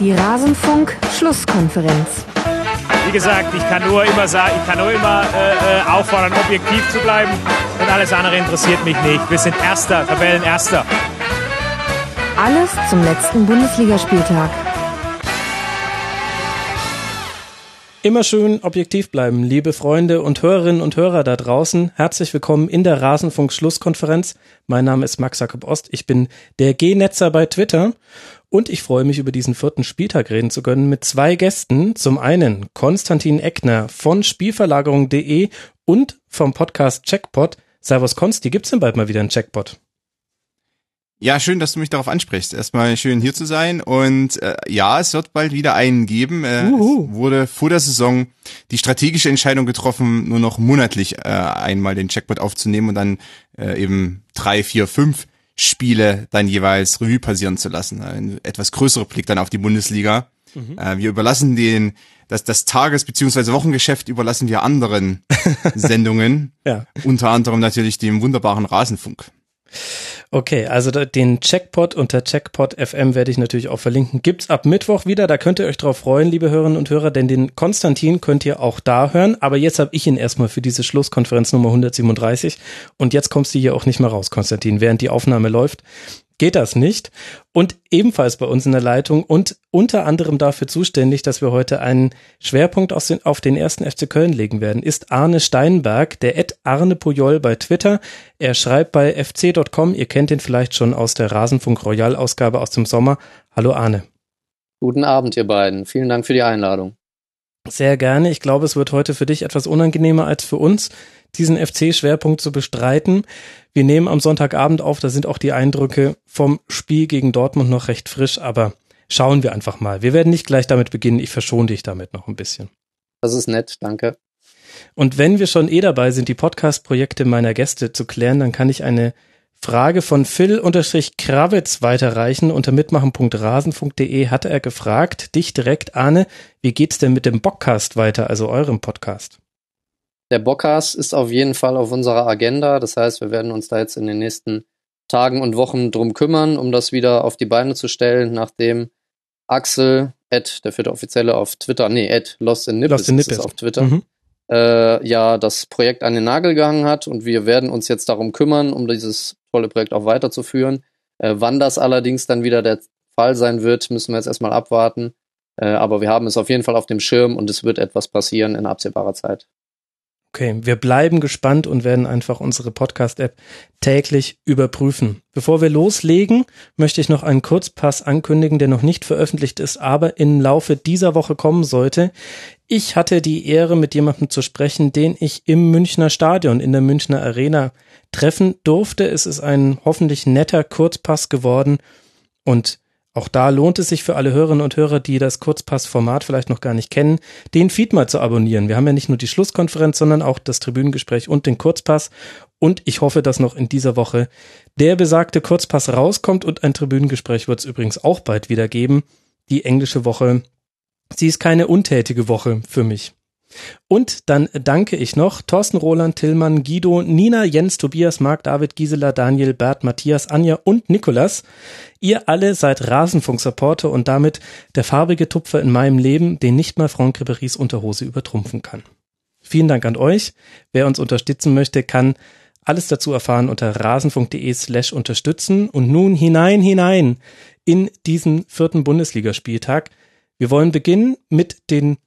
Die Rasenfunk-Schlusskonferenz. Wie gesagt, ich kann nur immer sagen, ich kann nur immer äh, äh, auffordern, objektiv zu bleiben. Und alles andere interessiert mich nicht. Wir sind Erster, Tabellenerster. Alles zum letzten Bundesligaspieltag. Immer schön objektiv bleiben, liebe Freunde und Hörerinnen und Hörer da draußen. Herzlich willkommen in der Rasenfunk-Schlusskonferenz. Mein Name ist Max Jakob Ost. Ich bin der G-Netzer bei Twitter und ich freue mich, über diesen vierten Spieltag reden zu können mit zwei Gästen. Zum einen Konstantin Eckner von Spielverlagerung.de und vom Podcast Checkpot. Servus Konsti, gibt's denn bald mal wieder einen Checkpot? Ja, schön, dass du mich darauf ansprichst. Erstmal schön hier zu sein und äh, ja, es wird bald wieder einen geben. Äh, wurde vor der Saison die strategische Entscheidung getroffen, nur noch monatlich äh, einmal den Checkpot aufzunehmen und dann äh, eben drei, vier, fünf Spiele dann jeweils Revue passieren zu lassen. Ein etwas größerer Blick dann auf die Bundesliga. Mhm. Äh, wir überlassen den das, das Tages- bzw. Wochengeschäft überlassen wir anderen Sendungen. Ja. Unter anderem natürlich dem wunderbaren Rasenfunk. Okay, also den Checkpot unter Checkpot FM werde ich natürlich auch verlinken. Gibt's ab Mittwoch wieder, da könnt ihr euch drauf freuen, liebe Hörerinnen und Hörer, denn den Konstantin könnt ihr auch da hören. Aber jetzt habe ich ihn erstmal für diese Schlusskonferenz Nummer 137 und jetzt kommst du hier auch nicht mehr raus, Konstantin, während die Aufnahme läuft geht das nicht. Und ebenfalls bei uns in der Leitung und unter anderem dafür zuständig, dass wir heute einen Schwerpunkt den, auf den ersten FC Köln legen werden, ist Arne Steinberg, der Ed Arne Pujol bei Twitter. Er schreibt bei fc.com, ihr kennt ihn vielleicht schon aus der Rasenfunk Royal Ausgabe aus dem Sommer. Hallo Arne. Guten Abend, ihr beiden. Vielen Dank für die Einladung. Sehr gerne. Ich glaube, es wird heute für dich etwas unangenehmer als für uns diesen FC-Schwerpunkt zu bestreiten. Wir nehmen am Sonntagabend auf, da sind auch die Eindrücke vom Spiel gegen Dortmund noch recht frisch, aber schauen wir einfach mal. Wir werden nicht gleich damit beginnen, ich verschone dich damit noch ein bisschen. Das ist nett, danke. Und wenn wir schon eh dabei sind, die Podcast-Projekte meiner Gäste zu klären, dann kann ich eine Frage von Phil-Krawitz weiterreichen. Unter mitmachen.rasen.de hatte er gefragt, dich direkt, Arne, wie geht's denn mit dem Bockcast weiter, also eurem Podcast? Der Bockcast ist auf jeden Fall auf unserer Agenda. Das heißt, wir werden uns da jetzt in den nächsten Tagen und Wochen drum kümmern, um das wieder auf die Beine zu stellen, nachdem Axel, Ed, der vierte Offizielle auf Twitter, nee, Ed, Lost in Nippes, Lost in Nippes. auf Twitter, mhm. äh, ja, das Projekt an den Nagel gehangen hat und wir werden uns jetzt darum kümmern, um dieses tolle Projekt auch weiterzuführen. Äh, wann das allerdings dann wieder der Fall sein wird, müssen wir jetzt erstmal abwarten. Äh, aber wir haben es auf jeden Fall auf dem Schirm und es wird etwas passieren in absehbarer Zeit. Okay, wir bleiben gespannt und werden einfach unsere Podcast-App täglich überprüfen. Bevor wir loslegen, möchte ich noch einen Kurzpass ankündigen, der noch nicht veröffentlicht ist, aber im Laufe dieser Woche kommen sollte. Ich hatte die Ehre, mit jemandem zu sprechen, den ich im Münchner Stadion, in der Münchner Arena treffen durfte. Es ist ein hoffentlich netter Kurzpass geworden und auch da lohnt es sich für alle Hörerinnen und Hörer, die das Kurzpass-Format vielleicht noch gar nicht kennen, den Feed mal zu abonnieren. Wir haben ja nicht nur die Schlusskonferenz, sondern auch das Tribünengespräch und den Kurzpass. Und ich hoffe, dass noch in dieser Woche der besagte Kurzpass rauskommt und ein Tribünengespräch wird es übrigens auch bald wieder geben. Die englische Woche, sie ist keine untätige Woche für mich. Und dann danke ich noch Thorsten Roland, Tillmann, Guido, Nina, Jens, Tobias, Marc, David, Gisela, Daniel, Bert, Matthias, Anja und Nikolas. Ihr alle seid Rasenfunk-Supporter und damit der farbige Tupfer in meinem Leben, den nicht mal Franck Ribéry's Unterhose übertrumpfen kann. Vielen Dank an euch. Wer uns unterstützen möchte, kann alles dazu erfahren unter rasenfunk.de slash unterstützen. Und nun hinein, hinein in diesen vierten Bundesligaspieltag. Wir wollen beginnen mit den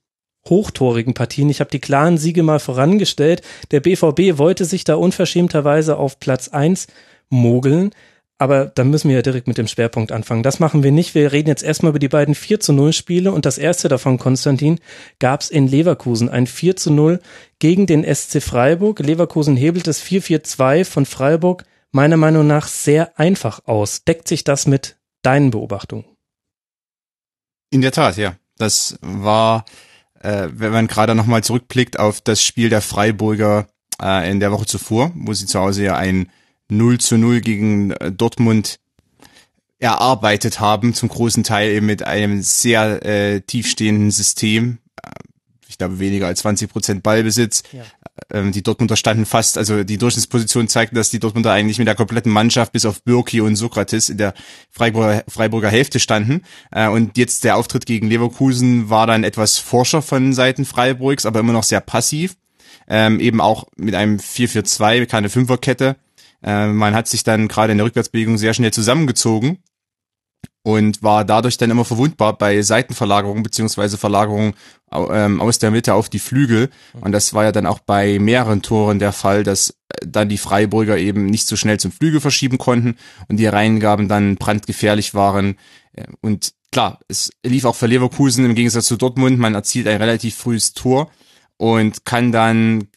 hochtorigen Partien. Ich habe die klaren Siege mal vorangestellt. Der BVB wollte sich da unverschämterweise auf Platz eins mogeln. Aber dann müssen wir ja direkt mit dem Schwerpunkt anfangen. Das machen wir nicht. Wir reden jetzt erstmal über die beiden 4 zu 0 Spiele und das erste davon, Konstantin, gab es in Leverkusen. Ein 4 zu 0 gegen den SC Freiburg. Leverkusen hebelt das 4-4-2 von Freiburg meiner Meinung nach sehr einfach aus. Deckt sich das mit deinen Beobachtungen? In der Tat, ja. Das war äh, wenn man gerade nochmal zurückblickt auf das Spiel der Freiburger äh, in der Woche zuvor, wo sie zu Hause ja ein 0 zu 0 gegen äh, Dortmund erarbeitet haben, zum großen Teil eben mit einem sehr äh, tiefstehenden System. Äh, ich glaube, weniger als 20 Prozent Ballbesitz. Ähm, die Dortmunder standen fast, also die Durchschnittsposition zeigten, dass die Dortmunder eigentlich mit der kompletten Mannschaft bis auf Birki und Sokrates in der Freiburger, Freiburger Hälfte standen. Äh, und jetzt der Auftritt gegen Leverkusen war dann etwas forscher von Seiten Freiburgs, aber immer noch sehr passiv. Ähm, eben auch mit einem 4-4-2, keine Fünferkette. Äh, man hat sich dann gerade in der Rückwärtsbewegung sehr schnell zusammengezogen und war dadurch dann immer verwundbar bei Seitenverlagerungen beziehungsweise Verlagerungen ähm, aus der Mitte auf die Flügel. Und das war ja dann auch bei mehreren Toren der Fall, dass äh, dann die Freiburger eben nicht so schnell zum Flügel verschieben konnten und die Reingaben dann brandgefährlich waren. Äh, und klar, es lief auch für Leverkusen im Gegensatz zu Dortmund. Man erzielt ein relativ frühes Tor und kann dann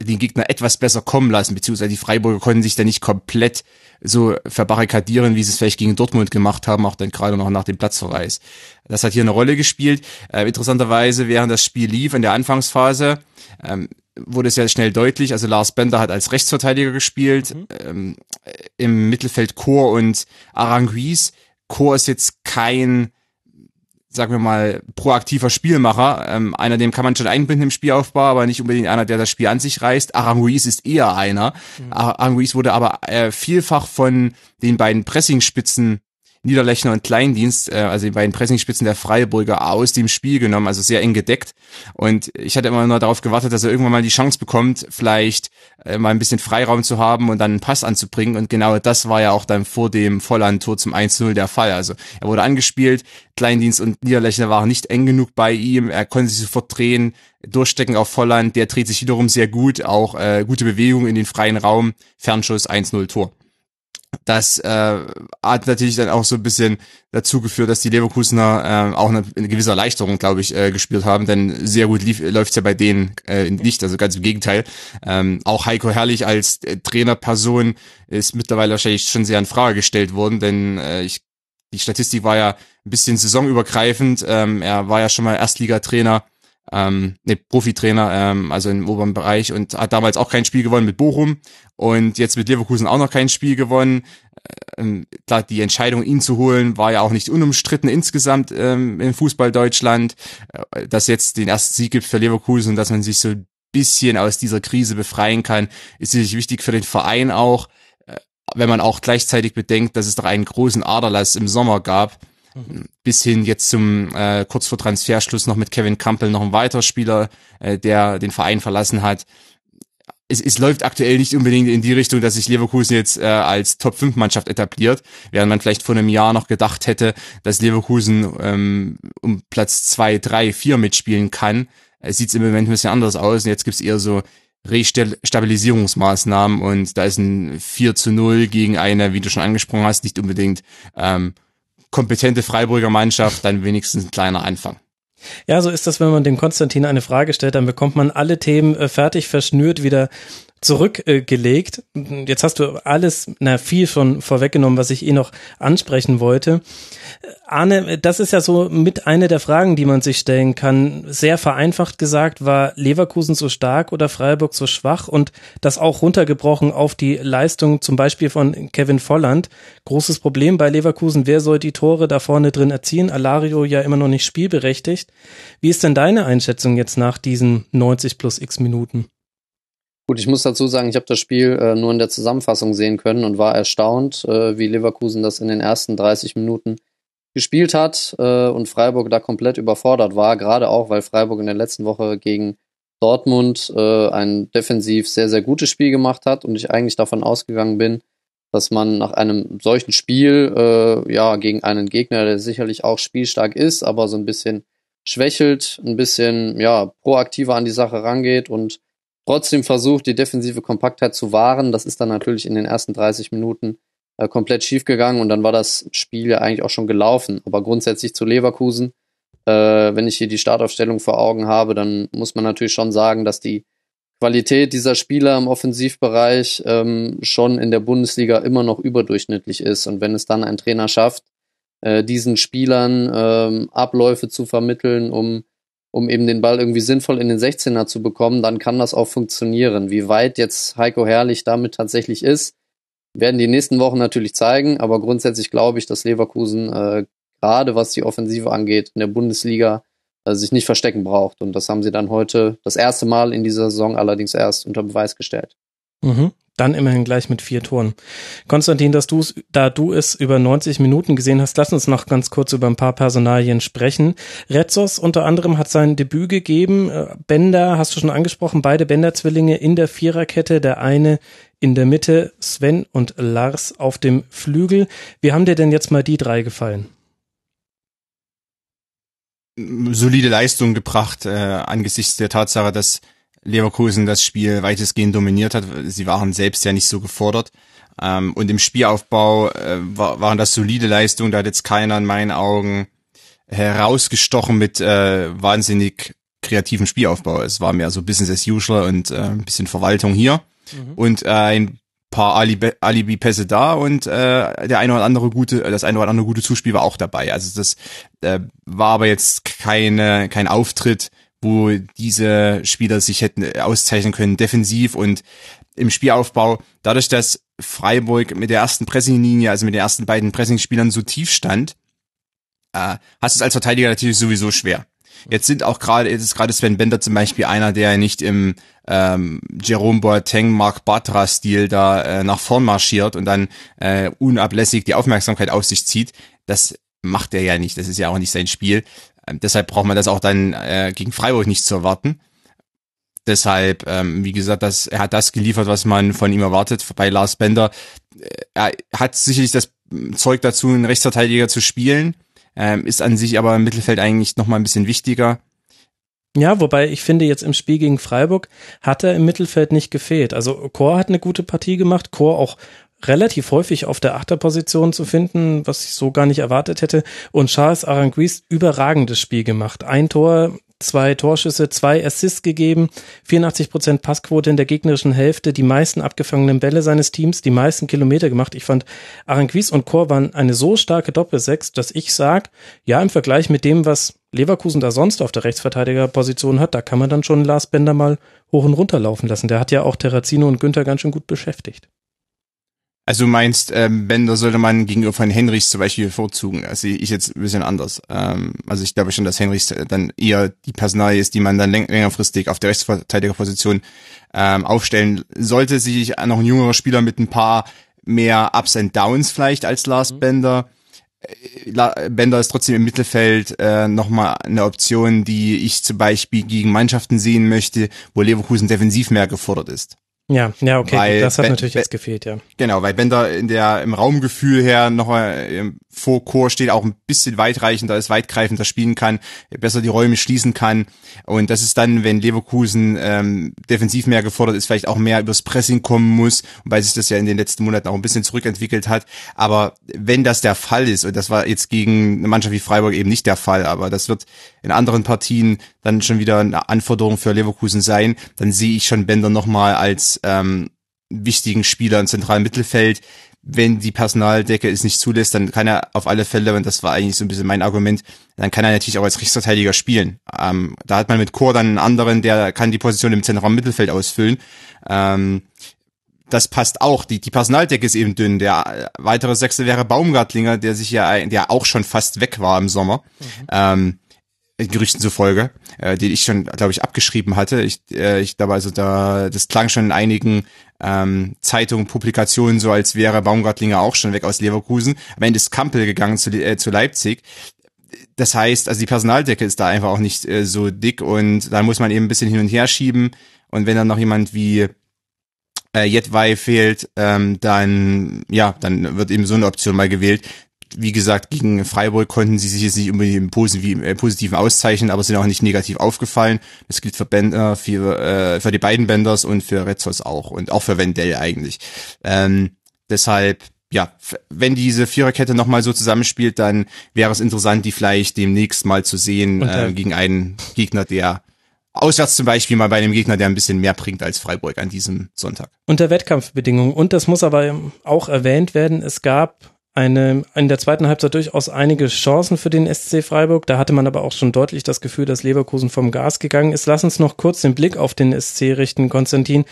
den Gegner etwas besser kommen lassen, beziehungsweise die Freiburger konnten sich da nicht komplett so verbarrikadieren, wie sie es vielleicht gegen Dortmund gemacht haben, auch dann gerade noch nach dem Platzverweis. Das hat hier eine Rolle gespielt. Äh, interessanterweise, während das Spiel lief in der Anfangsphase, ähm, wurde es ja schnell deutlich. Also Lars Bender hat als Rechtsverteidiger gespielt, mhm. ähm, im Mittelfeld Chor und Aranguiz. Chor ist jetzt kein sagen wir mal, proaktiver Spielmacher. Ähm, einer, dem kann man schon einbinden im Spielaufbau, aber nicht unbedingt einer, der das Spiel an sich reißt. Aranguiz ist eher einer. Mhm. Aranguiz wurde aber äh, vielfach von den beiden Pressingspitzen Niederlechner und Kleindienst, äh, also die beiden Pressingspitzen der Freiburger aus dem Spiel genommen, also sehr eng gedeckt. Und ich hatte immer nur darauf gewartet, dass er irgendwann mal die Chance bekommt, vielleicht äh, mal ein bisschen Freiraum zu haben und dann einen Pass anzubringen. Und genau das war ja auch dann vor dem Volland-Tor zum 1-0 der Fall. Also er wurde angespielt, Kleindienst und Niederlechner waren nicht eng genug bei ihm, er konnte sich sofort drehen, durchstecken auf Volland, der dreht sich wiederum sehr gut, auch äh, gute Bewegung in den freien Raum, Fernschuss 1-0 Tor das äh, hat natürlich dann auch so ein bisschen dazu geführt, dass die Leverkusener äh, auch eine, eine gewisse Erleichterung, glaube ich, äh, gespielt haben, denn sehr gut läuft es ja bei denen äh, nicht, also ganz im Gegenteil. Ähm, auch Heiko Herrlich als äh, Trainerperson ist mittlerweile wahrscheinlich schon sehr in Frage gestellt worden, denn äh, ich, die Statistik war ja ein bisschen saisonübergreifend. Ähm, er war ja schon mal Erstligatrainer ähm, ne, Profitrainer, ähm, also im oberen Bereich und hat damals auch kein Spiel gewonnen mit Bochum und jetzt mit Leverkusen auch noch kein Spiel gewonnen. Ähm, klar, die Entscheidung, ihn zu holen, war ja auch nicht unumstritten insgesamt ähm, im Fußball Deutschland. Äh, dass jetzt den ersten Sieg gibt für Leverkusen und dass man sich so ein bisschen aus dieser Krise befreien kann, ist sicherlich wichtig für den Verein auch, äh, wenn man auch gleichzeitig bedenkt, dass es doch einen großen Aderlass im Sommer gab bis hin jetzt zum äh, kurz vor Transferschluss noch mit Kevin Campbell noch ein weiterer Spieler, äh, der den Verein verlassen hat. Es, es läuft aktuell nicht unbedingt in die Richtung, dass sich Leverkusen jetzt äh, als Top-5-Mannschaft etabliert, während man vielleicht vor einem Jahr noch gedacht hätte, dass Leverkusen ähm, um Platz zwei, drei, vier mitspielen kann. Es sieht im Moment ein bisschen anders aus und jetzt gibt's eher so Restabilisierungsmaßnahmen und da ist ein 4 zu 0 gegen eine, wie du schon angesprochen hast, nicht unbedingt ähm, kompetente Freiburger Mannschaft dann wenigstens ein kleiner Anfang. Ja, so ist das, wenn man dem Konstantin eine Frage stellt, dann bekommt man alle Themen äh, fertig verschnürt wieder zurückgelegt. Jetzt hast du alles, na, viel schon vorweggenommen, was ich eh noch ansprechen wollte. Arne, das ist ja so mit eine der Fragen, die man sich stellen kann. Sehr vereinfacht gesagt, war Leverkusen so stark oder Freiburg so schwach und das auch runtergebrochen auf die Leistung zum Beispiel von Kevin Volland. Großes Problem bei Leverkusen, wer soll die Tore da vorne drin erzielen? Alario ja immer noch nicht spielberechtigt. Wie ist denn deine Einschätzung jetzt nach diesen 90 plus x Minuten? Gut, ich muss dazu sagen, ich habe das Spiel äh, nur in der Zusammenfassung sehen können und war erstaunt, äh, wie Leverkusen das in den ersten 30 Minuten gespielt hat äh, und Freiburg da komplett überfordert war, gerade auch, weil Freiburg in der letzten Woche gegen Dortmund äh, ein defensiv sehr, sehr gutes Spiel gemacht hat und ich eigentlich davon ausgegangen bin, dass man nach einem solchen Spiel, äh, ja, gegen einen Gegner, der sicherlich auch spielstark ist, aber so ein bisschen schwächelt, ein bisschen, ja, proaktiver an die Sache rangeht und trotzdem versucht, die defensive Kompaktheit zu wahren. Das ist dann natürlich in den ersten 30 Minuten äh, komplett schief gegangen und dann war das Spiel ja eigentlich auch schon gelaufen. Aber grundsätzlich zu Leverkusen, äh, wenn ich hier die Startaufstellung vor Augen habe, dann muss man natürlich schon sagen, dass die Qualität dieser Spieler im Offensivbereich ähm, schon in der Bundesliga immer noch überdurchschnittlich ist. Und wenn es dann ein Trainer schafft, äh, diesen Spielern ähm, Abläufe zu vermitteln, um um eben den Ball irgendwie sinnvoll in den 16er zu bekommen, dann kann das auch funktionieren. Wie weit jetzt Heiko Herrlich damit tatsächlich ist, werden die nächsten Wochen natürlich zeigen, aber grundsätzlich glaube ich, dass Leverkusen äh, gerade was die Offensive angeht, in der Bundesliga äh, sich nicht verstecken braucht. Und das haben sie dann heute das erste Mal in dieser Saison allerdings erst unter Beweis gestellt. Mhm. Dann immerhin gleich mit vier Toren. Konstantin, dass du da du es über 90 Minuten gesehen hast, lass uns noch ganz kurz über ein paar Personalien sprechen. Retzos unter anderem hat sein Debüt gegeben. Äh, Bender hast du schon angesprochen, beide Bender-Zwillinge in der Viererkette, der eine in der Mitte, Sven und Lars auf dem Flügel. Wie haben dir denn jetzt mal die drei gefallen? Solide Leistung gebracht äh, angesichts der Tatsache, dass Leverkusen das Spiel weitestgehend dominiert hat. Sie waren selbst ja nicht so gefordert. Ähm, und im Spielaufbau äh, war, waren das solide Leistungen. Da hat jetzt keiner in meinen Augen herausgestochen mit äh, wahnsinnig kreativen Spielaufbau. Es war mehr so Business as usual und äh, ein bisschen Verwaltung hier. Mhm. Und äh, ein paar Alibi-Pässe da und äh, der eine oder andere gute, das eine oder andere gute Zuspiel war auch dabei. Also das äh, war aber jetzt keine, kein Auftritt, wo diese Spieler sich hätten auszeichnen können, defensiv und im Spielaufbau. Dadurch, dass Freiburg mit der ersten Pressinglinie, also mit den ersten beiden Pressingspielern so tief stand, äh, hast du es als Verteidiger natürlich sowieso schwer. Jetzt sind auch gerade, jetzt ist gerade Sven Bender zum Beispiel einer, der nicht im ähm, Jerome Boateng, Mark Batra Stil da äh, nach vorn marschiert und dann äh, unablässig die Aufmerksamkeit auf sich zieht. Das macht er ja nicht. Das ist ja auch nicht sein Spiel. Ähm, deshalb braucht man das auch dann äh, gegen Freiburg nicht zu erwarten. Deshalb, ähm, wie gesagt, das, er hat das geliefert, was man von ihm erwartet. Bei Lars Bender, äh, er hat sicherlich das Zeug dazu, einen Rechtsverteidiger zu spielen, ähm, ist an sich aber im Mittelfeld eigentlich noch mal ein bisschen wichtiger. Ja, wobei ich finde, jetzt im Spiel gegen Freiburg hat er im Mittelfeld nicht gefehlt. Also Chor hat eine gute Partie gemacht, Chor auch relativ häufig auf der Achterposition zu finden, was ich so gar nicht erwartet hätte. Und Charles Aranguiz überragendes Spiel gemacht. Ein Tor, zwei Torschüsse, zwei Assists gegeben, 84 Prozent Passquote in der gegnerischen Hälfte, die meisten abgefangenen Bälle seines Teams, die meisten Kilometer gemacht. Ich fand, Aranguiz und Chor waren eine so starke Doppelsechs, dass ich sag, ja, im Vergleich mit dem, was Leverkusen da sonst auf der Rechtsverteidigerposition hat, da kann man dann schon Lars Bender mal hoch und runter laufen lassen. Der hat ja auch Terrazino und Günther ganz schön gut beschäftigt. Also du meinst, ähm, Bender sollte man gegenüber von Henrichs zum Beispiel bevorzugen. Also ich jetzt ein bisschen anders. Ähm, also ich glaube schon, dass Henrichs dann eher die Personalie ist, die man dann längerfristig auf der Rechtsverteidigerposition ähm, aufstellen sollte. Sich noch ein jüngerer Spieler mit ein paar mehr Ups and Downs vielleicht als Lars mhm. Bender. Äh, Bender ist trotzdem im Mittelfeld äh, nochmal eine Option, die ich zum Beispiel gegen Mannschaften sehen möchte, wo Leverkusen defensiv mehr gefordert ist. Ja, ja, okay, weil, das hat ben, natürlich jetzt gefehlt, ja. Genau, weil Bender in der im Raumgefühl her noch mal vor Chor steht, auch ein bisschen weitreichender ist, weitgreifender spielen kann, besser die Räume schließen kann. Und das ist dann, wenn Leverkusen ähm, defensiv mehr gefordert ist, vielleicht auch mehr übers Pressing kommen muss, weil sich das ja in den letzten Monaten auch ein bisschen zurückentwickelt hat. Aber wenn das der Fall ist, und das war jetzt gegen eine Mannschaft wie Freiburg eben nicht der Fall, aber das wird in anderen Partien dann schon wieder eine Anforderung für Leverkusen sein, dann sehe ich schon Bender nochmal als ähm, wichtigen Spieler im zentralen Mittelfeld. Wenn die Personaldecke es nicht zulässt, dann kann er auf alle Fälle, und das war eigentlich so ein bisschen mein Argument, dann kann er natürlich auch als Rechtsverteidiger spielen. Ähm, da hat man mit Chor dann einen anderen, der kann die Position im zentralen Mittelfeld ausfüllen. Ähm, das passt auch. Die, die Personaldecke ist eben dünn. Der weitere Sechste wäre Baumgartlinger, der sich ja, der auch schon fast weg war im Sommer. Mhm. Ähm, Gerüchten zufolge, äh, den ich schon, glaube ich, abgeschrieben hatte. Ich, äh, ich glaube also da, das klang schon in einigen ähm, Zeitungen, Publikationen so, als wäre Baumgartlinger auch schon weg aus Leverkusen. Am Ende ist Kampel gegangen zu, äh, zu Leipzig. Das heißt, also die Personaldecke ist da einfach auch nicht äh, so dick und da muss man eben ein bisschen hin und her schieben. Und wenn dann noch jemand wie äh, Jetwei fehlt, ähm, dann ja, dann wird eben so eine Option mal gewählt wie gesagt, gegen Freiburg konnten sie sich jetzt nicht unbedingt im positiven, äh, positiven auszeichnen, aber sind auch nicht negativ aufgefallen. Das gilt für Bender, für, äh, für die beiden Benders und für Retzos auch und auch für Wendell eigentlich. Ähm, deshalb, ja, wenn diese Viererkette nochmal so zusammenspielt, dann wäre es interessant, die vielleicht demnächst mal zu sehen äh, gegen einen Gegner, der Auswärts zum Beispiel mal bei einem Gegner, der ein bisschen mehr bringt als Freiburg an diesem Sonntag. Unter Wettkampfbedingungen. Und das muss aber auch erwähnt werden, es gab eine, in der zweiten Halbzeit durchaus einige Chancen für den SC Freiburg. Da hatte man aber auch schon deutlich das Gefühl, dass Leverkusen vom Gas gegangen ist. Lass uns noch kurz den Blick auf den SC richten, Konstantin.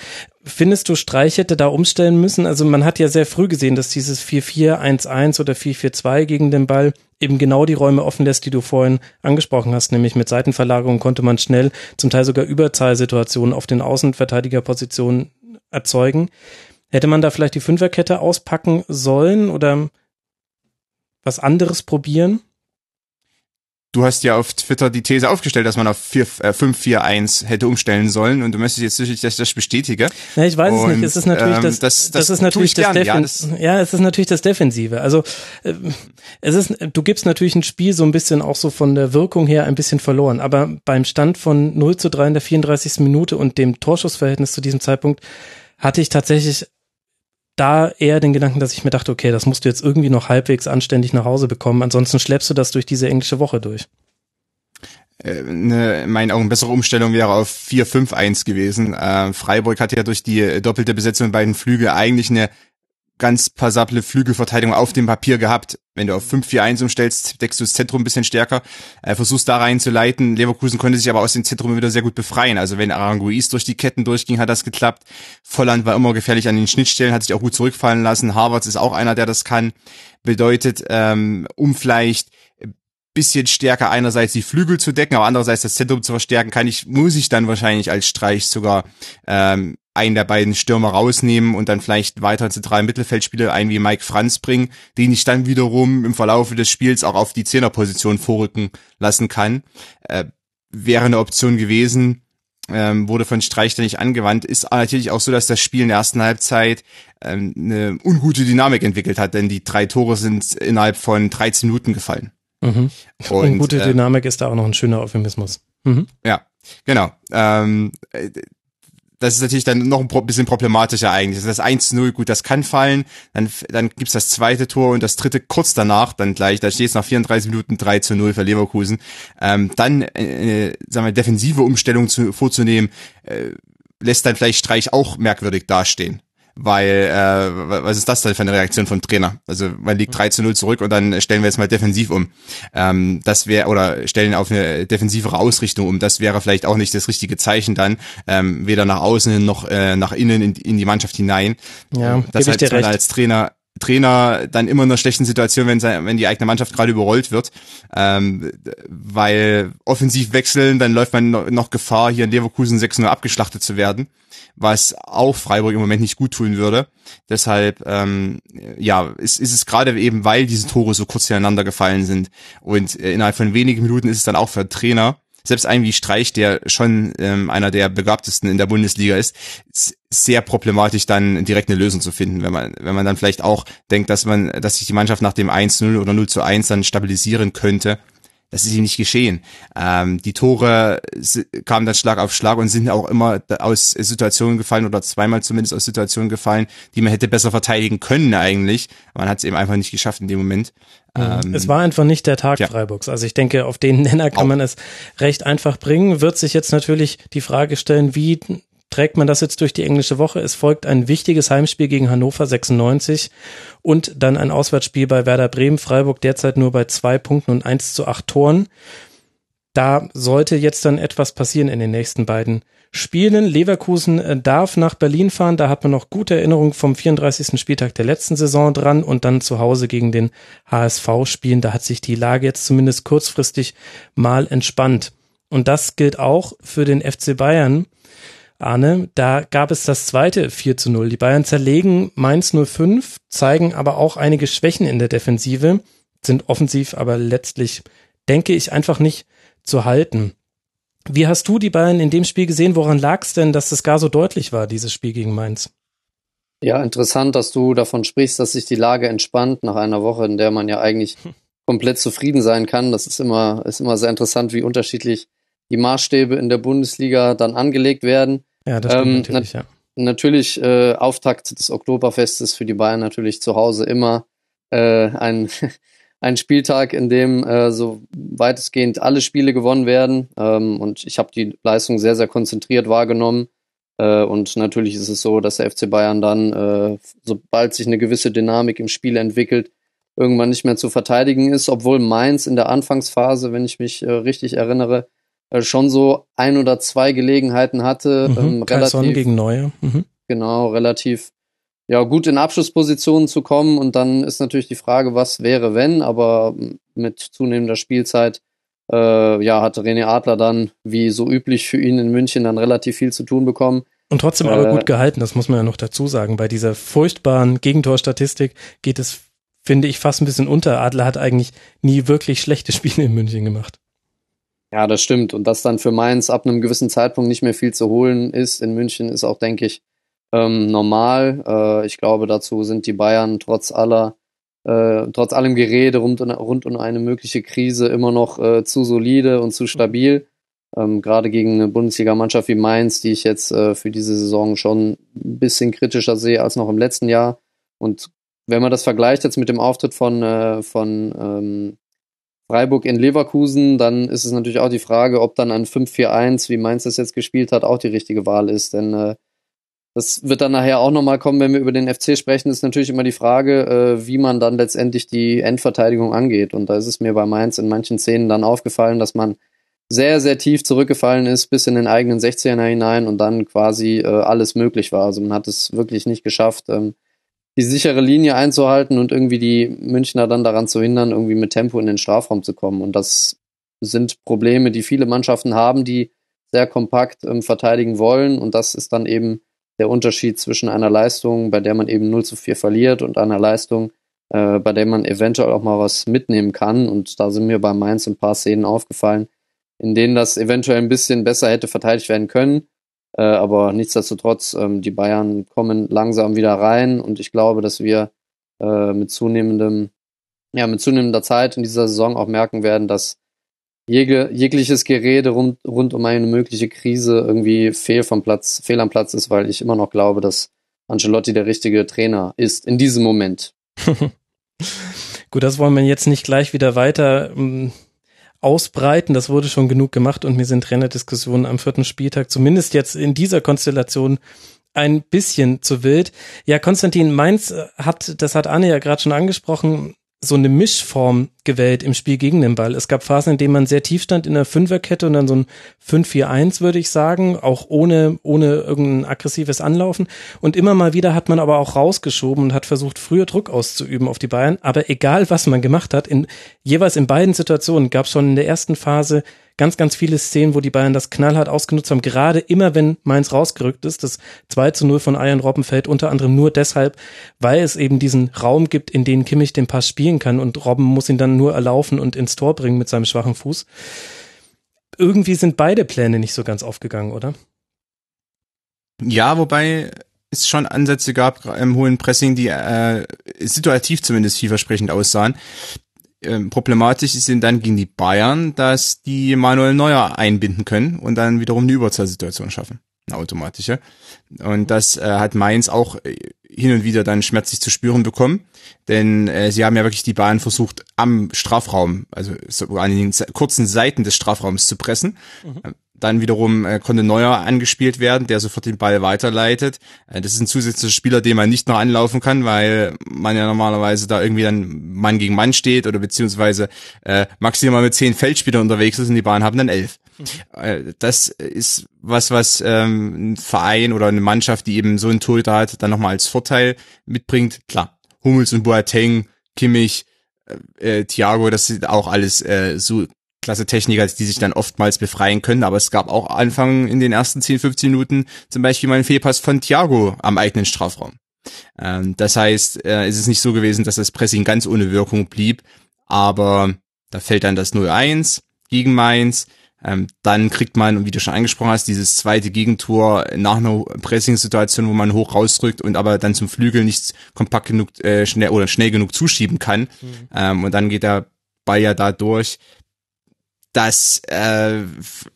Findest du, Streich hätte da umstellen müssen? Also man hat ja sehr früh gesehen, dass dieses 4-4-1-1 oder 4-4-2 gegen den Ball eben genau die Räume offen lässt, die du vorhin angesprochen hast, nämlich mit Seitenverlagerung konnte man schnell zum Teil sogar Überzahlsituationen auf den Außenverteidigerpositionen erzeugen. Hätte man da vielleicht die Fünferkette auspacken sollen oder was anderes probieren? Du hast ja auf Twitter die These aufgestellt, dass man auf 5-4-1 äh, hätte umstellen sollen und du möchtest jetzt sicherlich, dass ich das bestätige. Ja, ich weiß und, es nicht. Es ist natürlich ähm, das, das, das, das ist natürlich das, Defen ja, das ja, es ist natürlich das Defensive. Also äh, es ist, du gibst natürlich ein Spiel so ein bisschen auch so von der Wirkung her ein bisschen verloren. Aber beim Stand von 0 zu 3 in der 34. Minute und dem Torschussverhältnis zu diesem Zeitpunkt hatte ich tatsächlich da eher den Gedanken, dass ich mir dachte, okay, das musst du jetzt irgendwie noch halbwegs anständig nach Hause bekommen, ansonsten schleppst du das durch diese englische Woche durch. Äh, eine, in meinen Augen bessere Umstellung wäre auf 4-5-1 gewesen. Äh, Freiburg hat ja durch die doppelte Besetzung bei den Flügel eigentlich eine ganz passable Flügelverteidigung auf dem Papier gehabt. Wenn du auf 5-4-1 umstellst, deckst du das Zentrum ein bisschen stärker, äh, versuchst da reinzuleiten. Leverkusen konnte sich aber aus dem Zentrum wieder sehr gut befreien. Also wenn Aranguiz durch die Ketten durchging, hat das geklappt. Volland war immer gefährlich an den Schnittstellen, hat sich auch gut zurückfallen lassen. Harvards ist auch einer, der das kann. Bedeutet, ähm, um vielleicht bisschen stärker einerseits die Flügel zu decken, aber andererseits das Zentrum zu verstärken, kann ich, muss ich dann wahrscheinlich als Streich sogar ähm, einen der beiden Stürmer rausnehmen und dann vielleicht weiter zentralen Mittelfeldspieler ein wie Mike Franz bringen, den ich dann wiederum im Verlauf des Spiels auch auf die Zehnerposition vorrücken lassen kann. Äh, wäre eine Option gewesen, ähm, wurde von Streich dann nicht angewandt, ist natürlich auch so, dass das Spiel in der ersten Halbzeit ähm, eine ungute Dynamik entwickelt hat, denn die drei Tore sind innerhalb von 13 Minuten gefallen. Mhm. Und, Ungute äh, Dynamik ist da auch noch ein schöner Euphemismus. Mhm. Ja, genau. Ähm, das ist natürlich dann noch ein bisschen problematischer eigentlich. Das 1-0, gut, das kann fallen. Dann, dann gibt's das zweite Tor und das dritte kurz danach, dann gleich, da steht es nach 34 Minuten 3 zu 0 für Leverkusen. Ähm, dann, äh, sagen wir, defensive Umstellung zu, vorzunehmen, äh, lässt dann vielleicht Streich auch merkwürdig dastehen weil äh, was ist das denn für eine Reaktion vom Trainer? Also man liegt 3 zu 0 zurück und dann stellen wir jetzt mal defensiv um. Ähm, das wäre oder stellen auf eine defensivere Ausrichtung um. Das wäre vielleicht auch nicht das richtige Zeichen dann, ähm, weder nach außen noch äh, nach innen in, in die Mannschaft hinein. Ja, das heißt, man als Trainer Trainer dann immer in einer schlechten Situation, wenn, wenn die eigene Mannschaft gerade überrollt wird, ähm, weil offensiv wechseln, dann läuft man noch Gefahr, hier in Leverkusen 6-0 abgeschlachtet zu werden was auch Freiburg im Moment nicht gut tun würde. Deshalb, ähm, ja, ist, ist es gerade eben, weil diese Tore so kurz hintereinander gefallen sind und äh, innerhalb von wenigen Minuten ist es dann auch für Trainer, selbst ein wie Streich, der schon ähm, einer der begabtesten in der Bundesliga ist sehr problematisch dann direkt eine Lösung zu finden, wenn man wenn man dann vielleicht auch denkt, dass man dass sich die Mannschaft nach dem 1-0 oder 0 zu 1 dann stabilisieren könnte das ist ihm nicht geschehen. Ähm, die Tore kamen dann Schlag auf Schlag und sind auch immer aus Situationen gefallen oder zweimal zumindest aus Situationen gefallen, die man hätte besser verteidigen können eigentlich. Man hat es eben einfach nicht geschafft in dem Moment. Ähm, es war einfach nicht der Tag ja. Freiburgs. Also ich denke, auf den Nenner kann auch. man es recht einfach bringen. Wird sich jetzt natürlich die Frage stellen, wie trägt man das jetzt durch die englische Woche. Es folgt ein wichtiges Heimspiel gegen Hannover 96 und dann ein Auswärtsspiel bei Werder Bremen. Freiburg derzeit nur bei zwei Punkten und eins zu acht Toren. Da sollte jetzt dann etwas passieren in den nächsten beiden Spielen. Leverkusen äh, darf nach Berlin fahren. Da hat man noch gute Erinnerungen vom 34. Spieltag der letzten Saison dran und dann zu Hause gegen den HSV spielen. Da hat sich die Lage jetzt zumindest kurzfristig mal entspannt. Und das gilt auch für den FC Bayern. Arne, da gab es das zweite 4 zu 0. Die Bayern zerlegen Mainz 05, zeigen aber auch einige Schwächen in der Defensive, sind offensiv aber letztlich, denke ich, einfach nicht zu halten. Wie hast du die Bayern in dem Spiel gesehen? Woran lag es denn, dass es gar so deutlich war, dieses Spiel gegen Mainz? Ja, interessant, dass du davon sprichst, dass sich die Lage entspannt nach einer Woche, in der man ja eigentlich komplett zufrieden sein kann. Das ist immer, ist immer sehr interessant, wie unterschiedlich die Maßstäbe in der Bundesliga dann angelegt werden. Ja, das stimmt ähm, natürlich, ja. Natürlich äh, Auftakt des Oktoberfestes für die Bayern natürlich zu Hause immer äh, ein, ein Spieltag, in dem äh, so weitestgehend alle Spiele gewonnen werden. Ähm, und ich habe die Leistung sehr, sehr konzentriert wahrgenommen. Äh, und natürlich ist es so, dass der FC Bayern dann, äh, sobald sich eine gewisse Dynamik im Spiel entwickelt, irgendwann nicht mehr zu verteidigen ist, obwohl Mainz in der Anfangsphase, wenn ich mich äh, richtig erinnere, äh, schon so ein oder zwei Gelegenheiten hatte, mhm, ähm, relativ gegen Neue. Mhm. Genau, relativ ja gut in Abschlusspositionen zu kommen und dann ist natürlich die Frage, was wäre wenn, aber mit zunehmender Spielzeit äh, ja hatte René Adler dann wie so üblich für ihn in München dann relativ viel zu tun bekommen. Und trotzdem aber äh, gut gehalten, das muss man ja noch dazu sagen. Bei dieser furchtbaren Gegentorstatistik geht es, finde ich, fast ein bisschen unter. Adler hat eigentlich nie wirklich schlechte Spiele in München gemacht. Ja, das stimmt. Und dass dann für Mainz ab einem gewissen Zeitpunkt nicht mehr viel zu holen ist in München, ist auch, denke ich, ähm, normal. Äh, ich glaube, dazu sind die Bayern trotz aller, äh, trotz allem Gerede rund, rund um eine mögliche Krise immer noch äh, zu solide und zu stabil. Ähm, Gerade gegen eine Bundesligamannschaft wie Mainz, die ich jetzt äh, für diese Saison schon ein bisschen kritischer sehe als noch im letzten Jahr. Und wenn man das vergleicht jetzt mit dem Auftritt von, äh, von ähm, Freiburg in Leverkusen, dann ist es natürlich auch die Frage, ob dann ein 5-4-1, wie Mainz das jetzt gespielt hat, auch die richtige Wahl ist. Denn äh, das wird dann nachher auch nochmal kommen, wenn wir über den FC sprechen, ist natürlich immer die Frage, äh, wie man dann letztendlich die Endverteidigung angeht. Und da ist es mir bei Mainz in manchen Szenen dann aufgefallen, dass man sehr, sehr tief zurückgefallen ist, bis in den eigenen 16er hinein und dann quasi äh, alles möglich war. Also man hat es wirklich nicht geschafft, ähm, die sichere Linie einzuhalten und irgendwie die Münchner dann daran zu hindern, irgendwie mit Tempo in den Strafraum zu kommen. Und das sind Probleme, die viele Mannschaften haben, die sehr kompakt ähm, verteidigen wollen. Und das ist dann eben der Unterschied zwischen einer Leistung, bei der man eben 0 zu 4 verliert und einer Leistung, äh, bei der man eventuell auch mal was mitnehmen kann. Und da sind mir bei Mainz ein paar Szenen aufgefallen, in denen das eventuell ein bisschen besser hätte verteidigt werden können. Äh, aber nichtsdestotrotz, ähm, die Bayern kommen langsam wieder rein und ich glaube, dass wir äh, mit zunehmendem, ja, mit zunehmender Zeit in dieser Saison auch merken werden, dass jeg jegliches Gerede rund, rund um eine mögliche Krise irgendwie fehl vom Platz, fehl am Platz ist, weil ich immer noch glaube, dass Ancelotti der richtige Trainer ist in diesem Moment. Gut, das wollen wir jetzt nicht gleich wieder weiter ähm, ausbreiten. Das wurde schon genug gemacht und mir sind Trainerdiskussionen am vierten Spieltag, zumindest jetzt in dieser Konstellation, ein bisschen zu wild. Ja, Konstantin Mainz hat, das hat Anne ja gerade schon angesprochen, so eine Mischform gewählt im Spiel gegen den Ball. Es gab Phasen, in denen man sehr tief stand in der Fünferkette und dann so ein 5-4-1, würde ich sagen, auch ohne, ohne irgendein aggressives Anlaufen. Und immer mal wieder hat man aber auch rausgeschoben und hat versucht, früher Druck auszuüben auf die Bayern. Aber egal, was man gemacht hat, in, jeweils in beiden Situationen gab es schon in der ersten Phase ganz, ganz viele Szenen, wo die Bayern das knallhart ausgenutzt haben, gerade immer wenn Mainz rausgerückt ist. Das 2 zu 0 von Ian Robben fällt unter anderem nur deshalb, weil es eben diesen Raum gibt, in den Kimmich den Pass spielen kann und Robben muss ihn dann nur erlaufen und ins Tor bringen mit seinem schwachen Fuß. Irgendwie sind beide Pläne nicht so ganz aufgegangen, oder? Ja, wobei es schon Ansätze gab im hohen Pressing, die äh, situativ zumindest vielversprechend aussahen ähm, problematisch sind dann gegen die Bayern, dass die Manuel Neuer einbinden können und dann wiederum eine Überzahlsituation schaffen. Eine automatische. Und das äh, hat Mainz auch äh, hin und wieder dann schmerzlich zu spüren bekommen. Denn äh, sie haben ja wirklich die Bayern versucht, am Strafraum, also so an den kurzen Seiten des Strafraums zu pressen. Mhm. Dann wiederum äh, konnte Neuer angespielt werden, der sofort den Ball weiterleitet. Äh, das ist ein zusätzlicher Spieler, den man nicht noch anlaufen kann, weil man ja normalerweise da irgendwie dann Mann gegen Mann steht oder beziehungsweise äh, maximal mit zehn Feldspielern unterwegs ist und die Bayern haben dann elf. Äh, das ist was, was ähm, ein Verein oder eine Mannschaft, die eben so einen Torhüter hat, dann nochmal als Vorteil mitbringt. Klar, Hummels und Boateng, Kimmich, äh Thiago, das sind auch alles äh, so klasse Techniker, die sich dann oftmals befreien können. Aber es gab auch Anfang in den ersten 10, 15 Minuten zum Beispiel mal einen Fehlpass von Thiago am eigenen Strafraum. Ähm, das heißt, äh, es ist nicht so gewesen, dass das Pressing ganz ohne Wirkung blieb. Aber da fällt dann das 0-1 gegen Mainz. Ähm, dann kriegt man, wie du schon angesprochen hast, dieses zweite Gegentor nach einer Pressing-Situation, wo man hoch rausdrückt und aber dann zum Flügel nicht kompakt genug äh, schnell oder schnell genug zuschieben kann. Mhm. Ähm, und dann geht der Ball ja da durch das äh,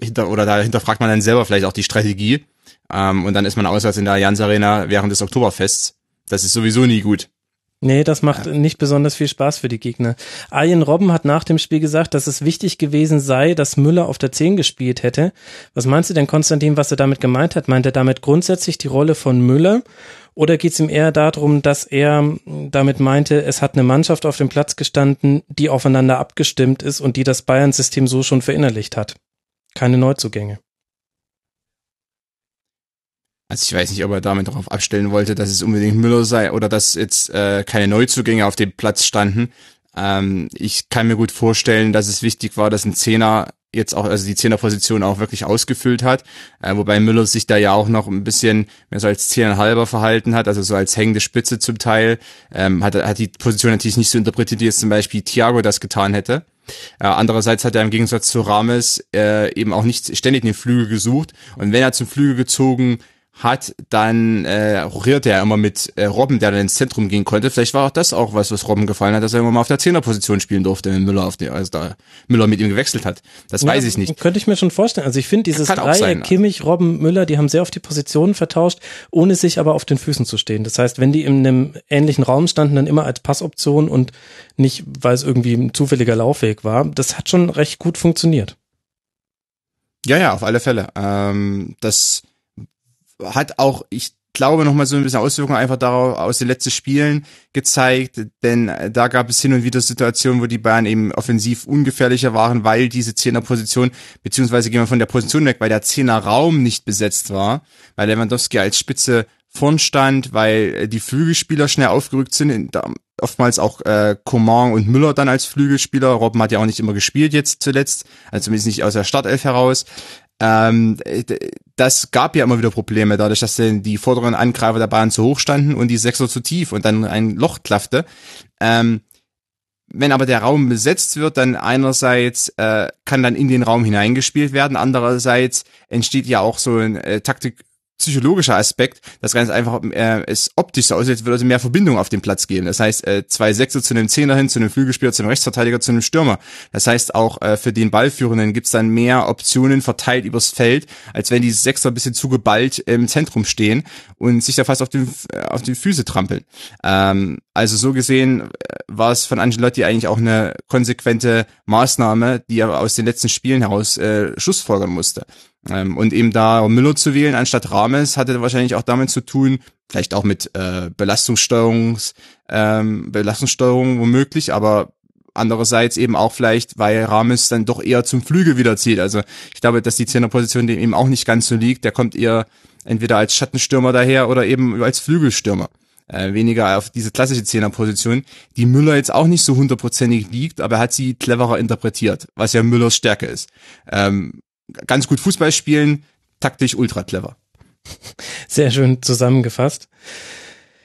hinter oder da hinterfragt man dann selber vielleicht auch die Strategie. Ähm, und dann ist man auswärts in der Allianz Arena während des Oktoberfests. Das ist sowieso nie gut. Nee, das macht ja. nicht besonders viel Spaß für die Gegner. Arjen Robben hat nach dem Spiel gesagt, dass es wichtig gewesen sei, dass Müller auf der 10 gespielt hätte. Was meinst du denn, Konstantin, was er damit gemeint hat? Meint er damit grundsätzlich die Rolle von Müller? Oder geht es ihm eher darum, dass er damit meinte, es hat eine Mannschaft auf dem Platz gestanden, die aufeinander abgestimmt ist und die das Bayern-System so schon verinnerlicht hat? Keine Neuzugänge. Also ich weiß nicht, ob er damit darauf abstellen wollte, dass es unbedingt Müller sei oder dass jetzt äh, keine Neuzugänge auf dem Platz standen. Ähm, ich kann mir gut vorstellen, dass es wichtig war, dass ein Zehner jetzt auch, also die Zehnerposition auch wirklich ausgefüllt hat, äh, wobei Müller sich da ja auch noch ein bisschen mehr so als Zehnerhalber verhalten hat, also so als hängende Spitze zum Teil, ähm, hat, hat die Position natürlich nicht so interpretiert, wie jetzt zum Beispiel Thiago das getan hätte. Äh, andererseits hat er im Gegensatz zu Rames äh, eben auch nicht ständig den Flügel gesucht und wenn er zum Flügel gezogen hat, dann äh, rochierte er immer mit äh, Robben, der dann ins Zentrum gehen konnte. Vielleicht war auch das auch was, was Robben gefallen hat, dass er immer mal auf der Zehnerposition spielen durfte, wenn Müller auf die, also da Müller mit ihm gewechselt hat. Das ja, weiß ich nicht. Könnte ich mir schon vorstellen. Also ich finde dieses Dreieck, sein, Kimmich, Robben, Müller, die haben sehr oft die Positionen vertauscht, ohne sich aber auf den Füßen zu stehen. Das heißt, wenn die in einem ähnlichen Raum standen, dann immer als Passoption und nicht, weil es irgendwie ein zufälliger Laufweg war. Das hat schon recht gut funktioniert. Ja, ja, auf alle Fälle. Ähm, das hat auch, ich glaube, nochmal so ein bisschen Auswirkungen einfach darauf aus den letzten Spielen gezeigt, denn da gab es hin und wieder Situationen, wo die Bayern eben offensiv ungefährlicher waren, weil diese Zehnerposition, beziehungsweise gehen wir von der Position weg, weil der Zehnerraum nicht besetzt war, weil Lewandowski als Spitze vorn stand, weil die Flügelspieler schnell aufgerückt sind, oftmals auch äh, Coman und Müller dann als Flügelspieler. Robben hat ja auch nicht immer gespielt jetzt zuletzt, also zumindest nicht aus der Startelf heraus. Ähm, das gab ja immer wieder Probleme, dadurch, dass die vorderen Angreifer der Bahn zu hoch standen und die Sechser zu tief und dann ein Loch klaffte. Ähm, wenn aber der Raum besetzt wird, dann einerseits äh, kann dann in den Raum hineingespielt werden, andererseits entsteht ja auch so ein äh, Taktik psychologischer Aspekt, das ganz einfach äh, es optisch so aussieht, als würde mehr Verbindung auf dem Platz geben. Das heißt, äh, zwei Sechser zu einem Zehner hin, zu einem Flügelspieler, zu einem Rechtsverteidiger, zu einem Stürmer. Das heißt, auch äh, für den Ballführenden gibt's dann mehr Optionen verteilt übers Feld, als wenn die Sechser ein bisschen zu geballt im Zentrum stehen und sich da fast auf, den, äh, auf die Füße trampeln. Ähm, also so gesehen äh, war es von Angelotti eigentlich auch eine konsequente Maßnahme, die er aus den letzten Spielen heraus äh, Schlussfolgern musste. Ähm, und eben da Müller zu wählen anstatt Rames hatte wahrscheinlich auch damit zu tun, vielleicht auch mit äh, Belastungssteuerungs, ähm, Belastungssteuerung womöglich, aber andererseits eben auch vielleicht, weil Rames dann doch eher zum Flügel wieder zieht. Also ich glaube, dass die Zehnerposition dem eben auch nicht ganz so liegt. Der kommt eher entweder als Schattenstürmer daher oder eben als Flügelstürmer. Äh, weniger auf diese klassische Zehnerposition, die Müller jetzt auch nicht so hundertprozentig liegt, aber er hat sie cleverer interpretiert, was ja Müllers Stärke ist. Ähm, ganz gut Fußball spielen, taktisch ultra clever. Sehr schön zusammengefasst.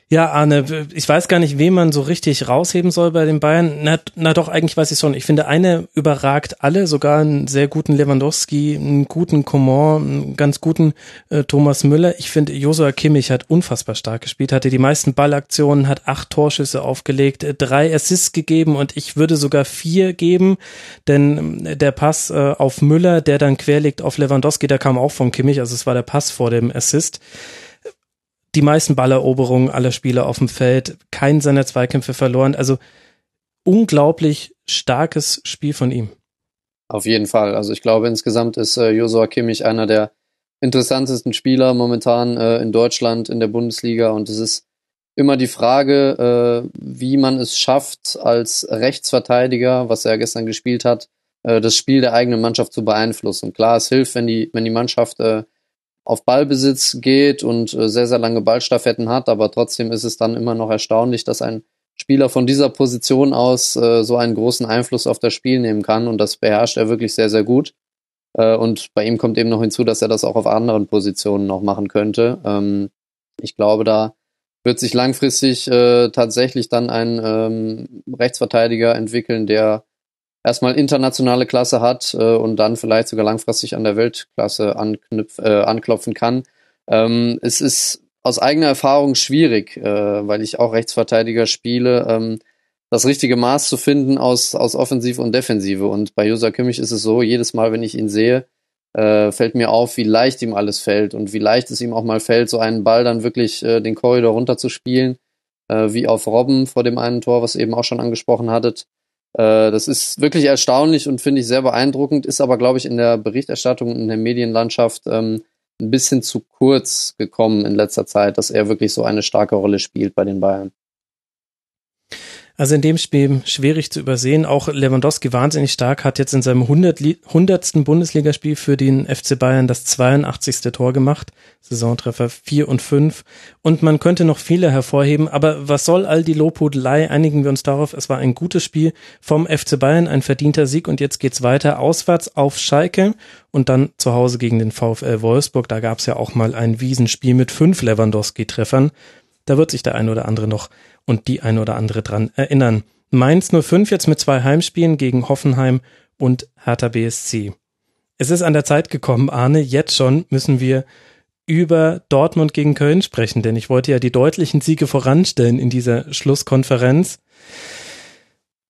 Ja, Arne, ich weiß gar nicht, wen man so richtig rausheben soll bei den Bayern. Na, na doch, eigentlich weiß ich schon. Ich finde, eine überragt alle, sogar einen sehr guten Lewandowski, einen guten Coman, einen ganz guten äh, Thomas Müller. Ich finde, Josua Kimmich hat unfassbar stark gespielt, hatte die meisten Ballaktionen, hat acht Torschüsse aufgelegt, äh, drei Assists gegeben und ich würde sogar vier geben, denn äh, der Pass äh, auf Müller, der dann querlegt auf Lewandowski, der kam auch von Kimmich, also es war der Pass vor dem Assist die meisten Balleroberungen aller Spieler auf dem Feld, keinen seiner Zweikämpfe verloren. Also unglaublich starkes Spiel von ihm. Auf jeden Fall. Also ich glaube, insgesamt ist äh, Josua Kimmich einer der interessantesten Spieler momentan äh, in Deutschland, in der Bundesliga. Und es ist immer die Frage, äh, wie man es schafft, als Rechtsverteidiger, was er gestern gespielt hat, äh, das Spiel der eigenen Mannschaft zu beeinflussen. Klar, es hilft, wenn die, wenn die Mannschaft äh, auf Ballbesitz geht und äh, sehr, sehr lange Ballstaffetten hat, aber trotzdem ist es dann immer noch erstaunlich, dass ein Spieler von dieser Position aus äh, so einen großen Einfluss auf das Spiel nehmen kann und das beherrscht er wirklich sehr, sehr gut. Äh, und bei ihm kommt eben noch hinzu, dass er das auch auf anderen Positionen noch machen könnte. Ähm, ich glaube, da wird sich langfristig äh, tatsächlich dann ein ähm, Rechtsverteidiger entwickeln, der erstmal internationale Klasse hat äh, und dann vielleicht sogar langfristig an der Weltklasse anknüpf, äh, anklopfen kann. Ähm, es ist aus eigener Erfahrung schwierig, äh, weil ich auch Rechtsverteidiger spiele, ähm, das richtige Maß zu finden aus, aus Offensive und Defensive. Und bei Josa Kimmich ist es so, jedes Mal, wenn ich ihn sehe, äh, fällt mir auf, wie leicht ihm alles fällt und wie leicht es ihm auch mal fällt, so einen Ball dann wirklich äh, den Korridor runterzuspielen äh, wie auf Robben vor dem einen Tor, was ihr eben auch schon angesprochen hattet. Äh, das ist wirklich erstaunlich und finde ich sehr beeindruckend, ist aber, glaube ich, in der Berichterstattung in der Medienlandschaft ähm, ein bisschen zu kurz gekommen in letzter Zeit, dass er wirklich so eine starke Rolle spielt bei den Bayern. Also in dem Spiel schwierig zu übersehen. Auch Lewandowski wahnsinnig stark, hat jetzt in seinem 100. 100. Bundesligaspiel für den FC Bayern das 82. Tor gemacht. Saisontreffer 4 und 5. Und man könnte noch viele hervorheben. Aber was soll all die Lobhudelei? Einigen wir uns darauf. Es war ein gutes Spiel vom FC Bayern, ein verdienter Sieg. Und jetzt geht's weiter auswärts auf Schalke und dann zu Hause gegen den VfL Wolfsburg. Da gab's ja auch mal ein Wiesenspiel mit fünf Lewandowski-Treffern. Da wird sich der ein oder andere noch und die ein oder andere dran erinnern. Mainz 05 jetzt mit zwei Heimspielen gegen Hoffenheim und Hertha BSC. Es ist an der Zeit gekommen, Arne, jetzt schon müssen wir über Dortmund gegen Köln sprechen, denn ich wollte ja die deutlichen Siege voranstellen in dieser Schlusskonferenz.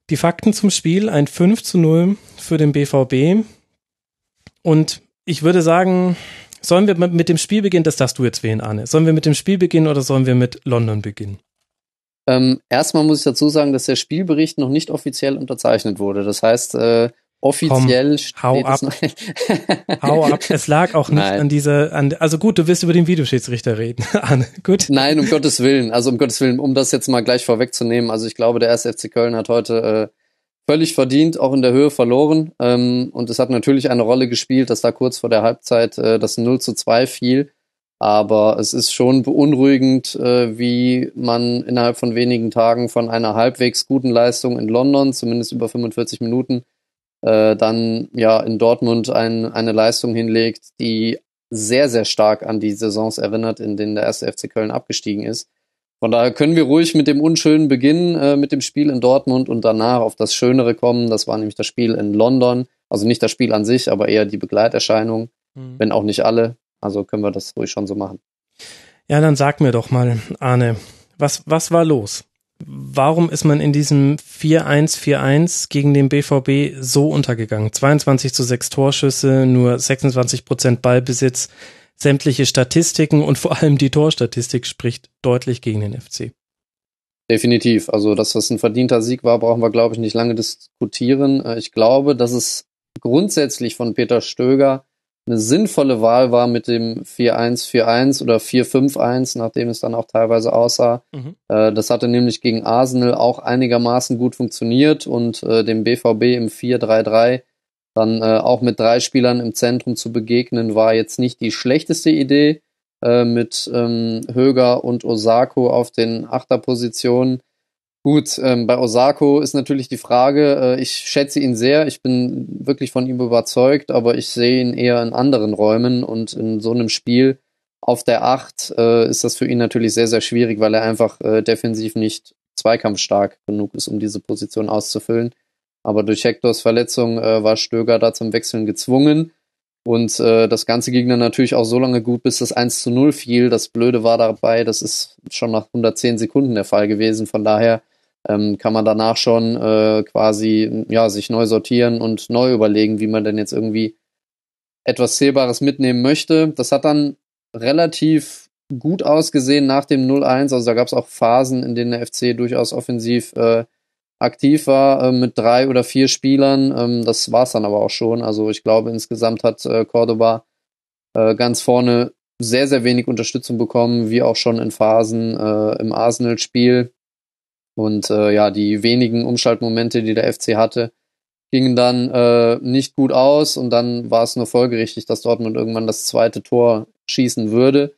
Die Fakten zum Spiel, ein 5 zu 0 für den BVB. Und ich würde sagen, sollen wir mit dem Spiel beginnen? Das darfst du jetzt wählen, Arne. Sollen wir mit dem Spiel beginnen oder sollen wir mit London beginnen? Ähm, erstmal muss ich dazu sagen, dass der Spielbericht noch nicht offiziell unterzeichnet wurde. Das heißt, äh, offiziell Komm, hau ab. hau ab. Es lag auch nicht Nein. an dieser, an, also gut, du wirst über den Videoschiedsrichter reden. Anne, gut. Nein, um Gottes Willen. Also um Gottes Willen, um das jetzt mal gleich vorwegzunehmen. Also ich glaube, der erste FC Köln hat heute äh, völlig verdient, auch in der Höhe verloren. Ähm, und es hat natürlich eine Rolle gespielt, dass da kurz vor der Halbzeit äh, das 0 zu 2 fiel. Aber es ist schon beunruhigend, äh, wie man innerhalb von wenigen Tagen von einer halbwegs guten Leistung in London, zumindest über 45 Minuten, äh, dann ja in Dortmund ein, eine Leistung hinlegt, die sehr, sehr stark an die Saisons erinnert, in denen der erste FC Köln abgestiegen ist. Von daher können wir ruhig mit dem Unschönen beginnen, äh, mit dem Spiel in Dortmund und danach auf das Schönere kommen. Das war nämlich das Spiel in London. Also nicht das Spiel an sich, aber eher die Begleiterscheinung, mhm. wenn auch nicht alle. Also können wir das ruhig schon so machen. Ja, dann sag mir doch mal, Arne, was, was war los? Warum ist man in diesem 4-1-4-1 gegen den BVB so untergegangen? 22 zu 6 Torschüsse, nur 26 Prozent Ballbesitz, sämtliche Statistiken und vor allem die Torstatistik spricht deutlich gegen den FC. Definitiv. Also, dass das ein verdienter Sieg war, brauchen wir, glaube ich, nicht lange diskutieren. Äh, ich glaube, dass es grundsätzlich von Peter Stöger eine sinnvolle Wahl war mit dem 4-1-4-1 oder 4-5-1, nachdem es dann auch teilweise aussah. Mhm. Äh, das hatte nämlich gegen Arsenal auch einigermaßen gut funktioniert und äh, dem BVB im 4-3-3 dann äh, auch mit drei Spielern im Zentrum zu begegnen, war jetzt nicht die schlechteste Idee äh, mit ähm, Höger und Osako auf den Achterpositionen. Gut, ähm, bei Osako ist natürlich die Frage, äh, ich schätze ihn sehr, ich bin wirklich von ihm überzeugt, aber ich sehe ihn eher in anderen Räumen und in so einem Spiel auf der Acht äh, ist das für ihn natürlich sehr, sehr schwierig, weil er einfach äh, defensiv nicht zweikampfstark genug ist, um diese Position auszufüllen. Aber durch Hektors Verletzung äh, war Stöger da zum Wechseln gezwungen. Und äh, das Ganze ging dann natürlich auch so lange gut, bis das 1 zu 0 fiel. Das Blöde war dabei, das ist schon nach 110 Sekunden der Fall gewesen. Von daher ähm, kann man danach schon äh, quasi ja sich neu sortieren und neu überlegen, wie man denn jetzt irgendwie etwas Zählbares mitnehmen möchte. Das hat dann relativ gut ausgesehen nach dem 0-1. Also da gab es auch Phasen, in denen der FC durchaus offensiv äh, aktiv war äh, mit drei oder vier Spielern. Ähm, das war es dann aber auch schon. Also ich glaube, insgesamt hat äh, Cordoba äh, ganz vorne sehr, sehr wenig Unterstützung bekommen, wie auch schon in Phasen äh, im Arsenal-Spiel. Und äh, ja, die wenigen Umschaltmomente, die der FC hatte, gingen dann äh, nicht gut aus und dann war es nur folgerichtig, dass Dortmund irgendwann das zweite Tor schießen würde.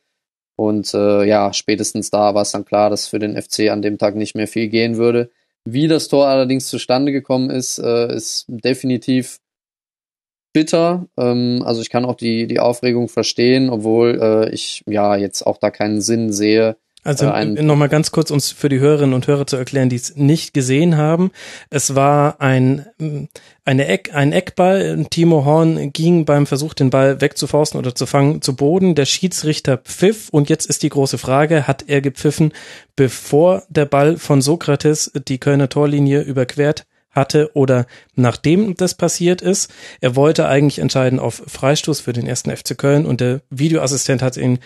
Und äh, ja, spätestens da war es dann klar, dass für den FC an dem Tag nicht mehr viel gehen würde. Wie das Tor allerdings zustande gekommen ist, äh, ist definitiv bitter. Ähm, also ich kann auch die, die Aufregung verstehen, obwohl äh, ich ja jetzt auch da keinen Sinn sehe, also äh, nochmal ganz kurz, uns für die Hörerinnen und Hörer zu erklären, die es nicht gesehen haben. Es war ein, eine Eck, ein Eckball. Timo Horn ging beim Versuch, den Ball wegzufausten oder zu fangen, zu Boden. Der Schiedsrichter pfiff. Und jetzt ist die große Frage, hat er gepfiffen, bevor der Ball von Sokrates die Kölner Torlinie überquert hatte oder nachdem das passiert ist. Er wollte eigentlich entscheiden auf Freistoß für den ersten FC Köln und der Videoassistent hat ihn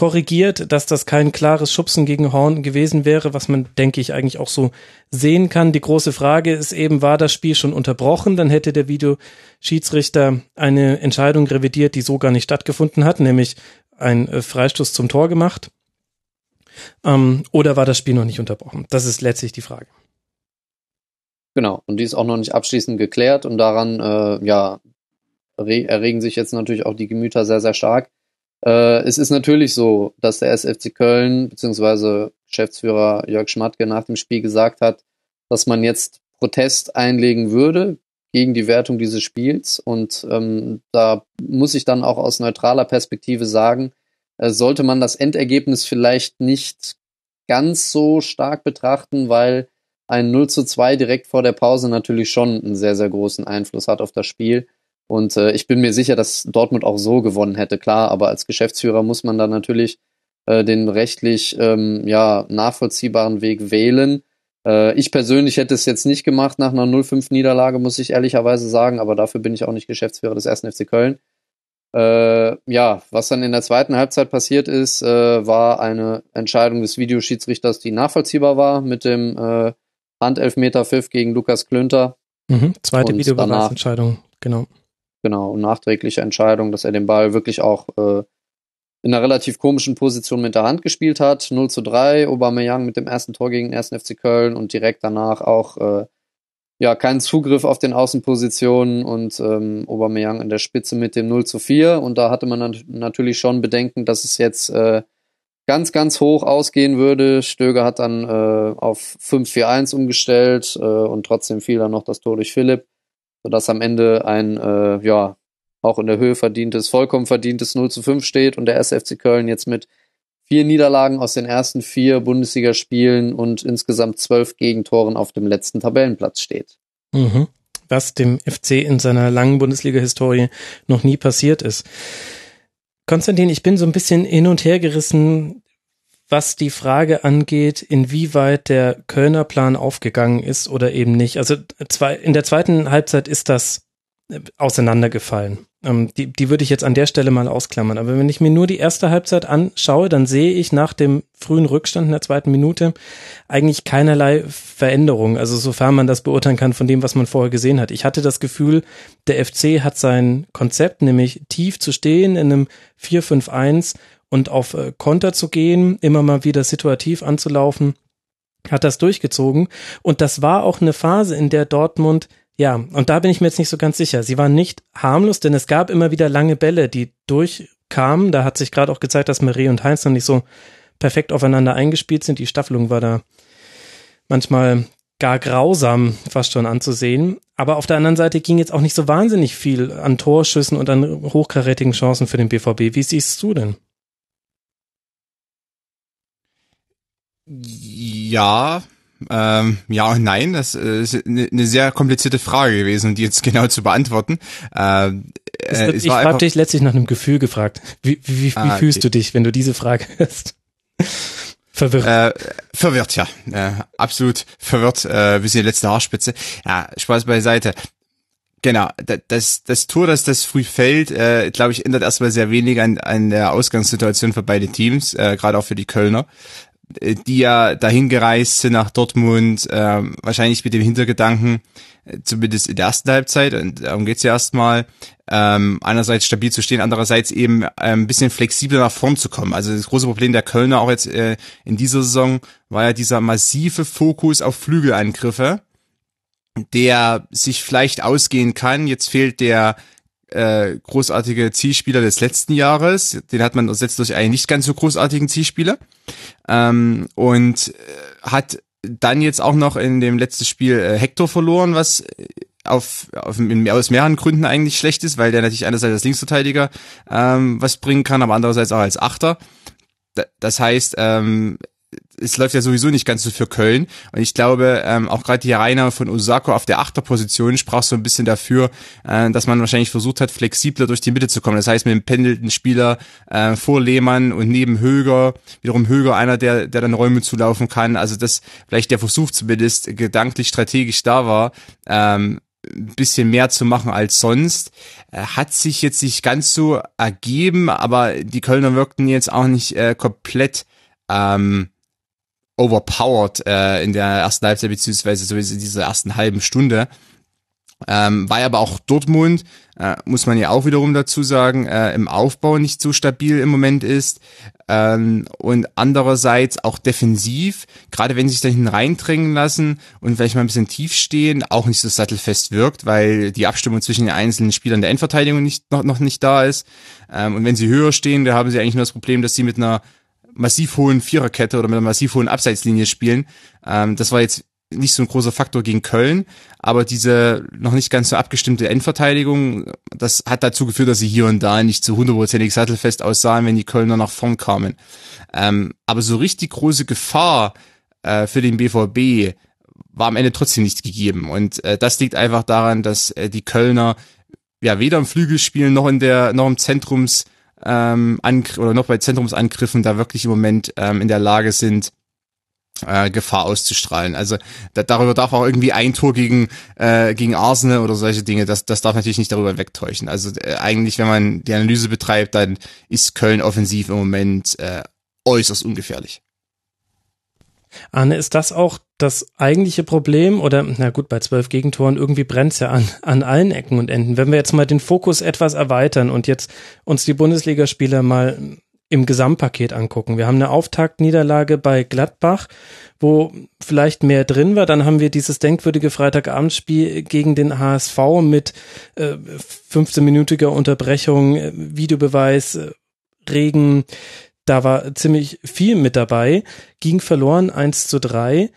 korrigiert, dass das kein klares Schubsen gegen Horn gewesen wäre, was man, denke ich, eigentlich auch so sehen kann. Die große Frage ist eben, war das Spiel schon unterbrochen? Dann hätte der Videoschiedsrichter eine Entscheidung revidiert, die so gar nicht stattgefunden hat, nämlich ein äh, Freistoß zum Tor gemacht. Ähm, oder war das Spiel noch nicht unterbrochen? Das ist letztlich die Frage. Genau, und die ist auch noch nicht abschließend geklärt und daran, äh, ja, erregen sich jetzt natürlich auch die Gemüter sehr, sehr stark. Äh, es ist natürlich so, dass der SFC Köln bzw. Geschäftsführer Jörg Schmatke nach dem Spiel gesagt hat, dass man jetzt Protest einlegen würde gegen die Wertung dieses Spiels. Und ähm, da muss ich dann auch aus neutraler Perspektive sagen, äh, sollte man das Endergebnis vielleicht nicht ganz so stark betrachten, weil ein 0 zu 2 direkt vor der Pause natürlich schon einen sehr, sehr großen Einfluss hat auf das Spiel. Und äh, ich bin mir sicher, dass Dortmund auch so gewonnen hätte, klar, aber als Geschäftsführer muss man dann natürlich äh, den rechtlich ähm, ja, nachvollziehbaren Weg wählen. Äh, ich persönlich hätte es jetzt nicht gemacht nach einer 0-5-Niederlage, muss ich ehrlicherweise sagen, aber dafür bin ich auch nicht Geschäftsführer des 1. FC Köln. Äh, ja, was dann in der zweiten Halbzeit passiert ist, äh, war eine Entscheidung des Videoschiedsrichters, die nachvollziehbar war mit dem äh, Handelfmeter-Pfiff gegen Lukas Klünter. Mhm, zweite Videobeweisentscheidung, genau. Genau, nachträgliche Entscheidung, dass er den Ball wirklich auch äh, in einer relativ komischen Position mit der Hand gespielt hat. 0 zu 3, Aubameyang mit dem ersten Tor gegen den 1. FC Köln und direkt danach auch äh, ja keinen Zugriff auf den Außenpositionen und ähm, Aubameyang in der Spitze mit dem 0 zu 4 und da hatte man dann natürlich schon Bedenken, dass es jetzt äh, ganz, ganz hoch ausgehen würde. Stöger hat dann äh, auf 5-4-1 umgestellt äh, und trotzdem fiel dann noch das Tor durch Philipp, sodass am Ende ein, äh, ja, auch in der Höhe verdientes, vollkommen verdientes 0 zu 5 steht und der SFC Köln jetzt mit vier Niederlagen aus den ersten vier Bundesligaspielen und insgesamt zwölf Gegentoren auf dem letzten Tabellenplatz steht. Mhm. Was dem FC in seiner langen Bundesliga-Historie noch nie passiert ist. Konstantin, ich bin so ein bisschen hin und her gerissen, was die Frage angeht, inwieweit der Kölner Plan aufgegangen ist oder eben nicht. Also in der zweiten Halbzeit ist das auseinandergefallen. Ähm, die, die würde ich jetzt an der Stelle mal ausklammern. Aber wenn ich mir nur die erste Halbzeit anschaue, dann sehe ich nach dem frühen Rückstand in der zweiten Minute eigentlich keinerlei Veränderung. Also sofern man das beurteilen kann von dem, was man vorher gesehen hat. Ich hatte das Gefühl, der FC hat sein Konzept, nämlich tief zu stehen in einem 4-5-1 und auf äh, Konter zu gehen, immer mal wieder situativ anzulaufen, hat das durchgezogen. Und das war auch eine Phase, in der Dortmund ja, und da bin ich mir jetzt nicht so ganz sicher. Sie waren nicht harmlos, denn es gab immer wieder lange Bälle, die durchkamen. Da hat sich gerade auch gezeigt, dass Marie und Heinz noch nicht so perfekt aufeinander eingespielt sind. Die Staffelung war da manchmal gar grausam fast schon anzusehen. Aber auf der anderen Seite ging jetzt auch nicht so wahnsinnig viel an Torschüssen und an hochkarätigen Chancen für den BVB. Wie siehst du denn? Ja, ähm, ja und nein, das ist eine sehr komplizierte Frage gewesen, die jetzt genau zu beantworten. Ähm, äh, ich habe dich letztlich nach einem Gefühl gefragt. Wie, wie, wie ah, fühlst okay. du dich, wenn du diese Frage hast? Verwirrt. Äh, verwirrt, ja. Äh, absolut verwirrt, äh, bis in die letzte Haarspitze. Ja, Spaß beiseite. Genau, das, das Tor, dass das früh fällt, äh, glaube ich, ändert erstmal sehr wenig an, an der Ausgangssituation für beide Teams, äh, gerade auch für die Kölner. Äh, die ja dahin gereist sind nach Dortmund, äh, wahrscheinlich mit dem Hintergedanken, äh, zumindest in der ersten Halbzeit, und darum geht's ja erstmal, ähm, einerseits stabil zu stehen, andererseits eben äh, ein bisschen flexibler nach vorn zu kommen. Also das große Problem der Kölner auch jetzt äh, in dieser Saison war ja dieser massive Fokus auf Flügelangriffe, der sich vielleicht ausgehen kann. Jetzt fehlt der äh, großartige Zielspieler des letzten Jahres. Den hat man ersetzt durch einen nicht ganz so großartigen Zielspieler. Ähm, und äh, hat dann jetzt auch noch in dem letzten Spiel äh, Hector verloren, was äh, auf, auf in, aus mehreren Gründen eigentlich schlecht ist, weil der natürlich einerseits als Linksverteidiger ähm, was bringen kann, aber andererseits auch als Achter. Das heißt, ähm, es läuft ja sowieso nicht ganz so für Köln. Und ich glaube, ähm, auch gerade die Rainer von Osako auf der Achterposition sprach so ein bisschen dafür, äh, dass man wahrscheinlich versucht hat, flexibler durch die Mitte zu kommen. Das heißt, mit dem pendelnden Spieler äh, vor Lehmann und neben Höger, wiederum Höger einer, der, der dann Räume zulaufen kann. Also dass vielleicht der Versuch zumindest gedanklich strategisch da war, ähm, ein bisschen mehr zu machen als sonst. Äh, hat sich jetzt nicht ganz so ergeben, aber die Kölner wirkten jetzt auch nicht äh, komplett ähm, overpowered äh, in der ersten Halbzeit, beziehungsweise sowieso in dieser ersten halben Stunde. Ähm, war aber auch Dortmund, äh, muss man ja auch wiederum dazu sagen, äh, im Aufbau nicht so stabil im Moment ist. Ähm, und andererseits auch defensiv, gerade wenn sie sich da hinten reindrängen lassen und vielleicht mal ein bisschen tief stehen, auch nicht so sattelfest wirkt, weil die Abstimmung zwischen den einzelnen Spielern der Endverteidigung nicht, noch, noch nicht da ist. Ähm, und wenn sie höher stehen, da haben sie eigentlich nur das Problem, dass sie mit einer massiv hohen Viererkette oder mit einer massiv hohen Abseitslinie spielen. Ähm, das war jetzt nicht so ein großer Faktor gegen Köln, aber diese noch nicht ganz so abgestimmte Endverteidigung, das hat dazu geführt, dass sie hier und da nicht zu hundertprozentig sattelfest aussahen, wenn die Kölner nach vorn kamen. Ähm, aber so richtig große Gefahr äh, für den BVB war am Ende trotzdem nicht gegeben. Und äh, das liegt einfach daran, dass äh, die Kölner ja weder im Flügelspiel noch in der noch im Zentrums ähm, oder noch bei Zentrumsangriffen da wirklich im Moment ähm, in der Lage sind, äh, Gefahr auszustrahlen. Also da, darüber darf auch irgendwie ein Tor gegen äh, gegen Arsenal oder solche Dinge, das das darf natürlich nicht darüber wegtäuschen. Also äh, eigentlich, wenn man die Analyse betreibt, dann ist Köln offensiv im Moment äh, äußerst ungefährlich. Anne, ist das auch das eigentliche Problem oder, na gut, bei zwölf Gegentoren irgendwie brennt's ja an, an allen Ecken und Enden. Wenn wir jetzt mal den Fokus etwas erweitern und jetzt uns die Bundesligaspieler mal im Gesamtpaket angucken. Wir haben eine Auftaktniederlage bei Gladbach, wo vielleicht mehr drin war. Dann haben wir dieses denkwürdige Freitagabendspiel gegen den HSV mit äh, 15-minütiger Unterbrechung, äh, Videobeweis, äh, Regen. Da war ziemlich viel mit dabei. Ging verloren 1 zu 3.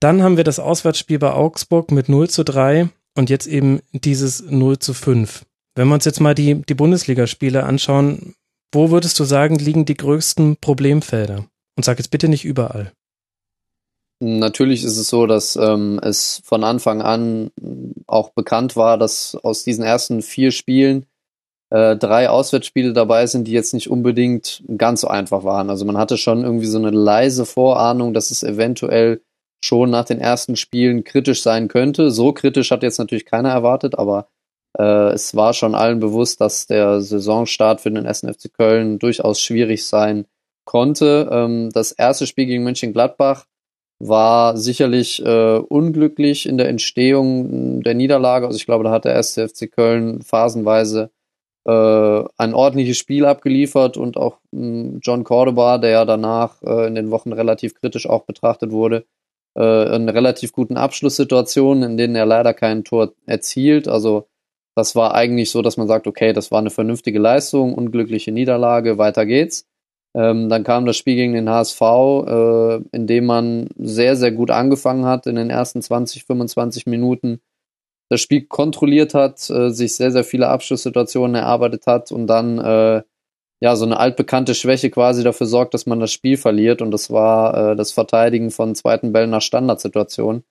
Dann haben wir das Auswärtsspiel bei Augsburg mit 0 zu 3 und jetzt eben dieses 0 zu 5. Wenn wir uns jetzt mal die, die Bundesligaspiele anschauen, wo würdest du sagen, liegen die größten Problemfelder? Und sag jetzt bitte nicht überall. Natürlich ist es so, dass ähm, es von Anfang an auch bekannt war, dass aus diesen ersten vier Spielen äh, drei Auswärtsspiele dabei sind, die jetzt nicht unbedingt ganz so einfach waren. Also man hatte schon irgendwie so eine leise Vorahnung, dass es eventuell schon nach den ersten Spielen kritisch sein könnte. So kritisch hat jetzt natürlich keiner erwartet, aber äh, es war schon allen bewusst, dass der Saisonstart für den SNFC Köln durchaus schwierig sein konnte. Ähm, das erste Spiel gegen Mönchengladbach war sicherlich äh, unglücklich in der Entstehung der Niederlage. Also ich glaube, da hat der SCFC Köln phasenweise ein ordentliches Spiel abgeliefert und auch hm, John Cordoba, der ja danach äh, in den Wochen relativ kritisch auch betrachtet wurde, äh, in relativ guten Abschlusssituationen, in denen er leider kein Tor erzielt. Also das war eigentlich so, dass man sagt, okay, das war eine vernünftige Leistung, unglückliche Niederlage, weiter geht's. Ähm, dann kam das Spiel gegen den HSV, äh, in dem man sehr, sehr gut angefangen hat in den ersten 20, 25 Minuten. Das Spiel kontrolliert hat, äh, sich sehr, sehr viele Abschlusssituationen erarbeitet hat und dann äh, ja so eine altbekannte Schwäche quasi dafür sorgt, dass man das Spiel verliert. Und das war äh, das Verteidigen von zweiten Bällen nach Standardsituationen.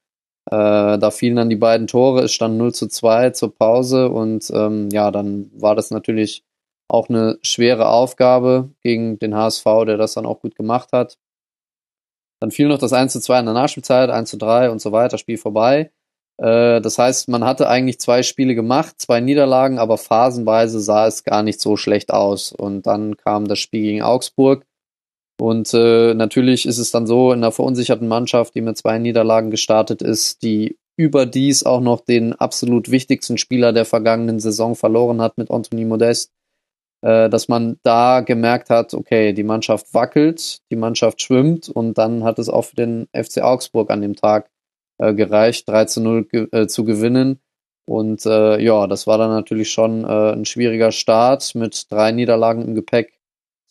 Äh, da fielen dann die beiden Tore, es stand 0 zu 2 zur Pause und ähm, ja, dann war das natürlich auch eine schwere Aufgabe gegen den HSV, der das dann auch gut gemacht hat. Dann fiel noch das 1 zu 2 in der Nachspielzeit, 1 zu 3 und so weiter, Spiel vorbei. Äh, das heißt, man hatte eigentlich zwei Spiele gemacht, zwei Niederlagen, aber phasenweise sah es gar nicht so schlecht aus. Und dann kam das Spiel gegen Augsburg, und äh, natürlich ist es dann so, in einer verunsicherten Mannschaft, die mit zwei Niederlagen gestartet ist, die überdies auch noch den absolut wichtigsten Spieler der vergangenen Saison verloren hat mit Anthony Modest, äh, dass man da gemerkt hat, okay, die Mannschaft wackelt, die Mannschaft schwimmt und dann hat es auch für den FC Augsburg an dem Tag äh, gereicht, 3 zu 0 ge äh, zu gewinnen. Und äh, ja, das war dann natürlich schon äh, ein schwieriger Start mit drei Niederlagen im Gepäck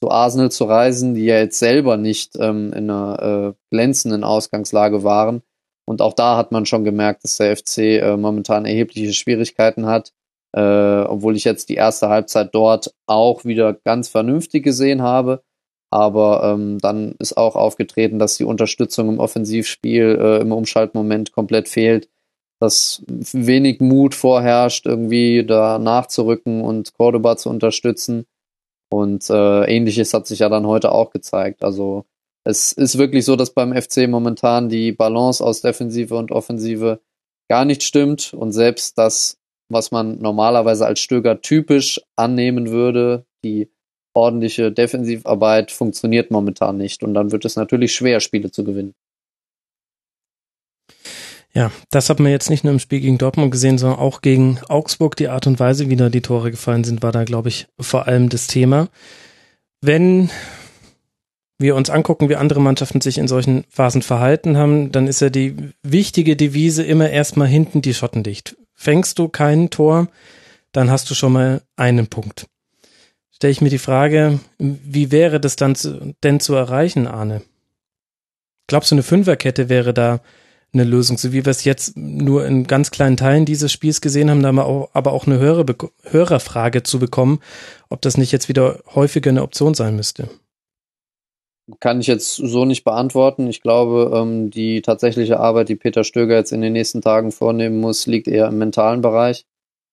zu Arsenal zu reisen, die ja jetzt selber nicht ähm, in einer äh, glänzenden Ausgangslage waren. Und auch da hat man schon gemerkt, dass der FC äh, momentan erhebliche Schwierigkeiten hat, äh, obwohl ich jetzt die erste Halbzeit dort auch wieder ganz vernünftig gesehen habe. Aber ähm, dann ist auch aufgetreten, dass die Unterstützung im Offensivspiel äh, im Umschaltmoment komplett fehlt, dass wenig Mut vorherrscht, irgendwie da nachzurücken und Cordoba zu unterstützen. Und äh, ähnliches hat sich ja dann heute auch gezeigt. Also es ist wirklich so, dass beim FC momentan die Balance aus Defensive und Offensive gar nicht stimmt und selbst das, was man normalerweise als Stöger typisch annehmen würde, die ordentliche Defensivarbeit funktioniert momentan nicht und dann wird es natürlich schwer, Spiele zu gewinnen. Ja, das hat man jetzt nicht nur im Spiel gegen Dortmund gesehen, sondern auch gegen Augsburg. Die Art und Weise, wie da die Tore gefallen sind, war da, glaube ich, vor allem das Thema. Wenn wir uns angucken, wie andere Mannschaften sich in solchen Phasen verhalten haben, dann ist ja die wichtige Devise immer erstmal hinten die Schotten dicht. Fängst du kein Tor, dann hast du schon mal einen Punkt. Stelle ich mir die Frage, wie wäre das dann zu, denn zu erreichen, Arne? Glaubst du, eine Fünferkette wäre da eine Lösung, so wie wir es jetzt nur in ganz kleinen Teilen dieses Spiels gesehen haben, da haben wir auch, aber auch eine höhere Hörerfrage zu bekommen, ob das nicht jetzt wieder häufiger eine Option sein müsste. Kann ich jetzt so nicht beantworten. Ich glaube, ähm, die tatsächliche Arbeit, die Peter Stöger jetzt in den nächsten Tagen vornehmen muss, liegt eher im mentalen Bereich,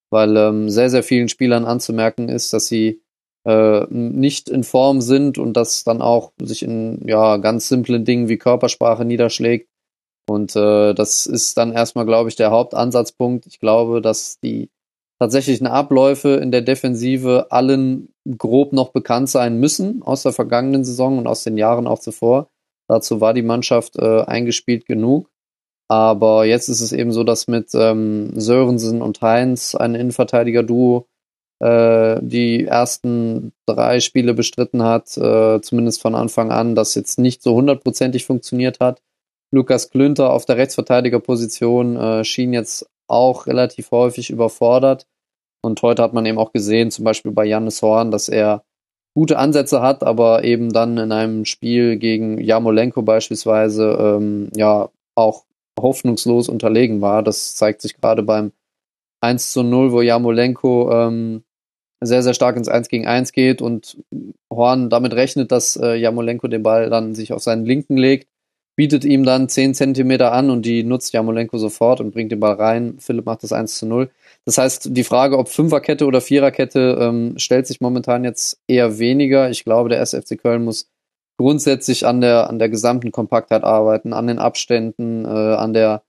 weil ähm, sehr, sehr vielen Spielern anzumerken ist, dass sie äh, nicht in Form sind und das dann auch sich in ja ganz simplen Dingen wie Körpersprache niederschlägt und äh, das ist dann erstmal, glaube ich, der Hauptansatzpunkt. Ich glaube, dass die tatsächlichen Abläufe in der Defensive allen grob noch bekannt sein müssen aus der vergangenen Saison und aus den Jahren auch zuvor. Dazu war die Mannschaft äh, eingespielt genug. Aber jetzt ist es eben so, dass mit ähm, Sörensen und Heinz ein Innenverteidiger-Duo die ersten drei Spiele bestritten hat, äh, zumindest von Anfang an, das jetzt nicht so hundertprozentig funktioniert hat. Lukas Klünter auf der Rechtsverteidigerposition äh, schien jetzt auch relativ häufig überfordert. Und heute hat man eben auch gesehen, zum Beispiel bei Janis Horn, dass er gute Ansätze hat, aber eben dann in einem Spiel gegen Jamolenko beispielsweise ähm, ja auch hoffnungslos unterlegen war. Das zeigt sich gerade beim 1 zu 0, wo Jamolenko ähm, sehr, sehr stark ins 1 gegen 1 geht und Horn damit rechnet, dass äh, Jamolenko den Ball dann sich auf seinen Linken legt bietet ihm dann 10 Zentimeter an und die nutzt Jamolenko sofort und bringt den Ball rein. Philipp macht das 1 zu 0. Das heißt, die Frage, ob Fünferkette oder Viererkette, ähm, stellt sich momentan jetzt eher weniger. Ich glaube, der SFC Köln muss grundsätzlich an der, an der gesamten Kompaktheit arbeiten, an den Abständen, äh, an der,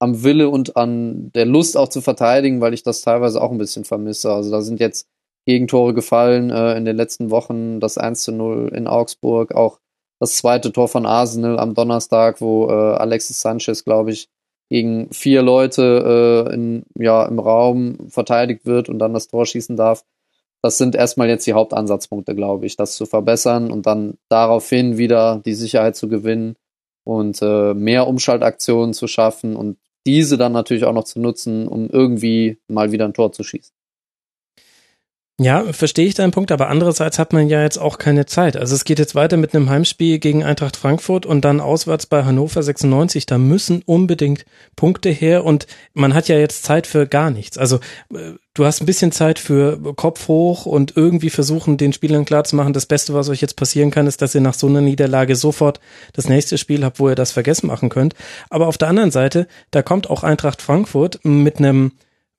am Wille und an der Lust auch zu verteidigen, weil ich das teilweise auch ein bisschen vermisse. Also da sind jetzt Gegentore gefallen äh, in den letzten Wochen, das 1 zu 0 in Augsburg, auch das zweite Tor von Arsenal am Donnerstag, wo äh, Alexis Sanchez, glaube ich, gegen vier Leute äh, in, ja, im Raum verteidigt wird und dann das Tor schießen darf. Das sind erstmal jetzt die Hauptansatzpunkte, glaube ich, das zu verbessern und dann daraufhin wieder die Sicherheit zu gewinnen und äh, mehr Umschaltaktionen zu schaffen und diese dann natürlich auch noch zu nutzen, um irgendwie mal wieder ein Tor zu schießen. Ja, verstehe ich deinen Punkt, aber andererseits hat man ja jetzt auch keine Zeit. Also es geht jetzt weiter mit einem Heimspiel gegen Eintracht Frankfurt und dann auswärts bei Hannover 96. Da müssen unbedingt Punkte her und man hat ja jetzt Zeit für gar nichts. Also äh, du hast ein bisschen Zeit für Kopf hoch und irgendwie versuchen, den Spielern klarzumachen, das Beste, was euch jetzt passieren kann, ist, dass ihr nach so einer Niederlage sofort das nächste Spiel habt, wo ihr das vergessen machen könnt. Aber auf der anderen Seite, da kommt auch Eintracht Frankfurt mit einem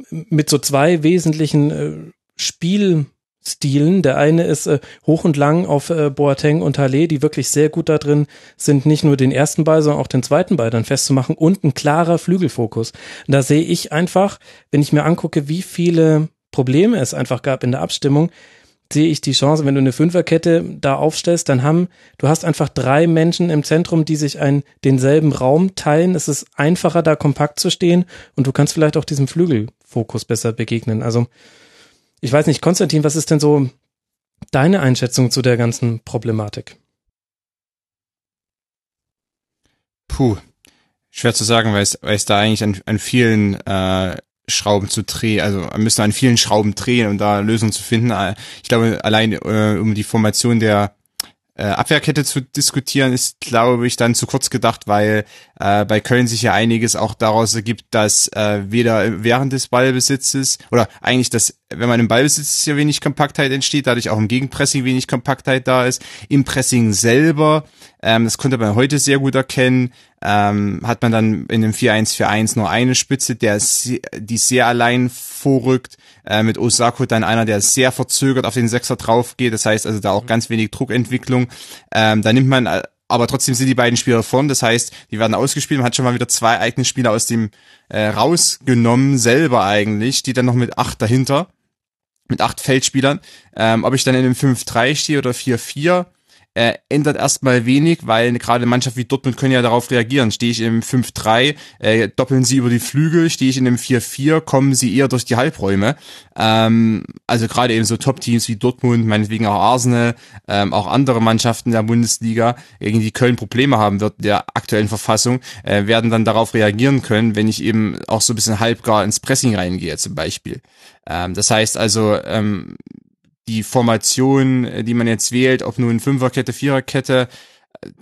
mit so zwei wesentlichen äh, Spielstilen. Der eine ist äh, hoch und lang auf äh, Boateng und Halle, die wirklich sehr gut da drin sind, nicht nur den ersten Ball, sondern auch den zweiten Ball dann festzumachen und ein klarer Flügelfokus. Und da sehe ich einfach, wenn ich mir angucke, wie viele Probleme es einfach gab in der Abstimmung, sehe ich die Chance, wenn du eine Fünferkette da aufstellst, dann haben, du hast einfach drei Menschen im Zentrum, die sich einen, denselben Raum teilen. Es ist einfacher, da kompakt zu stehen und du kannst vielleicht auch diesem Flügelfokus besser begegnen. Also, ich weiß nicht, Konstantin, was ist denn so deine Einschätzung zu der ganzen Problematik? Puh, schwer zu sagen, weil es, weil es da eigentlich an, an vielen äh, Schrauben zu drehen, also müssen an vielen Schrauben drehen, um da Lösungen zu finden. Äh, ich glaube, allein äh, um die Formation der äh, Abwehrkette zu diskutieren, ist, glaube ich, dann zu kurz gedacht, weil äh, bei Köln sich ja einiges auch daraus ergibt, dass äh, weder während des Ballbesitzes oder eigentlich, dass wenn man im Ballbesitz ist, ja wenig Kompaktheit entsteht, dadurch auch im Gegenpressing wenig Kompaktheit da ist. Im Pressing selber, ähm, das konnte man heute sehr gut erkennen, ähm, hat man dann in dem 4-1-4-1 nur eine Spitze, der die sehr allein vorrückt, äh, mit Osako dann einer, der sehr verzögert auf den Sechser drauf geht, das heißt also da auch ganz wenig Druckentwicklung. Ähm, da nimmt man aber trotzdem sind die beiden Spieler vorn. Das heißt, die werden ausgespielt. Man hat schon mal wieder zwei eigene Spieler aus dem äh, rausgenommen, selber eigentlich, die dann noch mit acht dahinter, mit acht Feldspielern. Ähm, ob ich dann in einem 5-3 stehe oder 4-4, äh, ändert erstmal wenig, weil gerade eine Mannschaft wie Dortmund können ja darauf reagieren. Stehe ich im 5-3, äh, doppeln sie über die Flügel, stehe ich in einem 4-4, kommen sie eher durch die Halbräume. Ähm, also gerade eben so Top-Teams wie Dortmund, meinetwegen auch Arsenal, ähm, auch andere Mannschaften der Bundesliga, gegen die Köln Probleme haben wird der aktuellen Verfassung, äh, werden dann darauf reagieren können, wenn ich eben auch so ein bisschen halbgar ins Pressing reingehe zum Beispiel. Ähm, das heißt also, ähm, die Formation, äh, die man jetzt wählt, ob nun Fünferkette, Viererkette,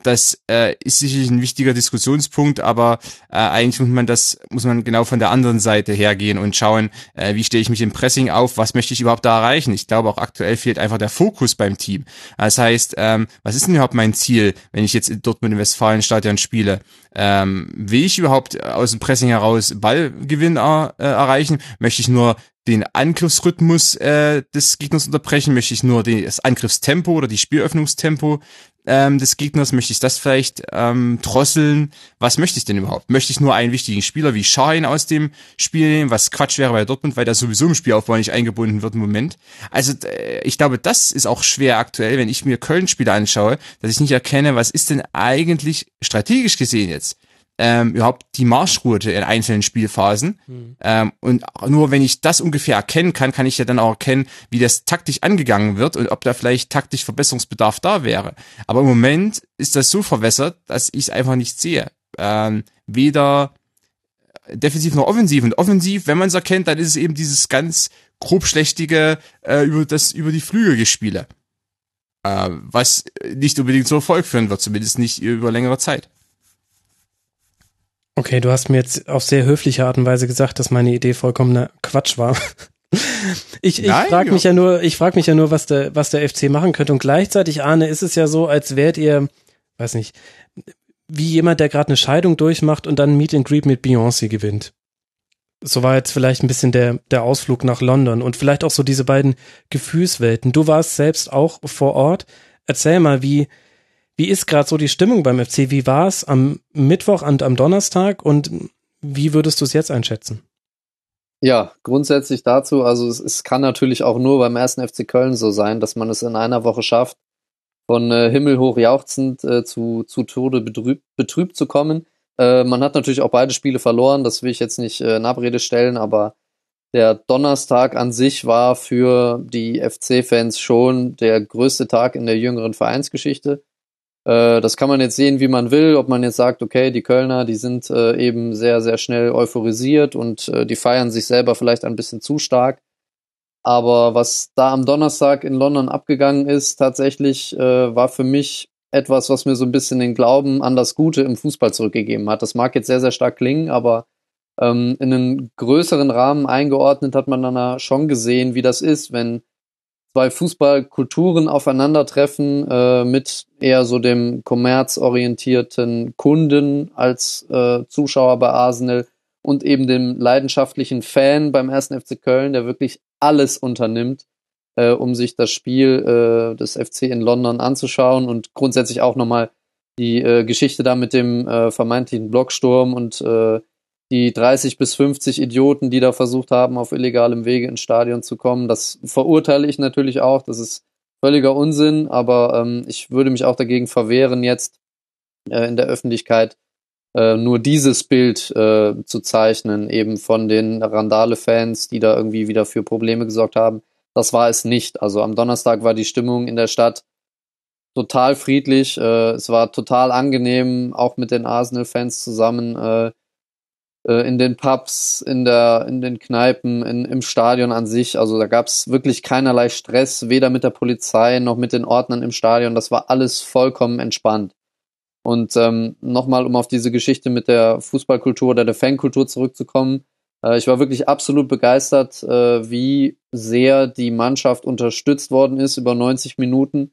das äh, ist sicherlich ein wichtiger Diskussionspunkt, aber äh, eigentlich muss man das, muss man genau von der anderen Seite hergehen und schauen, äh, wie stelle ich mich im Pressing auf, was möchte ich überhaupt da erreichen. Ich glaube, auch aktuell fehlt einfach der Fokus beim Team. Das heißt, ähm, was ist denn überhaupt mein Ziel, wenn ich jetzt in Dortmund im Westfalenstadion spiele? Ähm, will ich überhaupt aus dem Pressing heraus Ballgewinn äh, erreichen? Möchte ich nur den Angriffsrhythmus äh, des Gegners unterbrechen? Möchte ich nur das Angriffstempo oder die Spielöffnungstempo ähm, des Gegners? Möchte ich das vielleicht ähm, drosseln? Was möchte ich denn überhaupt? Möchte ich nur einen wichtigen Spieler wie Schein aus dem Spiel nehmen, was Quatsch wäre bei Dortmund, weil der sowieso im Spielaufbau nicht eingebunden wird im Moment? Also äh, ich glaube, das ist auch schwer aktuell, wenn ich mir Köln-Spiele anschaue, dass ich nicht erkenne, was ist denn eigentlich strategisch gesehen jetzt ähm, überhaupt die Marschroute in einzelnen Spielphasen. Mhm. Ähm, und nur wenn ich das ungefähr erkennen kann, kann ich ja dann auch erkennen, wie das taktisch angegangen wird und ob da vielleicht taktisch Verbesserungsbedarf da wäre. Aber im Moment ist das so verwässert, dass ich es einfach nicht sehe. Ähm, weder defensiv noch offensiv. Und offensiv, wenn man es erkennt, dann ist es eben dieses ganz grobschlächtige äh, über das über die Flügel gespiele. Äh, was nicht unbedingt zu Erfolg führen wird, zumindest nicht über längere Zeit. Okay, du hast mir jetzt auf sehr höfliche Art und Weise gesagt, dass meine Idee vollkommener Quatsch war. Ich, ich frage mich ja nur, ich frage mich ja nur, was der, was der FC machen könnte. Und gleichzeitig, Arne, ist es ja so, als wärt ihr, weiß nicht, wie jemand, der gerade eine Scheidung durchmacht und dann Meet and Greet mit Beyoncé gewinnt. So war jetzt vielleicht ein bisschen der, der Ausflug nach London und vielleicht auch so diese beiden Gefühlswelten. Du warst selbst auch vor Ort. Erzähl mal, wie, wie ist gerade so die Stimmung beim FC? Wie war es am Mittwoch und am Donnerstag und wie würdest du es jetzt einschätzen? Ja, grundsätzlich dazu, also es, es, kann natürlich auch nur beim ersten FC Köln so sein, dass man es in einer Woche schafft, von äh, himmelhoch jauchzend äh, zu, zu Tode betrübt, betrübt zu kommen. Äh, man hat natürlich auch beide Spiele verloren, das will ich jetzt nicht äh, in Abrede stellen, aber der Donnerstag an sich war für die FC-Fans schon der größte Tag in der jüngeren Vereinsgeschichte. Äh, das kann man jetzt sehen, wie man will, ob man jetzt sagt, okay, die Kölner, die sind äh, eben sehr, sehr schnell euphorisiert und äh, die feiern sich selber vielleicht ein bisschen zu stark. Aber was da am Donnerstag in London abgegangen ist, tatsächlich äh, war für mich etwas, was mir so ein bisschen den Glauben an das Gute im Fußball zurückgegeben hat. Das mag jetzt sehr, sehr stark klingen, aber ähm, in einen größeren Rahmen eingeordnet hat man dann schon gesehen, wie das ist, wenn zwei Fußballkulturen aufeinandertreffen äh, mit eher so dem kommerzorientierten Kunden als äh, Zuschauer bei Arsenal und eben dem leidenschaftlichen Fan beim ersten FC Köln, der wirklich alles unternimmt, äh, um sich das Spiel äh, des FC in London anzuschauen und grundsätzlich auch nochmal die äh, Geschichte da mit dem äh, vermeintlichen Blocksturm und äh, die 30 bis 50 Idioten, die da versucht haben, auf illegalem Wege ins Stadion zu kommen. Das verurteile ich natürlich auch. Das ist völliger Unsinn, aber ähm, ich würde mich auch dagegen verwehren, jetzt äh, in der Öffentlichkeit äh, nur dieses Bild äh, zu zeichnen, eben von den Randale-Fans, die da irgendwie wieder für Probleme gesorgt haben. Das war es nicht. Also am Donnerstag war die Stimmung in der Stadt total friedlich. Äh, es war total angenehm, auch mit den Arsenal-Fans zusammen äh, in den Pubs, in der, in den Kneipen, in, im Stadion an sich. Also da gab es wirklich keinerlei Stress, weder mit der Polizei noch mit den Ordnern im Stadion. Das war alles vollkommen entspannt. Und ähm, nochmal, um auf diese Geschichte mit der Fußballkultur oder der Fankultur zurückzukommen, äh, ich war wirklich absolut begeistert, äh, wie sehr die Mannschaft unterstützt worden ist über 90 Minuten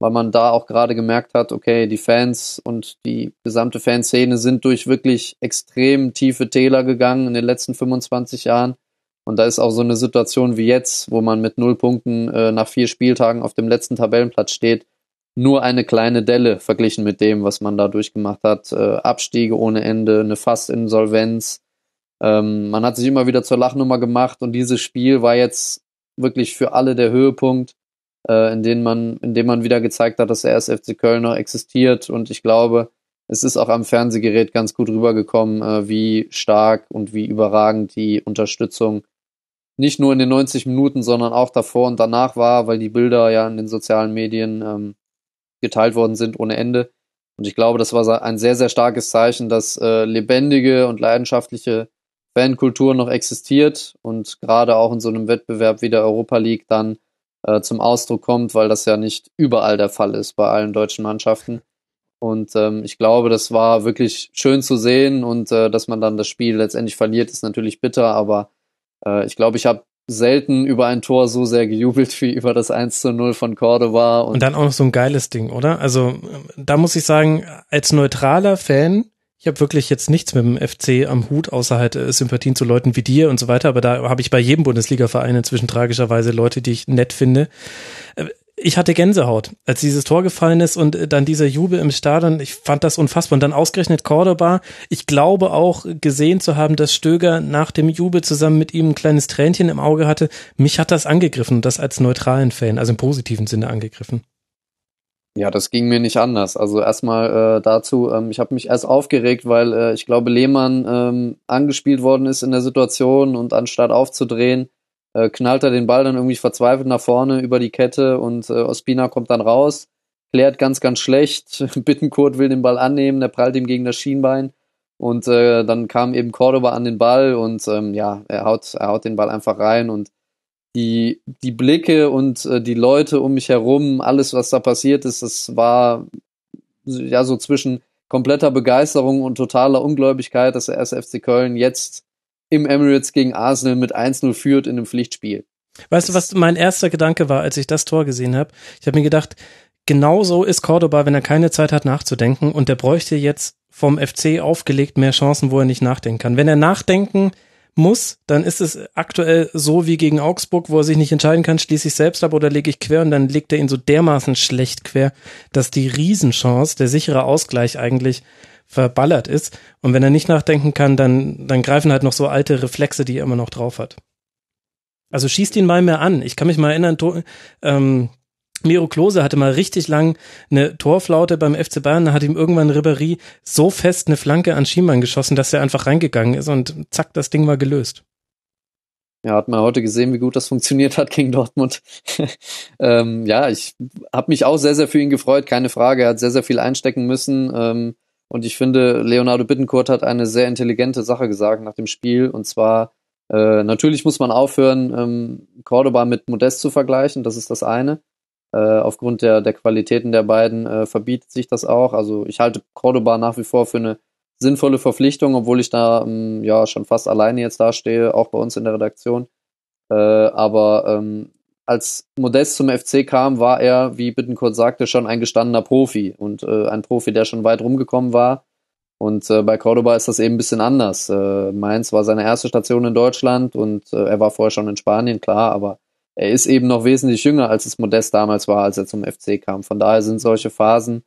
weil man da auch gerade gemerkt hat, okay, die Fans und die gesamte Fanszene sind durch wirklich extrem tiefe Täler gegangen in den letzten 25 Jahren. Und da ist auch so eine Situation wie jetzt, wo man mit null Punkten äh, nach vier Spieltagen auf dem letzten Tabellenplatz steht, nur eine kleine Delle verglichen mit dem, was man da durchgemacht hat. Äh, Abstiege ohne Ende, eine Fast-Insolvenz. Ähm, man hat sich immer wieder zur Lachnummer gemacht und dieses Spiel war jetzt wirklich für alle der Höhepunkt, äh, in, dem man, in dem man wieder gezeigt hat, dass der SFC Köln noch existiert und ich glaube, es ist auch am Fernsehgerät ganz gut rübergekommen, äh, wie stark und wie überragend die Unterstützung nicht nur in den 90 Minuten, sondern auch davor und danach war, weil die Bilder ja in den sozialen Medien ähm, geteilt worden sind ohne Ende. Und ich glaube, das war ein sehr, sehr starkes Zeichen, dass äh, lebendige und leidenschaftliche Fankultur noch existiert und gerade auch in so einem Wettbewerb wie der Europa League dann äh, zum Ausdruck kommt, weil das ja nicht überall der Fall ist bei allen deutschen Mannschaften. Und ähm, ich glaube, das war wirklich schön zu sehen und äh, dass man dann das Spiel letztendlich verliert, ist natürlich bitter, aber äh, ich glaube, ich habe selten über ein Tor so sehr gejubelt wie über das 1 zu 0 von Cordova. Und, und dann auch noch so ein geiles Ding, oder? Also da muss ich sagen, als neutraler Fan, habe wirklich jetzt nichts mit dem FC am Hut, außer halt äh, Sympathien zu Leuten wie dir und so weiter, aber da habe ich bei jedem Bundesliga-Verein inzwischen tragischerweise Leute, die ich nett finde. Äh, ich hatte Gänsehaut, als dieses Tor gefallen ist und dann dieser Jubel im Stadion. Ich fand das unfassbar. Und dann ausgerechnet Cordoba. Ich glaube auch gesehen zu haben, dass Stöger nach dem Jubel zusammen mit ihm ein kleines Tränchen im Auge hatte. Mich hat das angegriffen das als neutralen Fan, also im positiven Sinne angegriffen. Ja, das ging mir nicht anders. Also erstmal äh, dazu, ähm, ich habe mich erst aufgeregt, weil äh, ich glaube, Lehmann ähm, angespielt worden ist in der Situation und anstatt aufzudrehen, äh, knallt er den Ball dann irgendwie verzweifelt nach vorne über die Kette und äh, Ospina kommt dann raus, klärt ganz, ganz schlecht. Bittenkurt will den Ball annehmen, der prallt ihm gegen das Schienbein und äh, dann kam eben Cordoba an den Ball und ähm, ja, er haut, er haut den Ball einfach rein und die, die Blicke und äh, die Leute um mich herum, alles, was da passiert ist, das war ja so zwischen kompletter Begeisterung und totaler Ungläubigkeit, dass der SFC Köln jetzt im Emirates gegen Arsenal mit 1-0 führt in einem Pflichtspiel. Weißt du, was mein erster Gedanke war, als ich das Tor gesehen habe? Ich habe mir gedacht, genau so ist Cordoba, wenn er keine Zeit hat nachzudenken und der bräuchte jetzt vom FC aufgelegt mehr Chancen, wo er nicht nachdenken kann. Wenn er nachdenken muss, dann ist es aktuell so wie gegen Augsburg, wo er sich nicht entscheiden kann, schließe ich selbst ab oder lege ich quer und dann legt er ihn so dermaßen schlecht quer, dass die Riesenchance, der sichere Ausgleich eigentlich verballert ist. Und wenn er nicht nachdenken kann, dann, dann greifen halt noch so alte Reflexe, die er immer noch drauf hat. Also schießt ihn mal mehr an. Ich kann mich mal erinnern, ähm, Miro Klose hatte mal richtig lang eine Torflaute beim FC Bayern, da hat ihm irgendwann Ribéry so fest eine Flanke an Schiemann geschossen, dass er einfach reingegangen ist und zack, das Ding war gelöst. Ja, hat man heute gesehen, wie gut das funktioniert hat gegen Dortmund. ähm, ja, ich habe mich auch sehr, sehr für ihn gefreut, keine Frage. Er hat sehr, sehr viel einstecken müssen. Ähm, und ich finde, Leonardo Bittencourt hat eine sehr intelligente Sache gesagt nach dem Spiel. Und zwar, äh, natürlich muss man aufhören, ähm, Cordoba mit Modest zu vergleichen. Das ist das eine. Äh, aufgrund der, der Qualitäten der beiden äh, verbietet sich das auch. Also ich halte Cordoba nach wie vor für eine sinnvolle Verpflichtung, obwohl ich da ähm, ja schon fast alleine jetzt dastehe, auch bei uns in der Redaktion. Äh, aber ähm, als Modest zum FC kam, war er, wie Bittenkurt sagte, schon ein gestandener Profi und äh, ein Profi, der schon weit rumgekommen war. Und äh, bei Cordoba ist das eben ein bisschen anders. Äh, Mainz war seine erste Station in Deutschland und er war vorher schon in Spanien, klar, aber er ist eben noch wesentlich jünger, als es Modest damals war, als er zum FC kam. Von daher sind solche Phasen,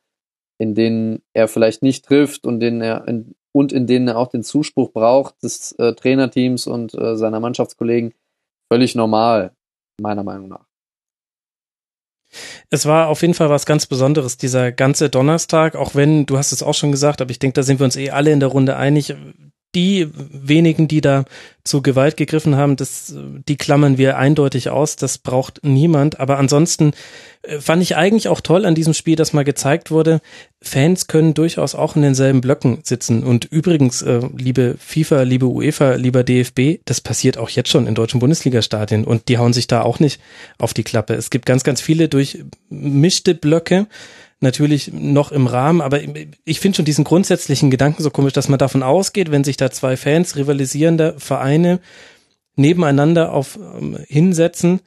in denen er vielleicht nicht trifft und, denen er in, und in denen er auch den Zuspruch braucht des äh, Trainerteams und äh, seiner Mannschaftskollegen, völlig normal meiner Meinung nach. Es war auf jeden Fall was ganz Besonderes, dieser ganze Donnerstag, auch wenn, du hast es auch schon gesagt, aber ich denke, da sind wir uns eh alle in der Runde einig, die wenigen, die da zu Gewalt gegriffen haben, das, die klammern wir eindeutig aus. Das braucht niemand. Aber ansonsten äh, fand ich eigentlich auch toll an diesem Spiel, dass mal gezeigt wurde, Fans können durchaus auch in denselben Blöcken sitzen. Und übrigens, äh, liebe FIFA, liebe UEFA, lieber DFB, das passiert auch jetzt schon in deutschen Bundesliga-Stadien. Und die hauen sich da auch nicht auf die Klappe. Es gibt ganz, ganz viele durchmischte Blöcke natürlich noch im Rahmen, aber ich finde schon diesen grundsätzlichen Gedanken so komisch, dass man davon ausgeht, wenn sich da zwei Fans rivalisierender Vereine nebeneinander auf ähm, hinsetzen,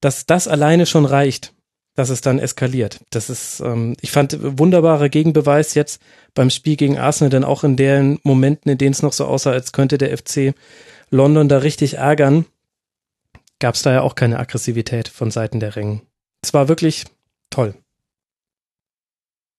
dass das alleine schon reicht, dass es dann eskaliert. Das ist, ähm, ich fand wunderbarer Gegenbeweis jetzt beim Spiel gegen Arsenal, denn auch in den Momenten, in denen es noch so aussah, als könnte der FC London da richtig ärgern, gab es da ja auch keine Aggressivität von Seiten der Ringen. Es war wirklich toll.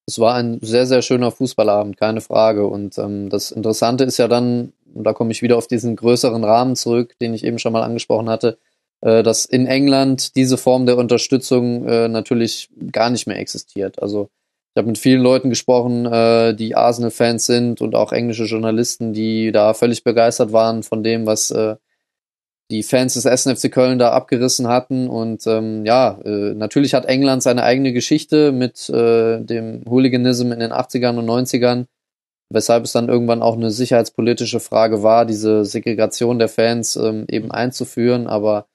Es war ein sehr, sehr schöner Fußballabend, keine Frage. Und ähm, das Interessante ist ja dann, da komme ich wieder auf diesen größeren Rahmen zurück, den ich eben schon mal angesprochen hatte, äh, dass in England diese Form der Unterstützung äh, natürlich gar nicht mehr existiert. Also ich habe mit vielen Leuten gesprochen, äh, die Arsenal-Fans sind und auch englische Journalisten, die da völlig begeistert waren von dem, was äh, die Fans des SNFC Köln da abgerissen hatten. Und ähm, ja, äh, natürlich hat England seine eigene Geschichte mit äh, dem Hooliganism in den 80ern und 90ern, weshalb es dann irgendwann auch eine sicherheitspolitische Frage war, diese Segregation der Fans ähm, eben einzuführen. Aber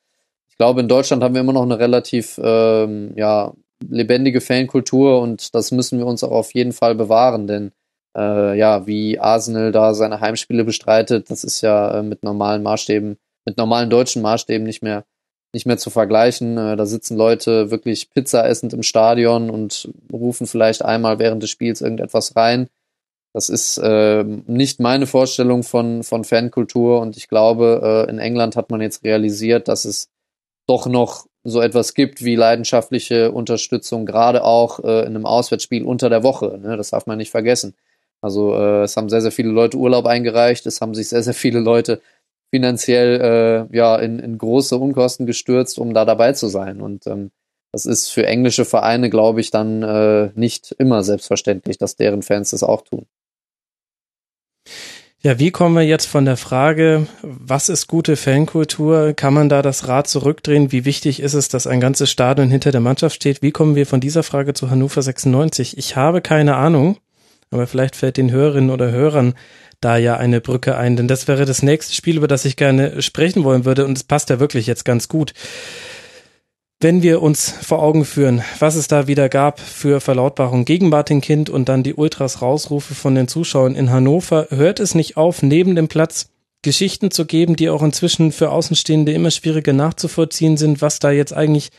ich glaube, in Deutschland haben wir immer noch eine relativ ähm, ja, lebendige Fankultur und das müssen wir uns auch auf jeden Fall bewahren, denn äh, ja, wie Arsenal da seine Heimspiele bestreitet, das ist ja äh, mit normalen Maßstäben mit normalen deutschen Maßstäben nicht mehr nicht mehr zu vergleichen. Äh, da sitzen Leute wirklich Pizza essend im Stadion und rufen vielleicht einmal während des Spiels irgendetwas rein. Das ist äh, nicht meine Vorstellung von, von Fankultur und ich glaube, äh, in England hat man jetzt realisiert, dass es doch noch so etwas gibt wie leidenschaftliche Unterstützung, gerade auch äh, in einem Auswärtsspiel unter der Woche. Ne? Das darf man nicht vergessen. Also äh, es haben sehr, sehr viele Leute Urlaub eingereicht, es haben sich sehr, sehr viele Leute finanziell äh, ja in, in große Unkosten gestürzt, um da dabei zu sein. Und ähm, das ist für englische Vereine, glaube ich, dann äh, nicht immer selbstverständlich, dass deren Fans das auch tun. Ja, wie kommen wir jetzt von der Frage, was ist gute Fankultur? Kann man da das Rad zurückdrehen? Wie wichtig ist es, dass ein ganzes Stadion hinter der Mannschaft steht? Wie kommen wir von dieser Frage zu Hannover 96? Ich habe keine Ahnung, aber vielleicht fällt den Hörerinnen oder Hörern da ja eine Brücke ein, denn das wäre das nächste Spiel, über das ich gerne sprechen wollen würde und es passt ja wirklich jetzt ganz gut. Wenn wir uns vor Augen führen, was es da wieder gab für Verlautbarungen gegen Martin Kind und dann die Ultras Rausrufe von den Zuschauern in Hannover, hört es nicht auf, neben dem Platz Geschichten zu geben, die auch inzwischen für Außenstehende immer schwieriger nachzuvollziehen sind, was da jetzt eigentlich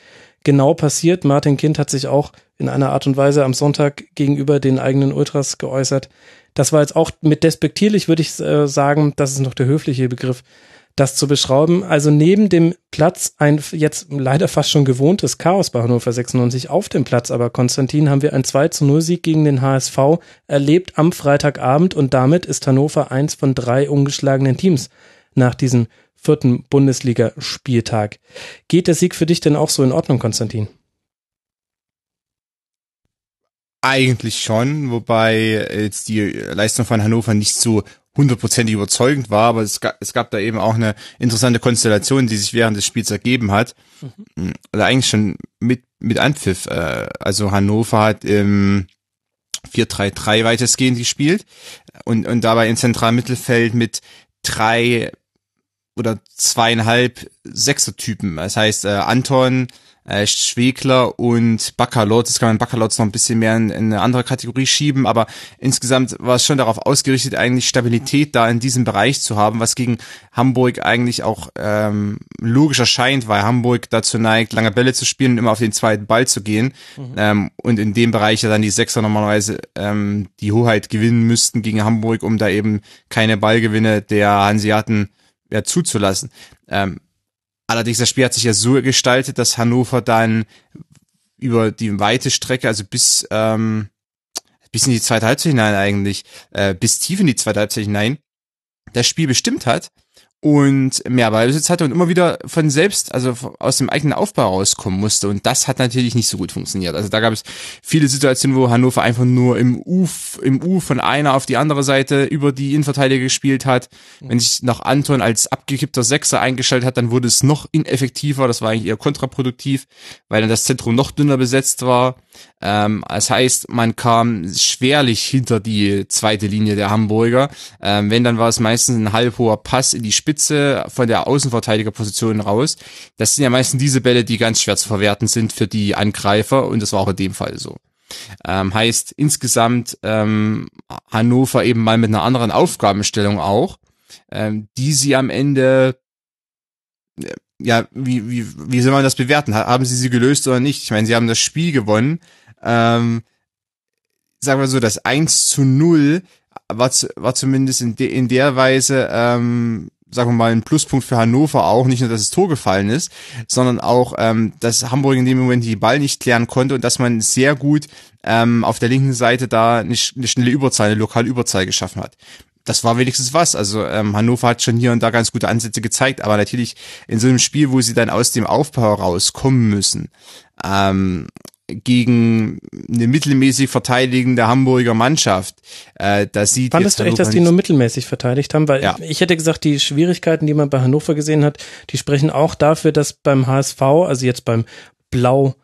genau passiert. Martin Kind hat sich auch in einer Art und Weise am Sonntag gegenüber den eigenen Ultras geäußert. Das war jetzt auch mit despektierlich, würde ich äh, sagen, das ist noch der höfliche Begriff, das zu beschrauben. Also neben dem Platz ein jetzt leider fast schon gewohntes Chaos bei Hannover 96 auf dem Platz. Aber Konstantin haben wir ein 2 zu 0 Sieg gegen den HSV erlebt am Freitagabend und damit ist Hannover eins von drei ungeschlagenen Teams nach diesem vierten Bundesligaspieltag. Geht der Sieg für dich denn auch so in Ordnung, Konstantin? Eigentlich schon, wobei jetzt die Leistung von Hannover nicht so hundertprozentig überzeugend war, aber es gab, es gab da eben auch eine interessante Konstellation, die sich während des Spiels ergeben hat. Mhm. Oder eigentlich schon mit, mit Anpfiff. Äh, also Hannover hat im 4-3-3 weitestgehend gespielt und, und dabei im zentralen Mittelfeld mit drei oder zweieinhalb Sechser-Typen. Das heißt, äh, Anton, äh, Schwegler und Baccalot. Das kann man Baccalot noch ein bisschen mehr in, in, eine andere Kategorie schieben, aber insgesamt war es schon darauf ausgerichtet, eigentlich Stabilität da in diesem Bereich zu haben, was gegen Hamburg eigentlich auch ähm, logisch erscheint, weil Hamburg dazu neigt, lange Bälle zu spielen und immer auf den zweiten Ball zu gehen. Mhm. Ähm, und in dem Bereich ja dann die Sechser normalerweise ähm, die Hoheit gewinnen müssten gegen Hamburg, um da eben keine Ballgewinne der Hanseaten ja, zuzulassen. Ähm, Allerdings, das Spiel hat sich ja so gestaltet, dass Hannover dann über die weite Strecke, also bis, ähm, bis in die zweite Halbzeit hinein eigentlich, äh, bis tief in die zweite Halbzeit hinein, das Spiel bestimmt hat und mehr Ballbesitz hatte und immer wieder von selbst, also aus dem eigenen Aufbau rauskommen musste. Und das hat natürlich nicht so gut funktioniert. Also da gab es viele Situationen, wo Hannover einfach nur im U, im U von einer auf die andere Seite über die Innenverteidiger gespielt hat. Wenn sich noch Anton als abgekippter Sechser eingestellt hat, dann wurde es noch ineffektiver. Das war eigentlich eher kontraproduktiv, weil dann das Zentrum noch dünner besetzt war. Ähm, das heißt, man kam schwerlich hinter die zweite Linie der Hamburger. Ähm, wenn, dann war es meistens ein halbhoher Pass in die Spitze von der Außenverteidigerposition raus. Das sind ja meistens diese Bälle, die ganz schwer zu verwerten sind für die Angreifer und das war auch in dem Fall so. Ähm, heißt insgesamt ähm, Hannover eben mal mit einer anderen Aufgabenstellung auch, ähm, die sie am Ende äh, ja, wie, wie, wie soll man das bewerten? Haben sie sie gelöst oder nicht? Ich meine, sie haben das Spiel gewonnen. Ähm, sagen wir so, das 1 zu 0 war, war zumindest in, de, in der Weise ähm, sagen wir mal, ein Pluspunkt für Hannover auch, nicht nur, dass das Tor gefallen ist, sondern auch, ähm, dass Hamburg in dem Moment die Ball nicht klären konnte und dass man sehr gut ähm, auf der linken Seite da eine, eine schnelle Überzahl, eine lokale Überzahl geschaffen hat das war wenigstens was. Also ähm, Hannover hat schon hier und da ganz gute Ansätze gezeigt, aber natürlich in so einem Spiel, wo sie dann aus dem Aufbau rauskommen müssen, ähm, gegen eine mittelmäßig verteidigende Hamburger Mannschaft. Äh, da sieht Fandest du echt, dass die nur mittelmäßig verteidigt haben? Weil ja. ich hätte gesagt, die Schwierigkeiten, die man bei Hannover gesehen hat, die sprechen auch dafür, dass beim HSV, also jetzt beim Blau,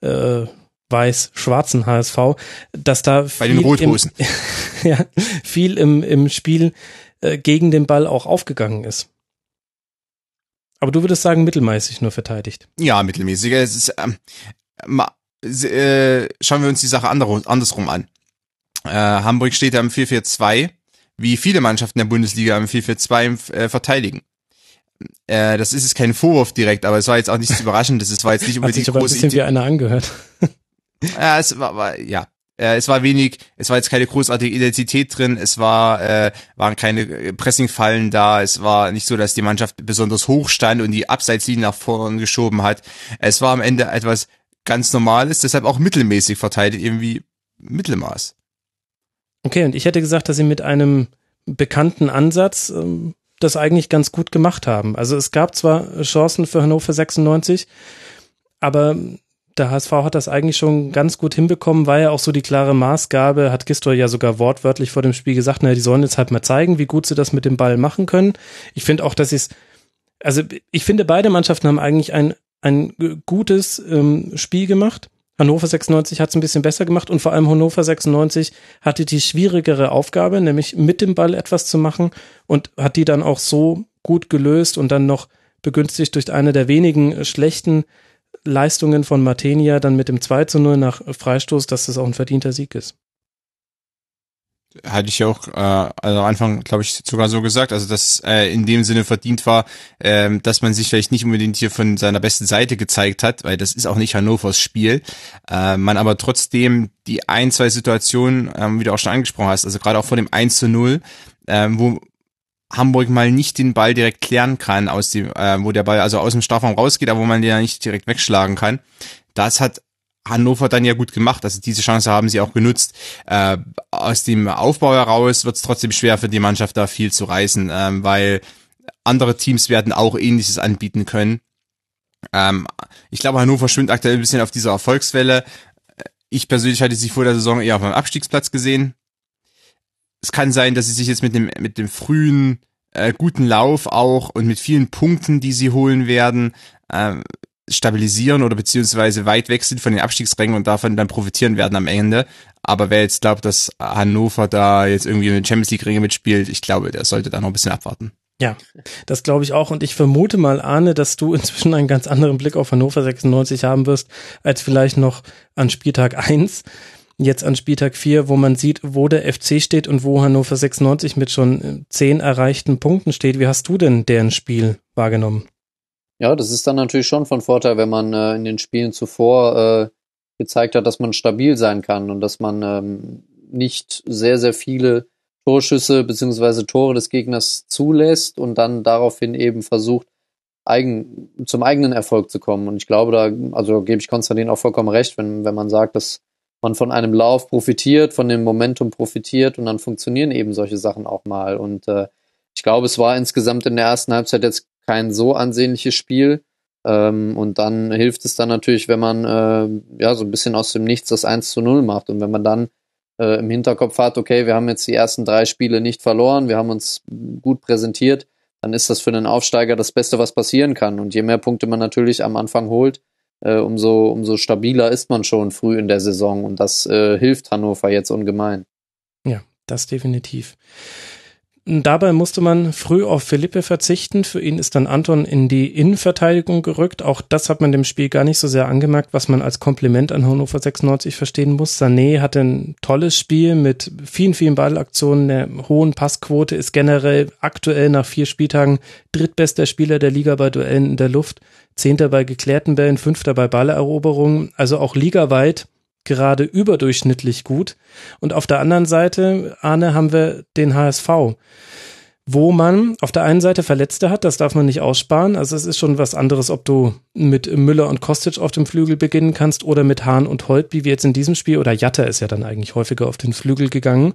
äh, weiß-schwarzen HSV, dass da bei den Rothosen im, ja, viel im, im Spiel äh, gegen den Ball auch aufgegangen ist. Aber du würdest sagen, mittelmäßig nur verteidigt. Ja, mittelmäßig. Es ist, ähm, äh, schauen wir uns die Sache andersrum an. Äh, Hamburg steht am 4-4-2, wie viele Mannschaften der Bundesliga am 4-4-2 äh, verteidigen. Äh, das ist jetzt kein Vorwurf direkt, aber es war jetzt auch nichts Überraschendes. Es war jetzt nicht unbedingt Hat sich aber ein bisschen wie einer angehört. ja, es war, war ja. Äh, es war wenig, es war jetzt keine großartige Identität drin, es war, äh, waren keine äh, Pressingfallen da, es war nicht so, dass die Mannschaft besonders hoch stand und die Abseitslinie nach vorne geschoben hat. Es war am Ende etwas ganz Normales, deshalb auch mittelmäßig verteidigt, irgendwie Mittelmaß. Okay, und ich hätte gesagt, dass sie mit einem bekannten Ansatz ähm, das eigentlich ganz gut gemacht haben. Also es gab zwar Chancen für Hannover 96, aber der HSV hat das eigentlich schon ganz gut hinbekommen, war ja auch so die klare Maßgabe, hat Gistor ja sogar wortwörtlich vor dem Spiel gesagt, naja, die sollen jetzt halt mal zeigen, wie gut sie das mit dem Ball machen können. Ich finde auch, dass sie es, also ich finde, beide Mannschaften haben eigentlich ein, ein gutes ähm, Spiel gemacht. Hannover 96 hat es ein bisschen besser gemacht und vor allem Hannover 96 hatte die schwierigere Aufgabe, nämlich mit dem Ball etwas zu machen und hat die dann auch so gut gelöst und dann noch begünstigt durch eine der wenigen schlechten Leistungen von Martenia dann mit dem 2 zu 0 nach Freistoß, dass das auch ein verdienter Sieg ist. Hatte ich ja auch äh, also am Anfang, glaube ich, sogar so gesagt, also dass äh, in dem Sinne verdient war, äh, dass man sich vielleicht nicht unbedingt hier von seiner besten Seite gezeigt hat, weil das ist auch nicht Hannovers Spiel. Äh, man aber trotzdem die ein, zwei Situationen, ähm, wie du auch schon angesprochen hast, also gerade auch vor dem 1 zu 0, äh, wo Hamburg mal nicht den Ball direkt klären kann, aus dem, äh, wo der Ball also aus dem Strafraum rausgeht, aber wo man den ja nicht direkt wegschlagen kann. Das hat Hannover dann ja gut gemacht. Also diese Chance haben sie auch genutzt. Äh, aus dem Aufbau heraus wird es trotzdem schwer für die Mannschaft da viel zu reißen, ähm, weil andere Teams werden auch ähnliches anbieten können. Ähm, ich glaube, Hannover schwimmt aktuell ein bisschen auf dieser Erfolgswelle. Ich persönlich hatte sie vor der Saison eher auf einem Abstiegsplatz gesehen es kann sein, dass sie sich jetzt mit dem, mit dem frühen, äh, guten Lauf auch und mit vielen Punkten, die sie holen werden, äh, stabilisieren oder beziehungsweise weit weg sind von den Abstiegsrängen und davon dann profitieren werden am Ende. Aber wer jetzt glaubt, dass Hannover da jetzt irgendwie in den Champions League Ringe mitspielt, ich glaube, der sollte da noch ein bisschen abwarten. Ja, das glaube ich auch. Und ich vermute mal, Arne, dass du inzwischen einen ganz anderen Blick auf Hannover 96 haben wirst, als vielleicht noch an Spieltag eins jetzt an Spieltag 4, wo man sieht, wo der FC steht und wo Hannover 96 mit schon zehn erreichten Punkten steht. Wie hast du denn deren Spiel wahrgenommen? Ja, das ist dann natürlich schon von Vorteil, wenn man äh, in den Spielen zuvor äh, gezeigt hat, dass man stabil sein kann und dass man ähm, nicht sehr, sehr viele Torschüsse beziehungsweise Tore des Gegners zulässt und dann daraufhin eben versucht, eigen, zum eigenen Erfolg zu kommen. Und ich glaube, da, also gebe ich Konstantin auch vollkommen recht, wenn, wenn man sagt, dass man von einem Lauf profitiert, von dem Momentum profitiert und dann funktionieren eben solche Sachen auch mal. Und äh, ich glaube, es war insgesamt in der ersten Halbzeit jetzt kein so ansehnliches Spiel. Ähm, und dann hilft es dann natürlich, wenn man äh, ja so ein bisschen aus dem Nichts das 1 zu 0 macht. Und wenn man dann äh, im Hinterkopf hat, okay, wir haben jetzt die ersten drei Spiele nicht verloren, wir haben uns gut präsentiert, dann ist das für einen Aufsteiger das Beste, was passieren kann. Und je mehr Punkte man natürlich am Anfang holt, äh, umso, umso stabiler ist man schon früh in der Saison und das äh, hilft Hannover jetzt ungemein. Ja, das definitiv. Dabei musste man früh auf Philippe verzichten. Für ihn ist dann Anton in die Innenverteidigung gerückt. Auch das hat man dem Spiel gar nicht so sehr angemerkt, was man als Kompliment an Hannover 96 verstehen muss. Sané hatte ein tolles Spiel mit vielen, vielen Ballaktionen, der hohen Passquote, ist generell aktuell nach vier Spieltagen drittbester Spieler der Liga bei Duellen in der Luft. Zehnter bei geklärten Bällen, fünfter bei Balleroberungen, also auch ligaweit gerade überdurchschnittlich gut. Und auf der anderen Seite, Arne, haben wir den HSV. wo man auf der einen Seite Verletzte hat, das darf man nicht aussparen. Also es ist schon was anderes, ob du mit Müller und Kostic auf dem Flügel beginnen kannst oder mit Hahn und Holt, wie wir jetzt in diesem Spiel, oder Jatta ist ja dann eigentlich häufiger auf den Flügel gegangen.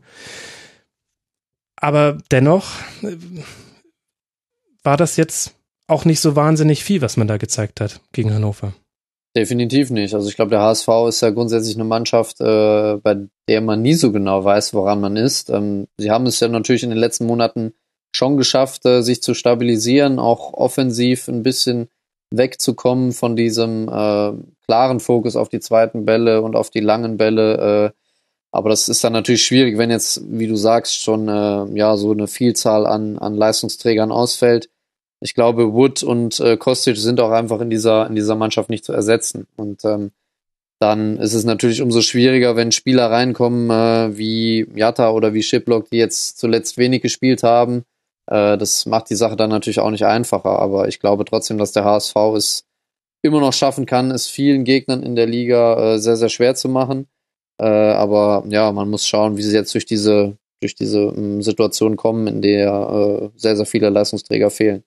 Aber dennoch äh, war das jetzt auch nicht so wahnsinnig viel, was man da gezeigt hat gegen Hannover. Definitiv nicht. Also ich glaube, der HSV ist ja grundsätzlich eine Mannschaft, äh, bei der man nie so genau weiß, woran man ist. Ähm, sie haben es ja natürlich in den letzten Monaten schon geschafft, äh, sich zu stabilisieren, auch offensiv ein bisschen wegzukommen von diesem äh, klaren Fokus auf die zweiten Bälle und auf die langen Bälle. Äh, aber das ist dann natürlich schwierig, wenn jetzt, wie du sagst, schon äh, ja so eine Vielzahl an, an Leistungsträgern ausfällt. Ich glaube, Wood und äh, Kostic sind auch einfach in dieser in dieser Mannschaft nicht zu ersetzen. Und ähm, dann ist es natürlich umso schwieriger, wenn Spieler reinkommen äh, wie Jatta oder wie Shiplock, die jetzt zuletzt wenig gespielt haben, äh, das macht die Sache dann natürlich auch nicht einfacher, aber ich glaube trotzdem, dass der HSV es immer noch schaffen kann, es vielen Gegnern in der Liga äh, sehr, sehr schwer zu machen. Äh, aber ja, man muss schauen, wie sie jetzt durch diese, durch diese ähm, Situation kommen, in der sehr, sehr viele Leistungsträger fehlen.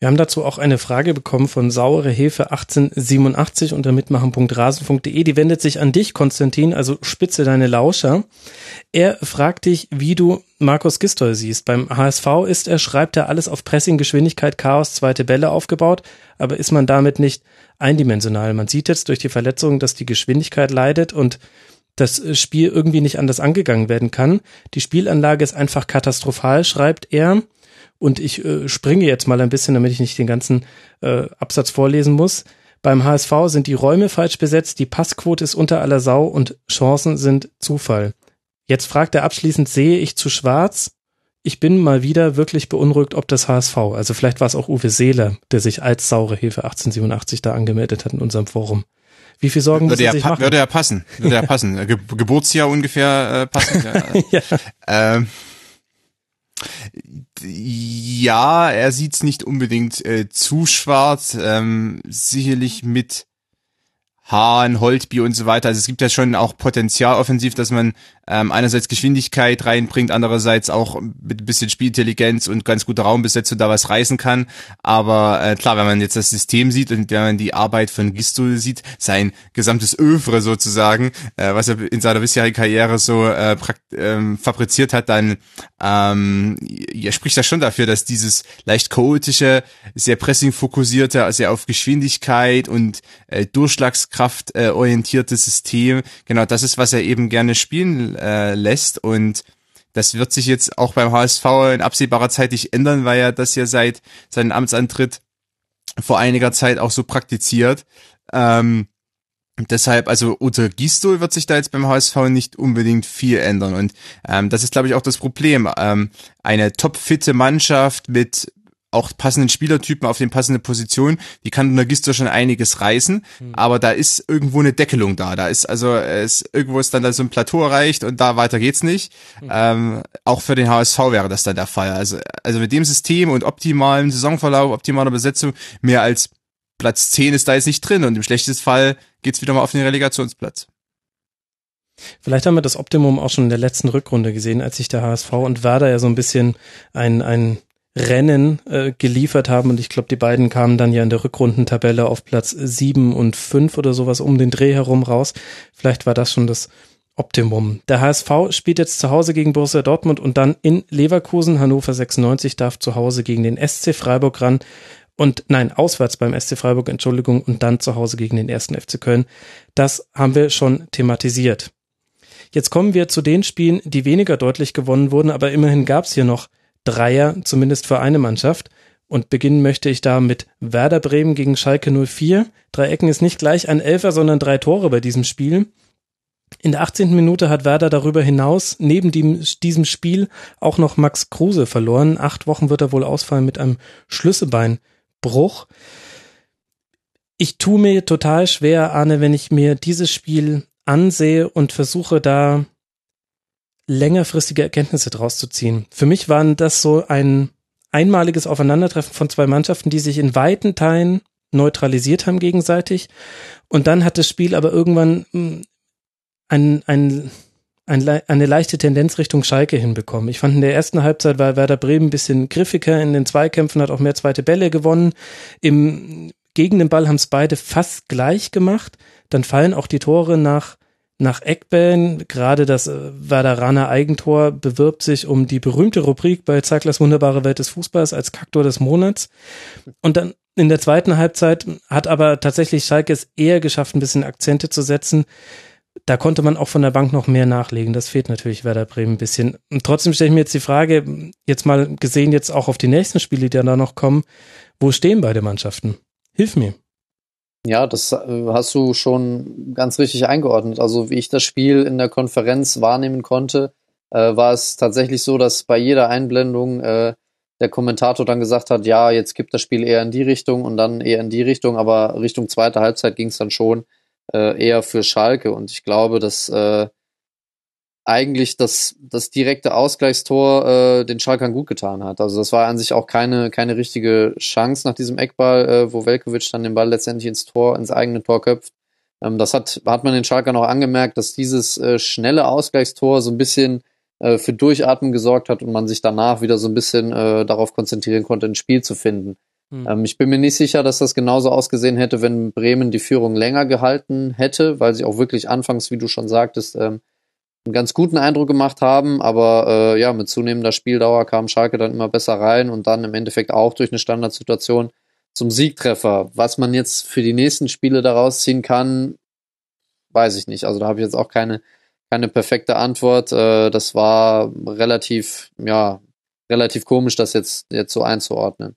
Wir haben dazu auch eine Frage bekommen von saure Hefe 1887 unter mitmachen.rasen.de. Die wendet sich an dich, Konstantin, also spitze deine Lauscher. Er fragt dich, wie du Markus Gistol siehst. Beim HSV ist er, schreibt er alles auf Pressing, Geschwindigkeit, Chaos, zweite Bälle aufgebaut, aber ist man damit nicht eindimensional? Man sieht jetzt durch die Verletzung, dass die Geschwindigkeit leidet und das Spiel irgendwie nicht anders angegangen werden kann. Die Spielanlage ist einfach katastrophal, schreibt er. Und ich äh, springe jetzt mal ein bisschen, damit ich nicht den ganzen äh, Absatz vorlesen muss. Beim HSV sind die Räume falsch besetzt, die Passquote ist unter aller Sau und Chancen sind Zufall. Jetzt fragt er abschließend, sehe ich zu schwarz? Ich bin mal wieder wirklich beunruhigt, ob das HSV, also vielleicht war es auch Uwe Seeler, der sich als saure Hilfe 1887 da angemeldet hat in unserem Forum. Wie viel Sorgen würde muss er sich machen? Würde ja passen, würde ja passen. Ge Geburtsjahr ungefähr äh, passen. ja. ähm, ja, er sieht's nicht unbedingt äh, zu schwarz. Ähm, sicherlich mit Hahn, Holtby und so weiter. Also es gibt ja schon auch Potenzial offensiv, dass man ähm, einerseits Geschwindigkeit reinbringt, andererseits auch mit ein bisschen Spielintelligenz und ganz guter Raumbesetzung da was reißen kann. Aber äh, klar, wenn man jetzt das System sieht und wenn man die Arbeit von Gisto sieht, sein gesamtes Övre sozusagen, äh, was er in seiner bisherigen Karriere so äh, ähm, fabriziert hat, dann ähm, ja, spricht das schon dafür, dass dieses leicht chaotische, sehr pressing-fokussierte, sehr auf Geschwindigkeit und äh, Durchschlagskraft äh, orientierte System, genau das ist, was er eben gerne spielen äh, lässt und das wird sich jetzt auch beim HSV in absehbarer Zeit nicht ändern, weil er das ja seit seinem Amtsantritt vor einiger Zeit auch so praktiziert. Ähm, deshalb, also unter Gistol wird sich da jetzt beim HSV nicht unbedingt viel ändern. Und ähm, das ist, glaube ich, auch das Problem. Ähm, eine topfitte Mannschaft mit auch passenden Spielertypen auf den passenden Positionen, die kann Nagisto schon einiges reißen, mhm. aber da ist irgendwo eine Deckelung da. Da ist also es irgendwo ist dann da so ein Plateau erreicht und da weiter geht's nicht. Mhm. Ähm, auch für den HSV wäre das dann der Fall. Also also mit dem System und optimalen Saisonverlauf, optimaler Besetzung mehr als Platz 10 ist da jetzt nicht drin und im schlechtesten Fall geht's wieder mal auf den Relegationsplatz. Vielleicht haben wir das Optimum auch schon in der letzten Rückrunde gesehen, als sich der HSV und Werder ja so ein bisschen ein, ein Rennen äh, geliefert haben und ich glaube, die beiden kamen dann ja in der Rückrundentabelle auf Platz sieben und fünf oder sowas um den Dreh herum raus. Vielleicht war das schon das Optimum. Der HSV spielt jetzt zu Hause gegen Borussia Dortmund und dann in Leverkusen. Hannover 96 darf zu Hause gegen den SC Freiburg ran und nein, auswärts beim SC Freiburg, Entschuldigung, und dann zu Hause gegen den ersten FC Köln. Das haben wir schon thematisiert. Jetzt kommen wir zu den Spielen, die weniger deutlich gewonnen wurden, aber immerhin gab es hier noch Dreier, zumindest für eine Mannschaft. Und beginnen möchte ich da mit Werder Bremen gegen Schalke 04. Drei Ecken ist nicht gleich ein Elfer, sondern drei Tore bei diesem Spiel. In der 18. Minute hat Werder darüber hinaus neben dem, diesem Spiel auch noch Max Kruse verloren. Acht Wochen wird er wohl ausfallen mit einem Schlüsselbeinbruch. Ich tue mir total schwer, Arne, wenn ich mir dieses Spiel ansehe und versuche da längerfristige Erkenntnisse draus zu ziehen. Für mich waren das so ein einmaliges Aufeinandertreffen von zwei Mannschaften, die sich in weiten Teilen neutralisiert haben gegenseitig. Und dann hat das Spiel aber irgendwann hm, ein, ein, eine leichte Tendenz Richtung Schalke hinbekommen. Ich fand in der ersten Halbzeit war Werder Bremen ein bisschen griffiger in den Zweikämpfen, hat auch mehr zweite Bälle gewonnen. Im, gegen den Ball haben es beide fast gleich gemacht. Dann fallen auch die Tore nach nach Eckbällen, gerade das äh, Werderaner Eigentor bewirbt sich um die berühmte Rubrik bei Zeiglers wunderbare Welt des Fußballs als Kaktor des Monats. Und dann in der zweiten Halbzeit hat aber tatsächlich Schalke es eher geschafft, ein bisschen Akzente zu setzen da konnte man auch von der Bank noch mehr nachlegen. Das fehlt natürlich Werder Bremen ein bisschen. Und trotzdem stelle ich mir jetzt die Frage, jetzt mal gesehen, jetzt auch auf die nächsten Spiele, die da noch kommen, wo stehen beide Mannschaften? Hilf mir. Ja, das äh, hast du schon ganz richtig eingeordnet. Also wie ich das Spiel in der Konferenz wahrnehmen konnte, äh, war es tatsächlich so, dass bei jeder Einblendung äh, der Kommentator dann gesagt hat, ja, jetzt gibt das Spiel eher in die Richtung und dann eher in die Richtung, aber Richtung zweite Halbzeit ging es dann schon äh, eher für Schalke. Und ich glaube, dass äh, eigentlich das, das direkte Ausgleichstor äh, den Schalkern gut getan hat. Also das war an sich auch keine, keine richtige Chance nach diesem Eckball, äh, wo Velkovic dann den Ball letztendlich ins Tor, ins eigene Tor köpft. Ähm, das hat, hat man den Schalkern auch angemerkt, dass dieses äh, schnelle Ausgleichstor so ein bisschen äh, für Durchatmen gesorgt hat und man sich danach wieder so ein bisschen äh, darauf konzentrieren konnte, ein Spiel zu finden. Hm. Ähm, ich bin mir nicht sicher, dass das genauso ausgesehen hätte, wenn Bremen die Führung länger gehalten hätte, weil sie auch wirklich anfangs, wie du schon sagtest, ähm, einen ganz guten Eindruck gemacht haben. Aber äh, ja, mit zunehmender Spieldauer kam Schalke dann immer besser rein und dann im Endeffekt auch durch eine Standardsituation zum Siegtreffer. Was man jetzt für die nächsten Spiele daraus ziehen kann, weiß ich nicht. Also da habe ich jetzt auch keine, keine perfekte Antwort. Äh, das war relativ, ja, relativ komisch, das jetzt, jetzt so einzuordnen.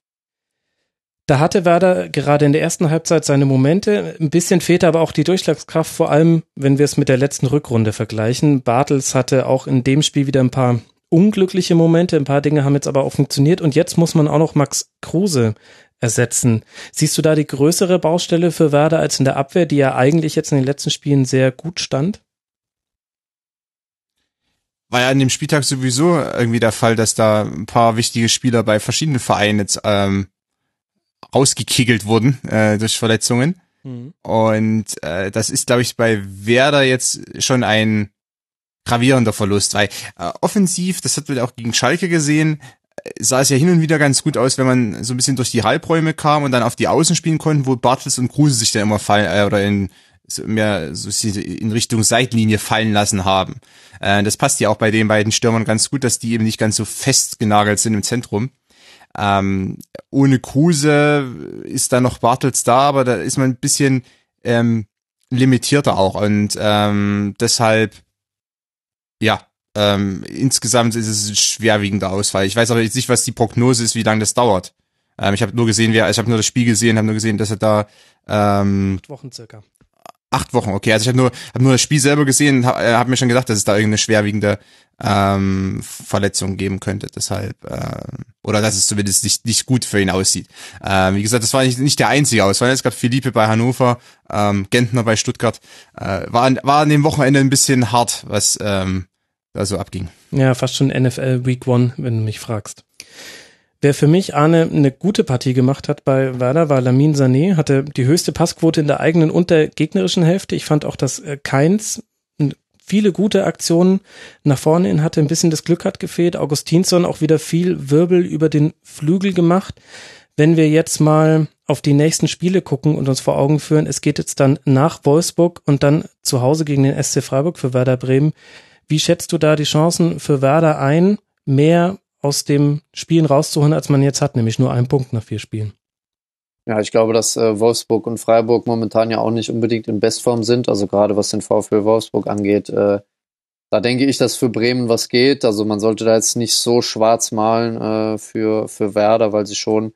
Da hatte Werder gerade in der ersten Halbzeit seine Momente. Ein bisschen fehlte aber auch die Durchschlagskraft, vor allem wenn wir es mit der letzten Rückrunde vergleichen. Bartels hatte auch in dem Spiel wieder ein paar unglückliche Momente. Ein paar Dinge haben jetzt aber auch funktioniert. Und jetzt muss man auch noch Max Kruse ersetzen. Siehst du da die größere Baustelle für Werder als in der Abwehr, die ja eigentlich jetzt in den letzten Spielen sehr gut stand? War ja an dem Spieltag sowieso irgendwie der Fall, dass da ein paar wichtige Spieler bei verschiedenen Vereinen jetzt ähm, rausgekickelt wurden äh, durch Verletzungen. Mhm. Und äh, das ist, glaube ich, bei Werder jetzt schon ein gravierender Verlust, weil äh, offensiv, das hat man auch gegen Schalke gesehen, äh, sah es ja hin und wieder ganz gut aus, wenn man so ein bisschen durch die Halbräume kam und dann auf die Außen spielen konnten, wo Bartels und Kruse sich dann immer fallen äh, oder in mehr so in Richtung Seitlinie fallen lassen haben. Äh, das passt ja auch bei den beiden Stürmern ganz gut, dass die eben nicht ganz so festgenagelt sind im Zentrum. Ähm, ohne Kruse ist da noch Bartels da, aber da ist man ein bisschen ähm, limitierter auch und ähm, deshalb ja ähm, insgesamt ist es ein schwerwiegender Ausfall. Ich weiß aber jetzt nicht, was die Prognose ist, wie lange das dauert. Ähm, ich habe nur gesehen, wer, ich habe nur das Spiel gesehen, habe nur gesehen, dass er da ähm, acht Wochen circa. Acht Wochen, okay. Also ich habe nur, hab nur das Spiel selber gesehen habe hab mir schon gedacht, dass es da irgendeine schwerwiegende ähm, Verletzung geben könnte. Deshalb, äh, oder dass es zumindest nicht, nicht gut für ihn aussieht. Ähm, wie gesagt, das war nicht, nicht der einzige Ausfall. Es gab Philippe bei Hannover, ähm, Gentner bei Stuttgart. Äh, war, war an dem Wochenende ein bisschen hart, was ähm, da so abging. Ja, fast schon NFL Week One, wenn du mich fragst. Wer für mich Arne eine gute Partie gemacht hat bei Werder war Lamin Sané, hatte die höchste Passquote in der eigenen und der gegnerischen Hälfte. Ich fand auch, dass äh, Keins viele gute Aktionen nach vorne hin hatte, ein bisschen das Glück hat gefehlt. Augustinsson auch wieder viel Wirbel über den Flügel gemacht. Wenn wir jetzt mal auf die nächsten Spiele gucken und uns vor Augen führen, es geht jetzt dann nach Wolfsburg und dann zu Hause gegen den SC Freiburg für Werder Bremen. Wie schätzt du da die Chancen für Werder ein, mehr aus dem Spielen rauszuholen, als man jetzt hat, nämlich nur einen Punkt nach vier Spielen. Ja, ich glaube, dass äh, Wolfsburg und Freiburg momentan ja auch nicht unbedingt in Bestform sind. Also gerade was den VfL Wolfsburg angeht, äh, da denke ich, dass für Bremen was geht. Also man sollte da jetzt nicht so schwarz malen äh, für, für Werder, weil sie schon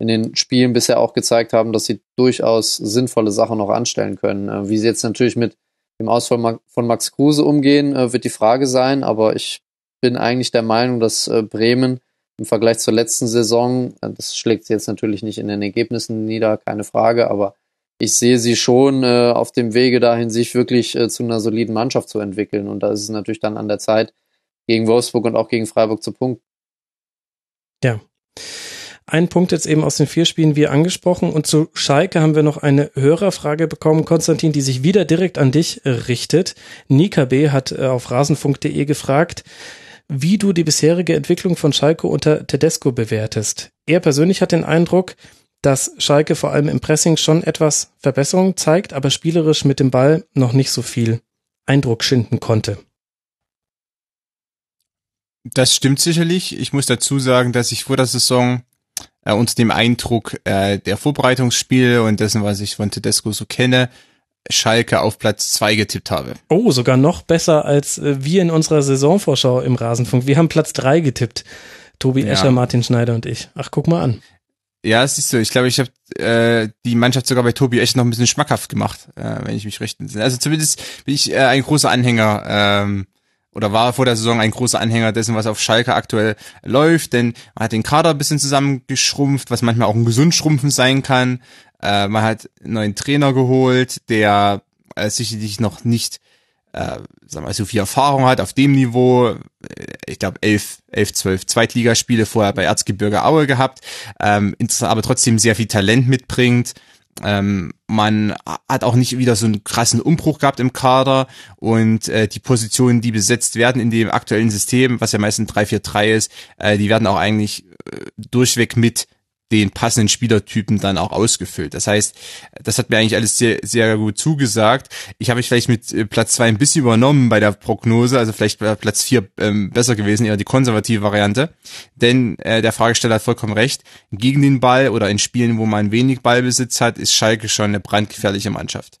in den Spielen bisher auch gezeigt haben, dass sie durchaus sinnvolle Sachen noch anstellen können. Äh, wie sie jetzt natürlich mit dem Ausfall von Max Kruse umgehen, äh, wird die Frage sein. Aber ich bin eigentlich der Meinung, dass äh, Bremen im Vergleich zur letzten Saison, äh, das schlägt sie jetzt natürlich nicht in den Ergebnissen nieder, keine Frage, aber ich sehe sie schon äh, auf dem Wege dahin, sich wirklich äh, zu einer soliden Mannschaft zu entwickeln. Und da ist es natürlich dann an der Zeit, gegen Wolfsburg und auch gegen Freiburg zu punkten. Ja. ein Punkt jetzt eben aus den vier Spielen wie angesprochen. Und zu Schalke haben wir noch eine Hörerfrage bekommen, Konstantin, die sich wieder direkt an dich richtet. Nika B. hat äh, auf rasenfunk.de gefragt, wie du die bisherige Entwicklung von Schalke unter Tedesco bewertest. Er persönlich hat den Eindruck, dass Schalke vor allem im Pressing schon etwas Verbesserung zeigt, aber spielerisch mit dem Ball noch nicht so viel Eindruck schinden konnte. Das stimmt sicherlich. Ich muss dazu sagen, dass ich vor der Saison äh, unter dem Eindruck äh, der Vorbereitungsspiele und dessen, was ich von Tedesco so kenne, Schalke auf Platz zwei getippt habe. Oh, sogar noch besser als äh, wir in unserer Saisonvorschau im Rasenfunk. Wir haben Platz drei getippt. Tobi ja. Escher, Martin Schneider und ich. Ach, guck mal an. Ja, siehst du, ich glaube, ich habe äh, die Mannschaft sogar bei Tobi echt noch ein bisschen schmackhaft gemacht, äh, wenn ich mich recht entsinne. Also zumindest bin ich äh, ein großer Anhänger ähm, oder war vor der Saison ein großer Anhänger dessen, was auf Schalke aktuell läuft, denn man hat den Kader ein bisschen zusammengeschrumpft, was manchmal auch ein Gesundschrumpfen sein kann. Äh, man hat einen neuen Trainer geholt, der äh, sicherlich noch nicht äh, sagen wir, so viel Erfahrung hat auf dem Niveau. Äh, ich glaube, elf, elf, zwölf Zweitligaspiele vorher bei Erzgebirge Aue gehabt, ähm, aber trotzdem sehr viel Talent mitbringt. Ähm, man hat auch nicht wieder so einen krassen Umbruch gehabt im Kader und äh, die Positionen, die besetzt werden in dem aktuellen System, was ja meistens 3-4-3 ist, äh, die werden auch eigentlich äh, durchweg mit den passenden Spielertypen dann auch ausgefüllt. Das heißt, das hat mir eigentlich alles sehr, sehr gut zugesagt. Ich habe mich vielleicht mit äh, Platz zwei ein bisschen übernommen bei der Prognose, also vielleicht Platz vier ähm, besser gewesen, eher die konservative Variante. Denn äh, der Fragesteller hat vollkommen recht. Gegen den Ball oder in Spielen, wo man wenig Ballbesitz hat, ist Schalke schon eine brandgefährliche Mannschaft.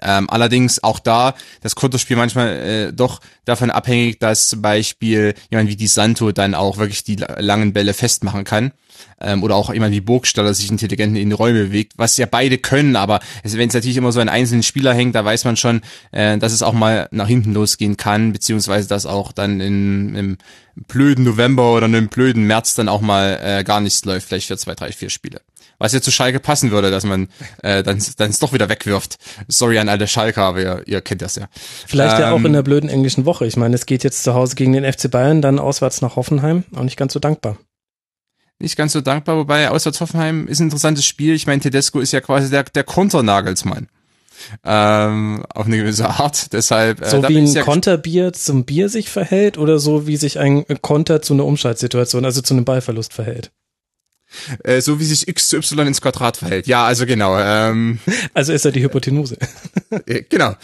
Ähm, allerdings auch da das Konterspiel manchmal äh, doch davon abhängig, dass zum Beispiel jemand wie Di Santo dann auch wirklich die langen Bälle festmachen kann. Ähm, oder auch jemand wie Burgstaller sich intelligent in die Räume bewegt, was ja beide können, aber wenn es natürlich immer so an einzelnen Spieler hängt, da weiß man schon, äh, dass es auch mal nach hinten losgehen kann, beziehungsweise dass auch dann in, im blöden November oder einem blöden März dann auch mal äh, gar nichts läuft, vielleicht für zwei, drei, vier Spiele was ja zu Schalke passen würde, dass man äh, dann dann es doch wieder wegwirft. Sorry an alle Schalke, aber ihr, ihr kennt das ja. Vielleicht ähm, ja auch in ähm, der blöden englischen Woche. Ich meine, es geht jetzt zu Hause gegen den FC Bayern, dann auswärts nach Hoffenheim. Auch nicht ganz so dankbar. Nicht ganz so dankbar, wobei auswärts Hoffenheim ist ein interessantes Spiel. Ich meine, Tedesco ist ja quasi der, der Konternagelsmann ähm, auf eine gewisse Art. Deshalb äh, so wie ein Konterbier zum Bier sich verhält oder so wie sich ein Konter zu einer Umschaltsituation, also zu einem Ballverlust verhält. Äh, so wie sich x zu y ins Quadrat verhält. Ja, also genau. Ähm, also ist er die Hypotenuse. Äh, genau.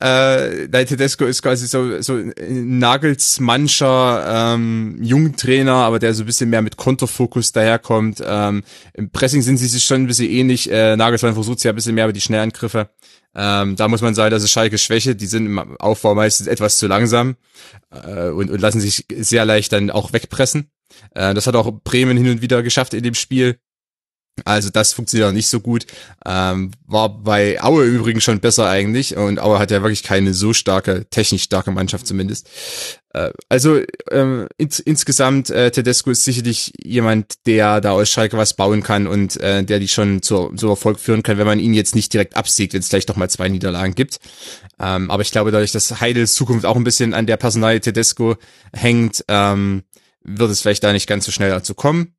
Äh, der Tedesco ist quasi so, so Nagels mancher ähm, Jungtrainer, aber der so ein bisschen mehr mit Konterfokus daherkommt. Ähm, Im Pressing sind sie sich schon ein bisschen ähnlich. Äh, Nagelsmann versucht sie ja ein bisschen mehr über die Schnellangriffe. Ähm, da muss man sagen, das ist Schalke Schwäche. Die sind im Aufbau meistens etwas zu langsam äh, und, und lassen sich sehr leicht dann auch wegpressen. Äh, das hat auch Bremen hin und wieder geschafft in dem Spiel. Also das funktioniert auch nicht so gut. Ähm, war bei Aue übrigens schon besser eigentlich. Und Aue hat ja wirklich keine so starke, technisch starke Mannschaft zumindest. Äh, also ähm, ins, insgesamt, äh, Tedesco ist sicherlich jemand, der da aus Schalke was bauen kann und äh, der die schon zur, zum Erfolg führen kann, wenn man ihn jetzt nicht direkt absiegt, wenn es vielleicht doch mal zwei Niederlagen gibt. Ähm, aber ich glaube, dadurch, dass Heidels Zukunft auch ein bisschen an der Personalie Tedesco hängt, ähm, wird es vielleicht da nicht ganz so schnell dazu kommen.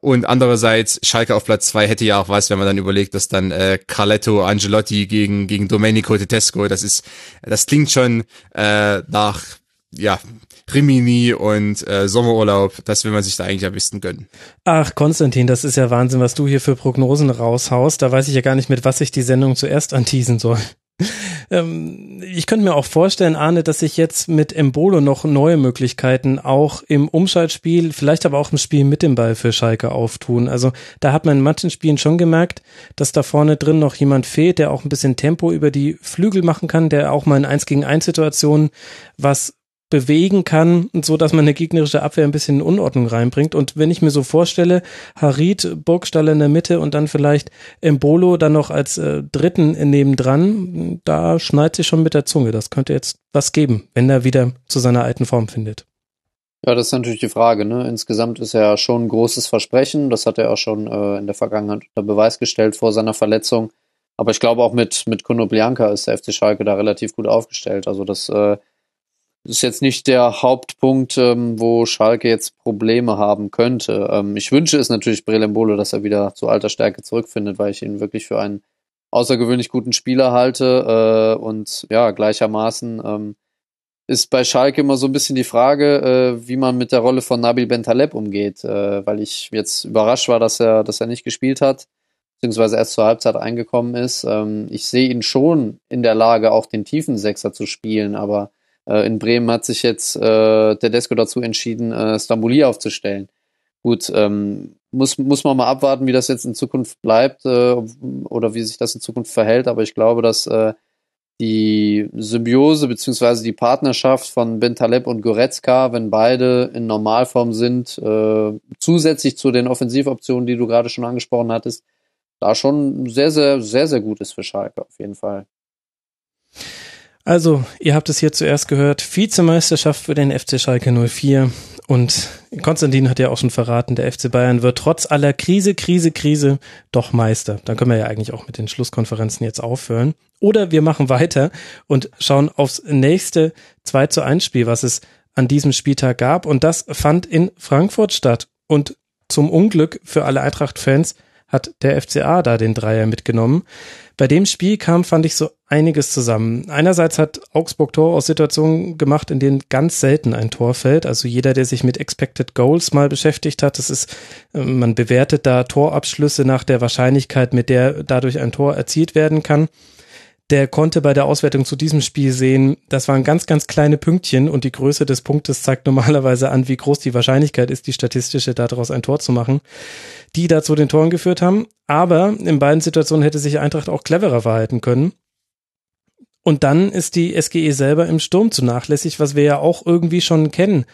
Und andererseits, Schalke auf Platz zwei hätte ja auch was, wenn man dann überlegt, dass dann äh, Carletto Angelotti gegen, gegen Domenico Tedesco, das ist, das klingt schon äh, nach, ja, Rimini und äh, Sommerurlaub, das will man sich da eigentlich am besten gönnen. Ach, Konstantin, das ist ja Wahnsinn, was du hier für Prognosen raushaust. Da weiß ich ja gar nicht, mit was ich die Sendung zuerst anteasen soll. Ähm, ich könnte mir auch vorstellen, Arne, dass sich jetzt mit Embolo noch neue Möglichkeiten auch im Umschaltspiel, vielleicht aber auch im Spiel mit dem Ball für Schalke auftun. Also da hat man in manchen Spielen schon gemerkt, dass da vorne drin noch jemand fehlt, der auch ein bisschen Tempo über die Flügel machen kann, der auch mal in 1 gegen 1 Situationen was bewegen kann, so dass man eine gegnerische Abwehr ein bisschen in Unordnung reinbringt. Und wenn ich mir so vorstelle, Harid, Burgstall in der Mitte und dann vielleicht Embolo dann noch als äh, Dritten nebendran, da schneit sich schon mit der Zunge. Das könnte jetzt was geben, wenn er wieder zu seiner alten Form findet. Ja, das ist natürlich die Frage. Ne? Insgesamt ist er schon ein großes Versprechen. Das hat er auch schon äh, in der Vergangenheit unter Beweis gestellt vor seiner Verletzung. Aber ich glaube auch mit, mit Kuno Bianca ist der FC Schalke da relativ gut aufgestellt. Also das äh, ist jetzt nicht der Hauptpunkt, ähm, wo Schalke jetzt Probleme haben könnte. Ähm, ich wünsche es natürlich Brelembolo, dass er wieder zu alter Stärke zurückfindet, weil ich ihn wirklich für einen außergewöhnlich guten Spieler halte. Äh, und ja, gleichermaßen ähm, ist bei Schalke immer so ein bisschen die Frage, äh, wie man mit der Rolle von Nabil Bentaleb umgeht, äh, weil ich jetzt überrascht war, dass er, dass er nicht gespielt hat, beziehungsweise erst zur Halbzeit eingekommen ist. Ähm, ich sehe ihn schon in der Lage, auch den tiefen Sechser zu spielen, aber in Bremen hat sich jetzt äh, Tedesco dazu entschieden, äh, Stambuli aufzustellen. Gut, ähm, muss, muss man mal abwarten, wie das jetzt in Zukunft bleibt äh, oder wie sich das in Zukunft verhält, aber ich glaube, dass äh, die Symbiose beziehungsweise die Partnerschaft von Bentaleb und Goretzka, wenn beide in Normalform sind, äh, zusätzlich zu den Offensivoptionen, die du gerade schon angesprochen hattest, da schon sehr, sehr, sehr, sehr gut ist für Schalke auf jeden Fall. Also, ihr habt es hier zuerst gehört, Vizemeisterschaft für den FC Schalke 04 und Konstantin hat ja auch schon verraten, der FC Bayern wird trotz aller Krise, Krise, Krise doch Meister. Dann können wir ja eigentlich auch mit den Schlusskonferenzen jetzt aufhören. Oder wir machen weiter und schauen aufs nächste 2 zu 1 Spiel, was es an diesem Spieltag gab und das fand in Frankfurt statt und zum Unglück für alle Eintracht-Fans hat der FCA da den Dreier mitgenommen. Bei dem Spiel kam, fand ich, so einiges zusammen. Einerseits hat Augsburg Tor aus Situationen gemacht, in denen ganz selten ein Tor fällt. Also jeder, der sich mit Expected Goals mal beschäftigt hat, das ist, äh, man bewertet da Torabschlüsse nach der Wahrscheinlichkeit, mit der dadurch ein Tor erzielt werden kann der konnte bei der Auswertung zu diesem Spiel sehen, das waren ganz, ganz kleine Pünktchen und die Größe des Punktes zeigt normalerweise an, wie groß die Wahrscheinlichkeit ist, die statistische daraus ein Tor zu machen, die da zu den Toren geführt haben. Aber in beiden Situationen hätte sich Eintracht auch cleverer verhalten können. Und dann ist die SGE selber im Sturm zu nachlässig, was wir ja auch irgendwie schon kennen.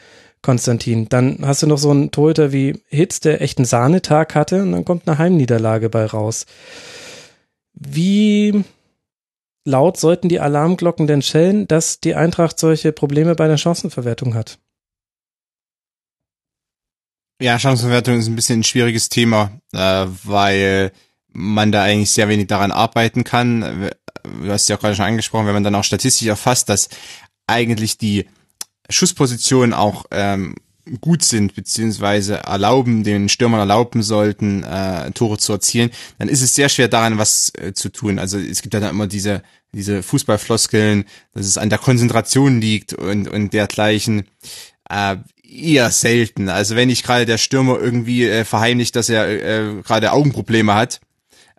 Konstantin. Dann hast du noch so einen Torhüter wie Hitz, der echt einen Sahnetag hatte und dann kommt eine Heimniederlage bei raus. Wie laut sollten die Alarmglocken denn schellen, dass die Eintracht solche Probleme bei der Chancenverwertung hat? Ja, Chancenverwertung ist ein bisschen ein schwieriges Thema, äh, weil man da eigentlich sehr wenig daran arbeiten kann. Du hast ja gerade schon angesprochen, wenn man dann auch statistisch erfasst, dass eigentlich die Schusspositionen auch ähm, gut sind, beziehungsweise erlauben, den Stürmern erlauben sollten, äh, Tore zu erzielen, dann ist es sehr schwer daran was äh, zu tun. Also es gibt ja dann immer diese, diese Fußballfloskeln, dass es an der Konzentration liegt und, und dergleichen. Äh, eher selten. Also wenn nicht gerade der Stürmer irgendwie äh, verheimlicht, dass er äh, gerade Augenprobleme hat,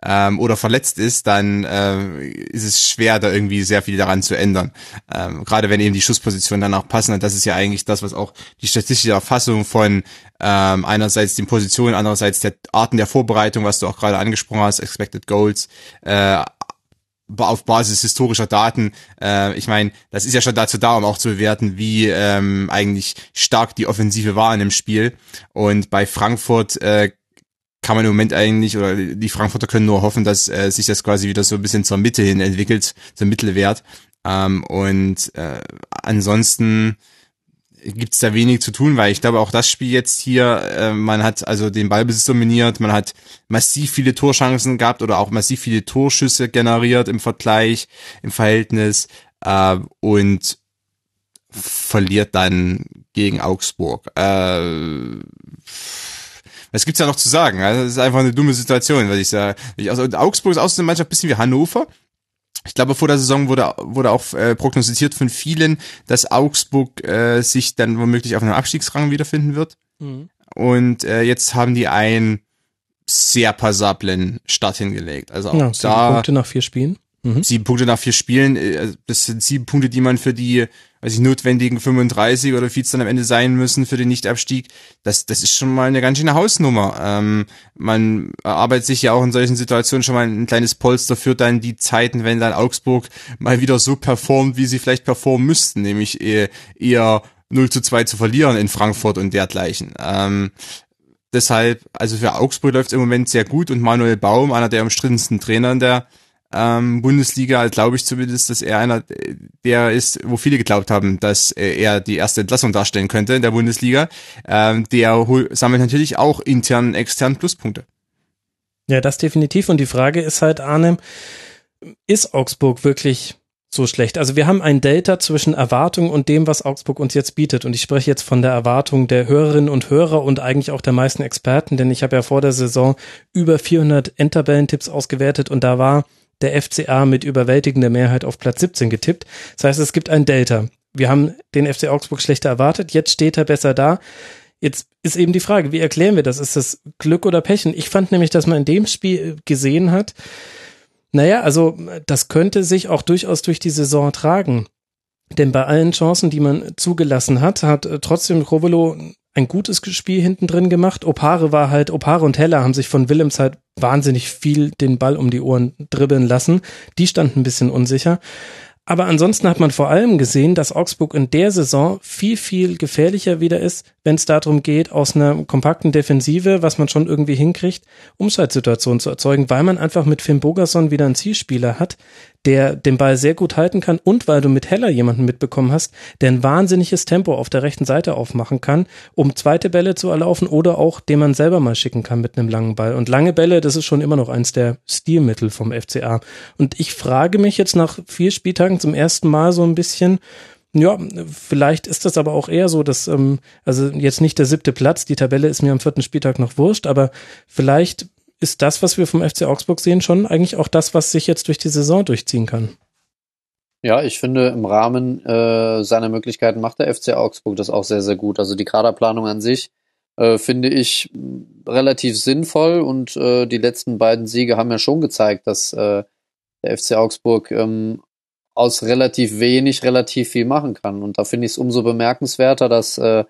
ähm, oder verletzt ist, dann äh, ist es schwer, da irgendwie sehr viel daran zu ändern. Ähm, Gerade wenn eben die Schusspositionen dann auch passen. Und das ist ja eigentlich das, was auch die statistische Erfassung von ähm, einerseits den Positionen, andererseits der Arten der Vorbereitung, was du auch gerade angesprochen hast, Expected Goals, äh, auf Basis historischer Daten. Äh, ich meine, das ist ja schon dazu da, um auch zu bewerten, wie ähm, eigentlich stark die Offensive war in dem Spiel. Und bei Frankfurt äh, kann man im Moment eigentlich, oder die Frankfurter können nur hoffen, dass äh, sich das quasi wieder so ein bisschen zur Mitte hin entwickelt, zum Mittelwert. Ähm, und äh, ansonsten gibt's da wenig zu tun, weil ich glaube auch das Spiel jetzt hier, äh, man hat also den Ballbesitz dominiert, man hat massiv viele Torchancen gehabt oder auch massiv viele Torschüsse generiert im Vergleich, im Verhältnis äh, und verliert dann gegen Augsburg. Äh, was gibt's ja noch zu sagen? Also, das ist einfach eine dumme Situation, weil ich sage. Also, Augsburg ist auch so eine Mannschaft, bisschen wie Hannover. Ich glaube, vor der Saison wurde, wurde auch äh, prognostiziert von vielen, dass Augsburg äh, sich dann womöglich auf einem Abstiegsrang wiederfinden wird. Mhm. Und äh, jetzt haben die einen sehr passablen Start hingelegt. Also auch ja, da Punkte nach vier Spielen. Mhm. Sieben Punkte nach vier Spielen, äh, das sind sieben Punkte, die man für die, weiß ich, notwendigen 35 oder viel dann am Ende sein müssen für den Nichtabstieg. Das, das ist schon mal eine ganz schöne Hausnummer. Ähm, man erarbeitet sich ja auch in solchen Situationen schon mal ein kleines Polster für dann die Zeiten, wenn dann Augsburg mal wieder so performt, wie sie vielleicht performen müssten, nämlich eher, eher 0 zu 2 zu verlieren in Frankfurt und dergleichen. Ähm, deshalb, also für Augsburg läuft es im Moment sehr gut und Manuel Baum, einer der umstrittensten Trainer in der ähm, Bundesliga, glaube ich zumindest, dass er einer der ist, wo viele geglaubt haben, dass er die erste Entlassung darstellen könnte in der Bundesliga. Ähm, der sammelt natürlich auch intern, extern Pluspunkte. Ja, das definitiv. Und die Frage ist halt, Arne, ist Augsburg wirklich so schlecht. Also wir haben ein Delta zwischen Erwartung und dem, was Augsburg uns jetzt bietet. Und ich spreche jetzt von der Erwartung der Hörerinnen und Hörer und eigentlich auch der meisten Experten, denn ich habe ja vor der Saison über 400 Endtabellentipps ausgewertet und da war der FCA mit überwältigender Mehrheit auf Platz 17 getippt. Das heißt, es gibt ein Delta. Wir haben den FC Augsburg schlechter erwartet, jetzt steht er besser da. Jetzt ist eben die Frage, wie erklären wir das? Ist das Glück oder Pech? Und ich fand nämlich, dass man in dem Spiel gesehen hat, naja, also das könnte sich auch durchaus durch die Saison tragen. Denn bei allen Chancen, die man zugelassen hat, hat äh, trotzdem Rovelo ein gutes Spiel hinten drin gemacht. Opare war halt, Opare und Heller haben sich von Willems halt wahnsinnig viel den Ball um die Ohren dribbeln lassen. Die standen ein bisschen unsicher. Aber ansonsten hat man vor allem gesehen, dass Augsburg in der Saison viel, viel gefährlicher wieder ist, wenn es darum geht, aus einer kompakten Defensive, was man schon irgendwie hinkriegt, Umschaltsituationen zu erzeugen, weil man einfach mit Finn Bogerson wieder einen Zielspieler hat, der den Ball sehr gut halten kann und weil du mit Heller jemanden mitbekommen hast, der ein wahnsinniges Tempo auf der rechten Seite aufmachen kann, um zweite Bälle zu erlaufen oder auch den man selber mal schicken kann mit einem langen Ball. Und lange Bälle, das ist schon immer noch eins der Stilmittel vom FCA. Und ich frage mich jetzt nach vier Spieltagen zum ersten Mal so ein bisschen, ja, vielleicht ist das aber auch eher so, dass, ähm, also jetzt nicht der siebte Platz, die Tabelle ist mir am vierten Spieltag noch wurscht, aber vielleicht ist das, was wir vom FC Augsburg sehen, schon eigentlich auch das, was sich jetzt durch die Saison durchziehen kann. Ja, ich finde, im Rahmen äh, seiner Möglichkeiten macht der FC Augsburg das auch sehr, sehr gut. Also die Kaderplanung an sich äh, finde ich relativ sinnvoll und äh, die letzten beiden Siege haben ja schon gezeigt, dass äh, der FC Augsburg ähm, aus relativ wenig relativ viel machen kann. Und da finde ich es umso bemerkenswerter, dass äh,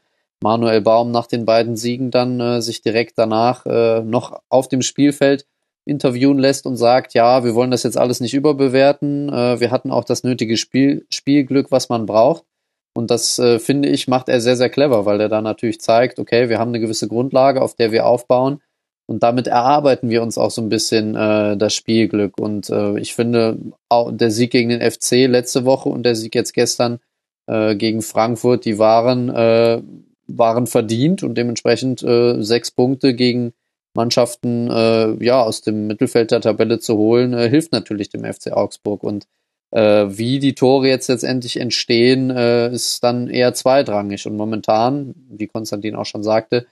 Manuel Baum nach den beiden Siegen dann äh, sich direkt danach äh, noch auf dem Spielfeld interviewen lässt und sagt, ja, wir wollen das jetzt alles nicht überbewerten. Äh, wir hatten auch das nötige Spiel, Spielglück, was man braucht. Und das, äh, finde ich, macht er sehr, sehr clever, weil er da natürlich zeigt, okay, wir haben eine gewisse Grundlage, auf der wir aufbauen. Und damit erarbeiten wir uns auch so ein bisschen äh, das Spielglück. Und äh, ich finde, auch der Sieg gegen den FC letzte Woche und der Sieg jetzt gestern gegen Frankfurt, die waren waren verdient und dementsprechend äh, sechs Punkte gegen Mannschaften äh, ja aus dem Mittelfeld der Tabelle zu holen, äh, hilft natürlich dem FC Augsburg. Und äh, wie die Tore jetzt letztendlich entstehen, äh, ist dann eher zweitrangig. Und momentan, wie Konstantin auch schon sagte,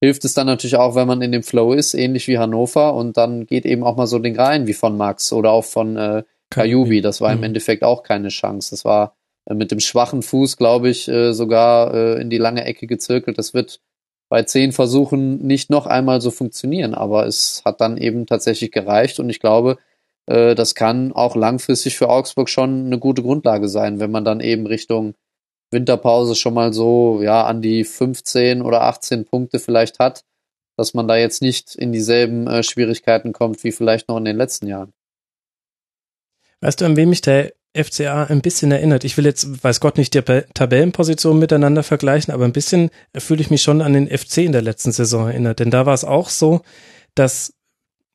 hilft es dann natürlich auch, wenn man in dem Flow ist, ähnlich wie Hannover. Und dann geht eben auch mal so den rein wie von Max oder auch von äh, Kajubi. Das war im mhm. Endeffekt auch keine Chance. Das war mit dem schwachen Fuß, glaube ich, äh, sogar äh, in die lange Ecke gezirkelt. Das wird bei zehn Versuchen nicht noch einmal so funktionieren, aber es hat dann eben tatsächlich gereicht und ich glaube, das kann auch langfristig für Augsburg schon eine gute Grundlage sein, wenn man dann eben Richtung Winterpause schon mal so, ja, an die 15 oder 18 Punkte vielleicht hat, dass man da jetzt nicht in dieselben äh, Schwierigkeiten kommt wie vielleicht noch in den letzten Jahren. Weißt du, an wem mich der FCA ein bisschen erinnert. Ich will jetzt, weiß Gott, nicht die Tabellenpositionen miteinander vergleichen, aber ein bisschen fühle ich mich schon an den FC in der letzten Saison erinnert. Denn da war es auch so, dass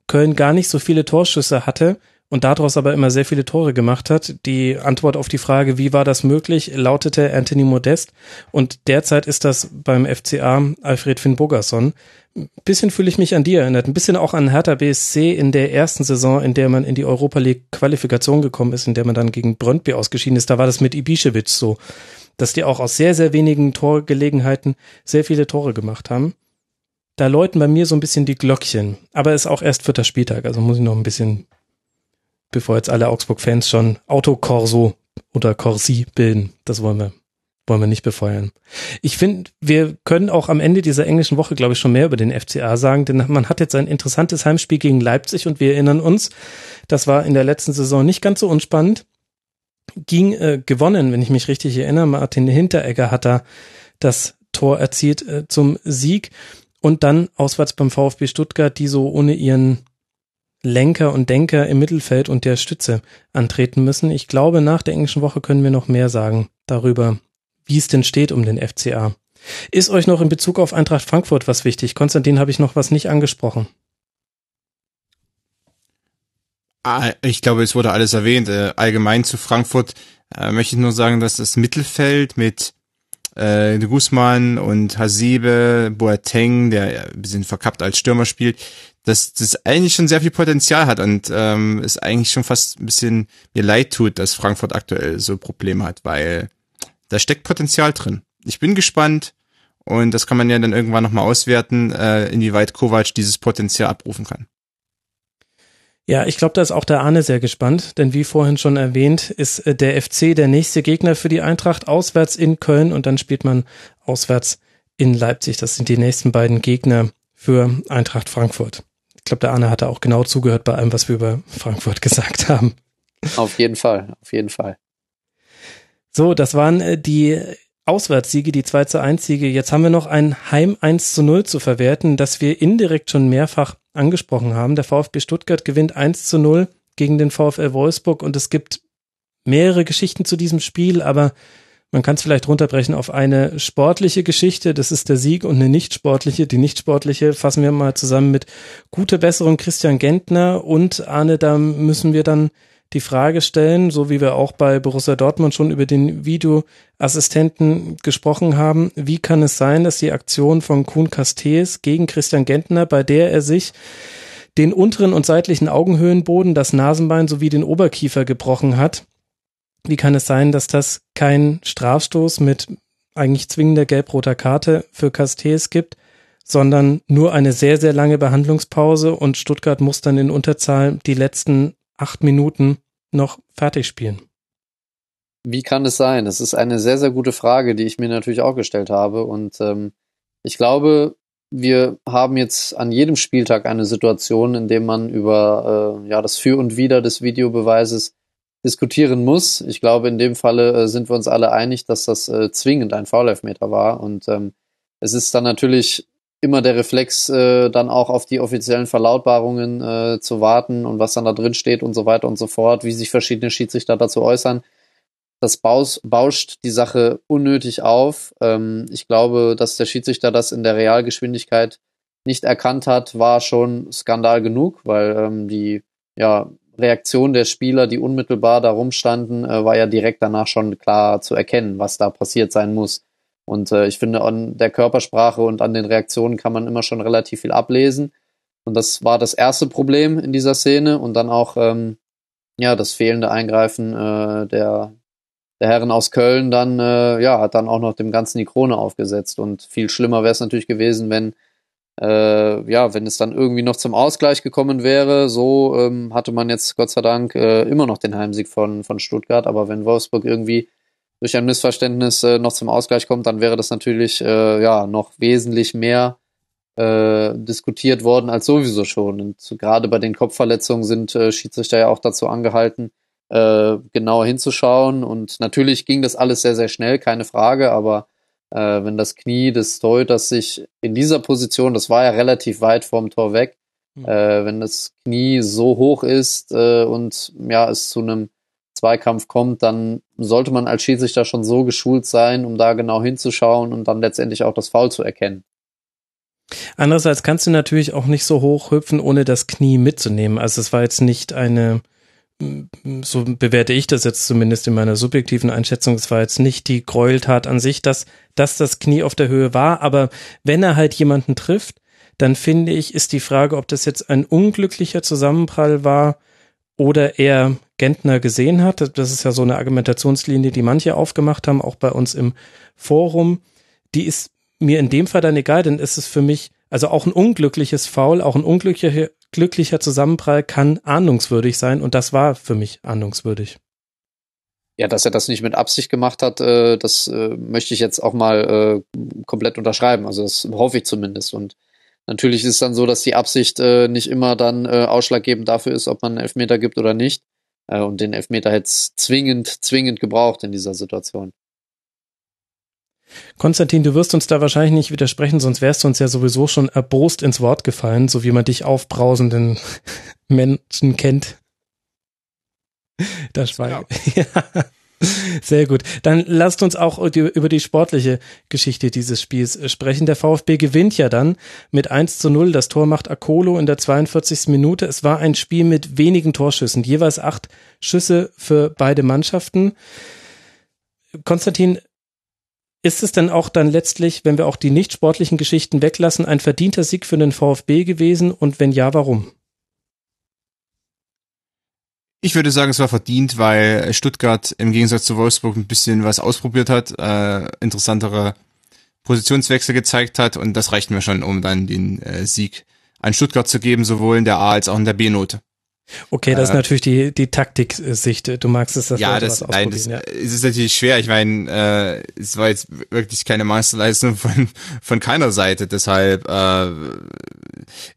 Köln gar nicht so viele Torschüsse hatte und daraus aber immer sehr viele Tore gemacht hat. Die Antwort auf die Frage, wie war das möglich, lautete Anthony Modest. Und derzeit ist das beim FCA Alfred Finn Bogerson. Ein bisschen fühle ich mich an die erinnert, ein bisschen auch an Hertha BSC in der ersten Saison, in der man in die Europa League Qualifikation gekommen ist, in der man dann gegen Brøndby ausgeschieden ist. Da war das mit Ibišević so, dass die auch aus sehr, sehr wenigen Torgelegenheiten sehr viele Tore gemacht haben. Da läuten bei mir so ein bisschen die Glöckchen. Aber ist auch erst vierter Spieltag, also muss ich noch ein bisschen bevor jetzt alle Augsburg-Fans schon Autokorso oder Corsi bilden. Das wollen wir, wollen wir nicht befeuern. Ich finde, wir können auch am Ende dieser englischen Woche, glaube ich, schon mehr über den FCA sagen, denn man hat jetzt ein interessantes Heimspiel gegen Leipzig und wir erinnern uns, das war in der letzten Saison nicht ganz so unspannend. Ging äh, gewonnen, wenn ich mich richtig erinnere. Martin Hinteregger hat da das Tor erzielt äh, zum Sieg und dann auswärts beim VfB Stuttgart, die so ohne ihren Lenker und Denker im Mittelfeld und der Stütze antreten müssen. Ich glaube, nach der englischen Woche können wir noch mehr sagen darüber, wie es denn steht um den FCA. Ist euch noch in Bezug auf Eintracht Frankfurt was wichtig? Konstantin, habe ich noch was nicht angesprochen? Ah, ich glaube, es wurde alles erwähnt. Äh, allgemein zu Frankfurt äh, möchte ich nur sagen, dass das Mittelfeld mit äh, Guzman und Hasebe, Boateng, der ein bisschen verkappt als Stürmer spielt, dass das eigentlich schon sehr viel Potenzial hat und ähm, es eigentlich schon fast ein bisschen mir leid tut, dass Frankfurt aktuell so Probleme hat, weil da steckt Potenzial drin. Ich bin gespannt und das kann man ja dann irgendwann nochmal auswerten, äh, inwieweit Kovac dieses Potenzial abrufen kann. Ja, ich glaube, da ist auch der Arne sehr gespannt, denn wie vorhin schon erwähnt, ist äh, der FC der nächste Gegner für die Eintracht auswärts in Köln und dann spielt man auswärts in Leipzig. Das sind die nächsten beiden Gegner für Eintracht Frankfurt. Ich glaube, der Arne hatte auch genau zugehört bei allem, was wir über Frankfurt gesagt haben. Auf jeden Fall, auf jeden Fall. So, das waren äh, die Auswärtssiege, die 2 zu 1 Siege. Jetzt haben wir noch ein Heim 1 zu 0 zu verwerten, das wir indirekt schon mehrfach angesprochen haben. Der VfB Stuttgart gewinnt 1 zu 0 gegen den VfL Wolfsburg und es gibt mehrere Geschichten zu diesem Spiel, aber man kann es vielleicht runterbrechen auf eine sportliche Geschichte. Das ist der Sieg und eine nicht sportliche. Die nicht sportliche fassen wir mal zusammen mit gute Besserung Christian Gentner und Arne, da müssen wir dann die Frage stellen, so wie wir auch bei Borussia Dortmund schon über den Videoassistenten gesprochen haben, wie kann es sein, dass die Aktion von Kuhn Castells gegen Christian Gentner, bei der er sich den unteren und seitlichen Augenhöhenboden, das Nasenbein sowie den Oberkiefer gebrochen hat, wie kann es sein, dass das kein Strafstoß mit eigentlich zwingender gelb-roter Karte für Castells gibt, sondern nur eine sehr, sehr lange Behandlungspause und Stuttgart muss dann in Unterzahl die letzten acht Minuten noch fertig spielen? Wie kann es sein? Das ist eine sehr, sehr gute Frage, die ich mir natürlich auch gestellt habe. Und ähm, ich glaube, wir haben jetzt an jedem Spieltag eine Situation, in der man über äh, ja, das Für und Wider des Videobeweises diskutieren muss. Ich glaube, in dem Falle äh, sind wir uns alle einig, dass das äh, zwingend ein Foul-Elfmeter war. Und ähm, es ist dann natürlich immer der Reflex, äh, dann auch auf die offiziellen Verlautbarungen äh, zu warten und was dann da drin steht und so weiter und so fort, wie sich verschiedene Schiedsrichter dazu äußern. Das baus, bauscht die Sache unnötig auf. Ähm, ich glaube, dass der Schiedsrichter das in der Realgeschwindigkeit nicht erkannt hat, war schon Skandal genug, weil ähm, die ja, Reaktion der Spieler, die unmittelbar da rumstanden, äh, war ja direkt danach schon klar zu erkennen, was da passiert sein muss. Und äh, ich finde, an der Körpersprache und an den Reaktionen kann man immer schon relativ viel ablesen. Und das war das erste Problem in dieser Szene. Und dann auch ähm, ja das fehlende Eingreifen äh, der, der Herren aus Köln dann, äh, ja, hat dann auch noch dem Ganzen die Krone aufgesetzt. Und viel schlimmer wäre es natürlich gewesen, wenn äh, ja, wenn es dann irgendwie noch zum Ausgleich gekommen wäre, so ähm, hatte man jetzt Gott sei Dank äh, immer noch den Heimsieg von, von Stuttgart, aber wenn Wolfsburg irgendwie durch ein Missverständnis äh, noch zum Ausgleich kommt, dann wäre das natürlich äh, ja noch wesentlich mehr äh, diskutiert worden als sowieso schon. Und gerade bei den Kopfverletzungen sind äh, Schiedsrichter ja auch dazu angehalten, äh, genauer hinzuschauen. Und natürlich ging das alles sehr, sehr schnell, keine Frage, aber äh, wenn das Knie des Torhüters sich in dieser Position, das war ja relativ weit vom Tor weg, mhm. äh, wenn das Knie so hoch ist äh, und ja, es zu einem Zweikampf kommt, dann sollte man als Schiedsrichter schon so geschult sein, um da genau hinzuschauen und dann letztendlich auch das Foul zu erkennen. Andererseits kannst du natürlich auch nicht so hoch hüpfen, ohne das Knie mitzunehmen. Also es war jetzt nicht eine, so bewerte ich das jetzt zumindest in meiner subjektiven Einschätzung, es war jetzt nicht die Gräueltat an sich, dass, dass das Knie auf der Höhe war, aber wenn er halt jemanden trifft, dann finde ich, ist die Frage, ob das jetzt ein unglücklicher Zusammenprall war oder er Gentner gesehen hat. Das ist ja so eine Argumentationslinie, die manche aufgemacht haben, auch bei uns im Forum. Die ist mir in dem Fall dann egal, denn ist es für mich, also auch ein unglückliches Foul, auch ein unglücklicher glücklicher Zusammenprall kann ahndungswürdig sein und das war für mich ahndungswürdig. Ja, dass er das nicht mit Absicht gemacht hat, äh, das äh, möchte ich jetzt auch mal äh, komplett unterschreiben. Also das hoffe ich zumindest. Und natürlich ist es dann so, dass die Absicht nicht immer dann ausschlaggebend dafür ist, ob man einen Elfmeter gibt oder nicht. Äh, und den Elfmeter hätte es zwingend, zwingend gebraucht in dieser Situation. Konstantin, du wirst uns da wahrscheinlich nicht widersprechen, sonst wärst du uns ja sowieso schon erbost ins Wort gefallen, so wie man dich aufbrausenden Menschen kennt. Das war ja. Sehr gut. Dann lasst uns auch über die sportliche Geschichte dieses Spiels äh, sprechen. Der VfB gewinnt ja dann mit 1 zu 0. Das Tor macht Akolo in der 42. Minute. Es war ein Spiel mit wenigen Torschüssen, jeweils acht Schüsse für beide Mannschaften. Konstantin, ist es denn auch dann letztlich, wenn wir auch die nicht sportlichen Geschichten weglassen, ein verdienter Sieg für den VfB gewesen? Und wenn ja, warum? Ich würde sagen, es war verdient, weil Stuttgart im Gegensatz zu Wolfsburg ein bisschen was ausprobiert hat, äh, interessantere Positionswechsel gezeigt hat und das reicht mir schon, um dann den äh, Sieg an Stuttgart zu geben, sowohl in der A als auch in der B-Note. Okay, das äh, ist natürlich die, die Taktiksicht. Du magst es, dass ja, das, nein, das ja. ist natürlich schwer. Ich meine, äh, es war jetzt wirklich keine Masterleistung von, von keiner Seite. Deshalb, äh,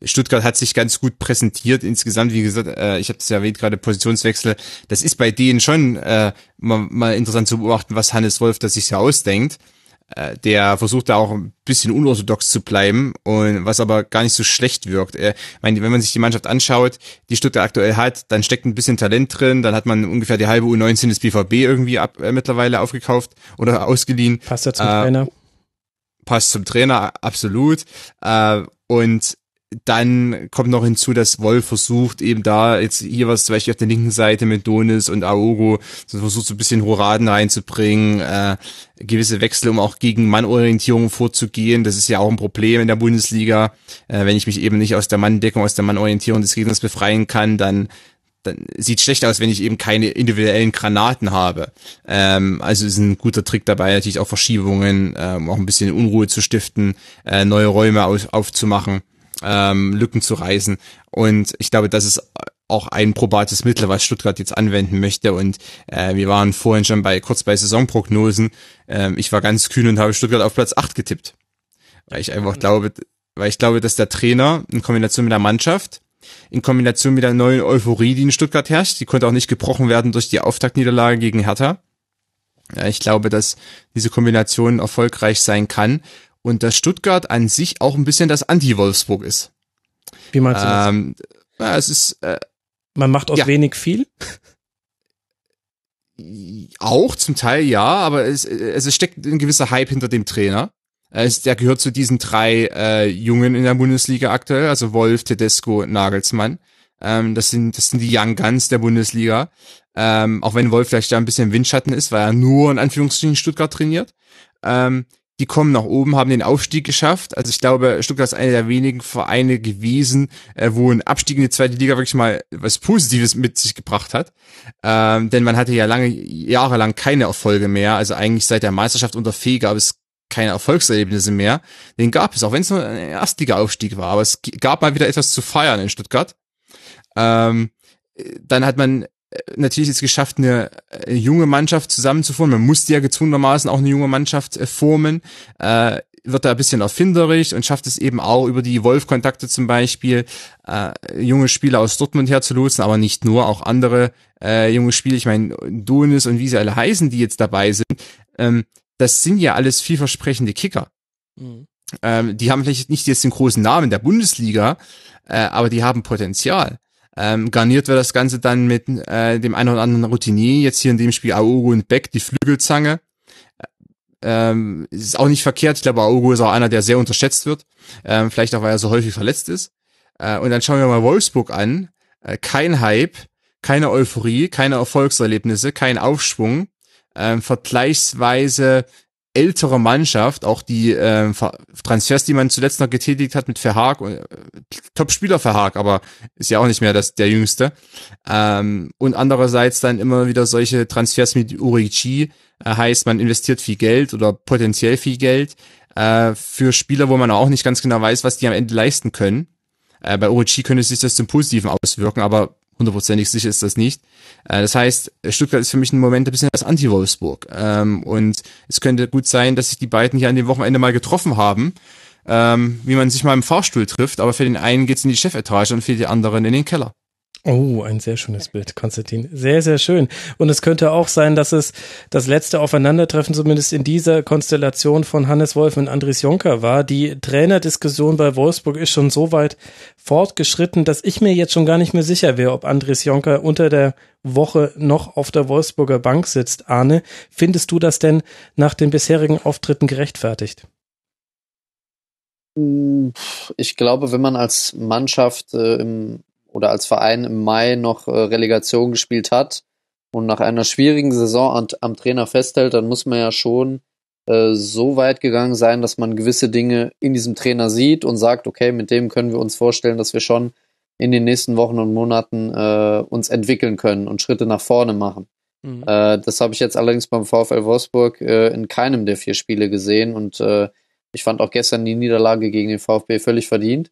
Stuttgart hat sich ganz gut präsentiert insgesamt. Wie gesagt, äh, ich habe das ja erwähnt, gerade Positionswechsel. Das ist bei denen schon äh, mal, mal interessant zu beobachten, was Hannes Wolf da sich ja ausdenkt. Äh, der versucht da auch ein bisschen unorthodox zu bleiben und was aber gar nicht so schlecht wirkt. Ich meine, wenn man sich die Mannschaft anschaut, die Stuttgart aktuell hat, dann steckt ein bisschen Talent drin, dann hat man ungefähr die halbe U19 des BVB irgendwie ab, äh, mittlerweile aufgekauft oder ausgeliehen. Passt ja zum äh, Trainer. Passt zum Trainer, absolut. Äh, und dann kommt noch hinzu, dass Wolf versucht, eben da jetzt hier was zum Beispiel auf der linken Seite mit Donis und Aogo, so versucht so ein bisschen Horaden reinzubringen, äh, gewisse Wechsel, um auch gegen Mannorientierung vorzugehen. Das ist ja auch ein Problem in der Bundesliga. Äh, wenn ich mich eben nicht aus der Manndeckung, aus der Mannorientierung des Gegners befreien kann, dann dann sieht schlecht aus, wenn ich eben keine individuellen Granaten habe. Ähm, also ist ein guter Trick dabei, natürlich auch Verschiebungen, ähm, auch ein bisschen Unruhe zu stiften, äh, neue Räume aus, aufzumachen ähm, Lücken zu reißen. Und ich glaube, das ist auch ein probates Mittel, was Stuttgart jetzt anwenden möchte. Und äh, wir waren vorhin schon bei kurz bei Saisonprognosen. Ähm, ich war ganz kühn und habe Stuttgart auf Platz 8 getippt. Weil ich einfach glaube, weil ich glaube, dass der Trainer in Kombination mit der Mannschaft, in Kombination mit der neuen Euphorie, die in Stuttgart herrscht, die konnte auch nicht gebrochen werden durch die Auftaktniederlage gegen Hertha. Ja, ich glaube, dass diese Kombination erfolgreich sein kann und dass Stuttgart an sich auch ein bisschen das Anti-Wolfsburg ist. Wie meinst du das? Ähm, ja, es ist, äh, Man macht aus ja. wenig viel? Auch zum Teil ja, aber es, es steckt ein gewisser Hype hinter dem Trainer. Es, der gehört zu diesen drei äh, Jungen in der Bundesliga aktuell, also Wolf, Tedesco, Nagelsmann. Ähm, das sind das sind die Young Guns der Bundesliga. Ähm, auch wenn Wolf vielleicht da ein bisschen Windschatten ist, weil er nur in Anführungsstrichen Stuttgart trainiert. Ähm, die kommen nach oben, haben den Aufstieg geschafft. Also ich glaube, Stuttgart ist einer der wenigen Vereine gewesen, äh, wo ein Abstieg in die zweite Liga wirklich mal was Positives mit sich gebracht hat. Ähm, denn man hatte ja lange, jahrelang keine Erfolge mehr. Also eigentlich seit der Meisterschaft unter Fee gab es keine Erfolgserlebnisse mehr. Den gab es, auch wenn es nur ein Erstliga-Aufstieg war. Aber es gab mal wieder etwas zu feiern in Stuttgart. Ähm, dann hat man natürlich jetzt geschafft, eine, eine äh, junge Mannschaft zusammenzuformen. Man musste ja gezwungenermaßen auch eine junge Mannschaft äh, formen. Äh, wird da ein bisschen erfinderisch und schafft es eben auch über die Wolf-Kontakte zum Beispiel, äh, junge Spieler aus Dortmund herzulotsen, aber nicht nur, auch andere äh, junge Spieler, ich meine, Donis und wie sie alle heißen, die jetzt dabei sind, ähm, das sind ja alles vielversprechende Kicker. Mhm. Ähm, die haben vielleicht nicht jetzt den großen Namen der Bundesliga, äh, aber die haben Potenzial. Ähm, garniert wird das Ganze dann mit äh, dem einen oder anderen Routinier, jetzt hier in dem Spiel Aogo und Beck, die Flügelzange. Ähm, ist auch nicht verkehrt, ich glaube, Aogo ist auch einer, der sehr unterschätzt wird. Ähm, vielleicht auch, weil er so häufig verletzt ist. Äh, und dann schauen wir mal Wolfsburg an. Äh, kein Hype, keine Euphorie, keine Erfolgserlebnisse, kein Aufschwung. Ähm, vergleichsweise ältere Mannschaft, auch die äh, Transfers, die man zuletzt noch getätigt hat mit Verhaag, äh, Top-Spieler Verhaag, aber ist ja auch nicht mehr das, der Jüngste. Ähm, und andererseits dann immer wieder solche Transfers mit Urici, äh, heißt man investiert viel Geld oder potenziell viel Geld äh, für Spieler, wo man auch nicht ganz genau weiß, was die am Ende leisten können. Äh, bei Urici könnte sich das zum Positiven auswirken, aber hundertprozentig sicher ist das nicht. Äh, das heißt, Stuttgart ist für mich ein Moment ein bisschen das Anti-Wolfsburg. Ähm, und es könnte gut sein, dass sich die beiden hier an dem Wochenende mal getroffen haben, ähm, wie man sich mal im Fahrstuhl trifft, aber für den einen geht's in die Chefetage und für die anderen in den Keller. Oh, ein sehr schönes Bild, Konstantin. Sehr, sehr schön. Und es könnte auch sein, dass es das letzte Aufeinandertreffen zumindest in dieser Konstellation von Hannes Wolf und Andres Jonker war. Die Trainerdiskussion bei Wolfsburg ist schon so weit fortgeschritten, dass ich mir jetzt schon gar nicht mehr sicher wäre, ob Andres Jonker unter der Woche noch auf der Wolfsburger Bank sitzt. Arne, findest du das denn nach den bisherigen Auftritten gerechtfertigt? Ich glaube, wenn man als Mannschaft äh, im oder als Verein im Mai noch äh, Relegation gespielt hat und nach einer schwierigen Saison am, Trainer festhält, dann muss man ja schon äh, so weit gegangen sein, dass man gewisse Dinge in diesem Trainer sieht und sagt, okay, mit dem können wir uns vorstellen, dass wir schon in den nächsten Wochen und Monaten äh, uns entwickeln können und Schritte nach vorne machen. Mhm. Äh, das habe ich jetzt allerdings beim VfL Wolfsburg äh, in keinem der vier Spiele gesehen und äh, ich fand auch gestern die Niederlage gegen den VfB völlig verdient.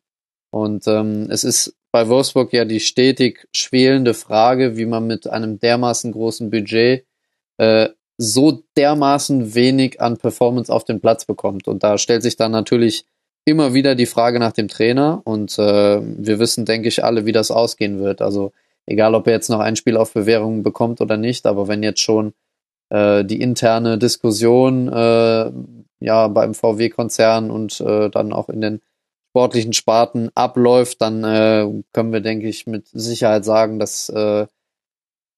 Und ähm, es ist bei Wolfsburg ja die stetig schwelende Frage, wie man mit einem dermaßen großen Budget äh, so dermaßen wenig an Performance auf den Platz bekommt. Und da stellt sich dann natürlich immer wieder die Frage nach dem Trainer. Und äh, wir wissen, denke ich, alle, wie das ausgehen wird. Also egal, ob er jetzt noch ein Spiel auf Bewährung bekommt oder nicht, aber wenn jetzt schon äh, die interne Diskussion äh, ja beim VW-Konzern und äh, dann auch in den sportlichen Sparten abläuft, dann äh, können wir, denke ich, mit Sicherheit sagen, dass äh,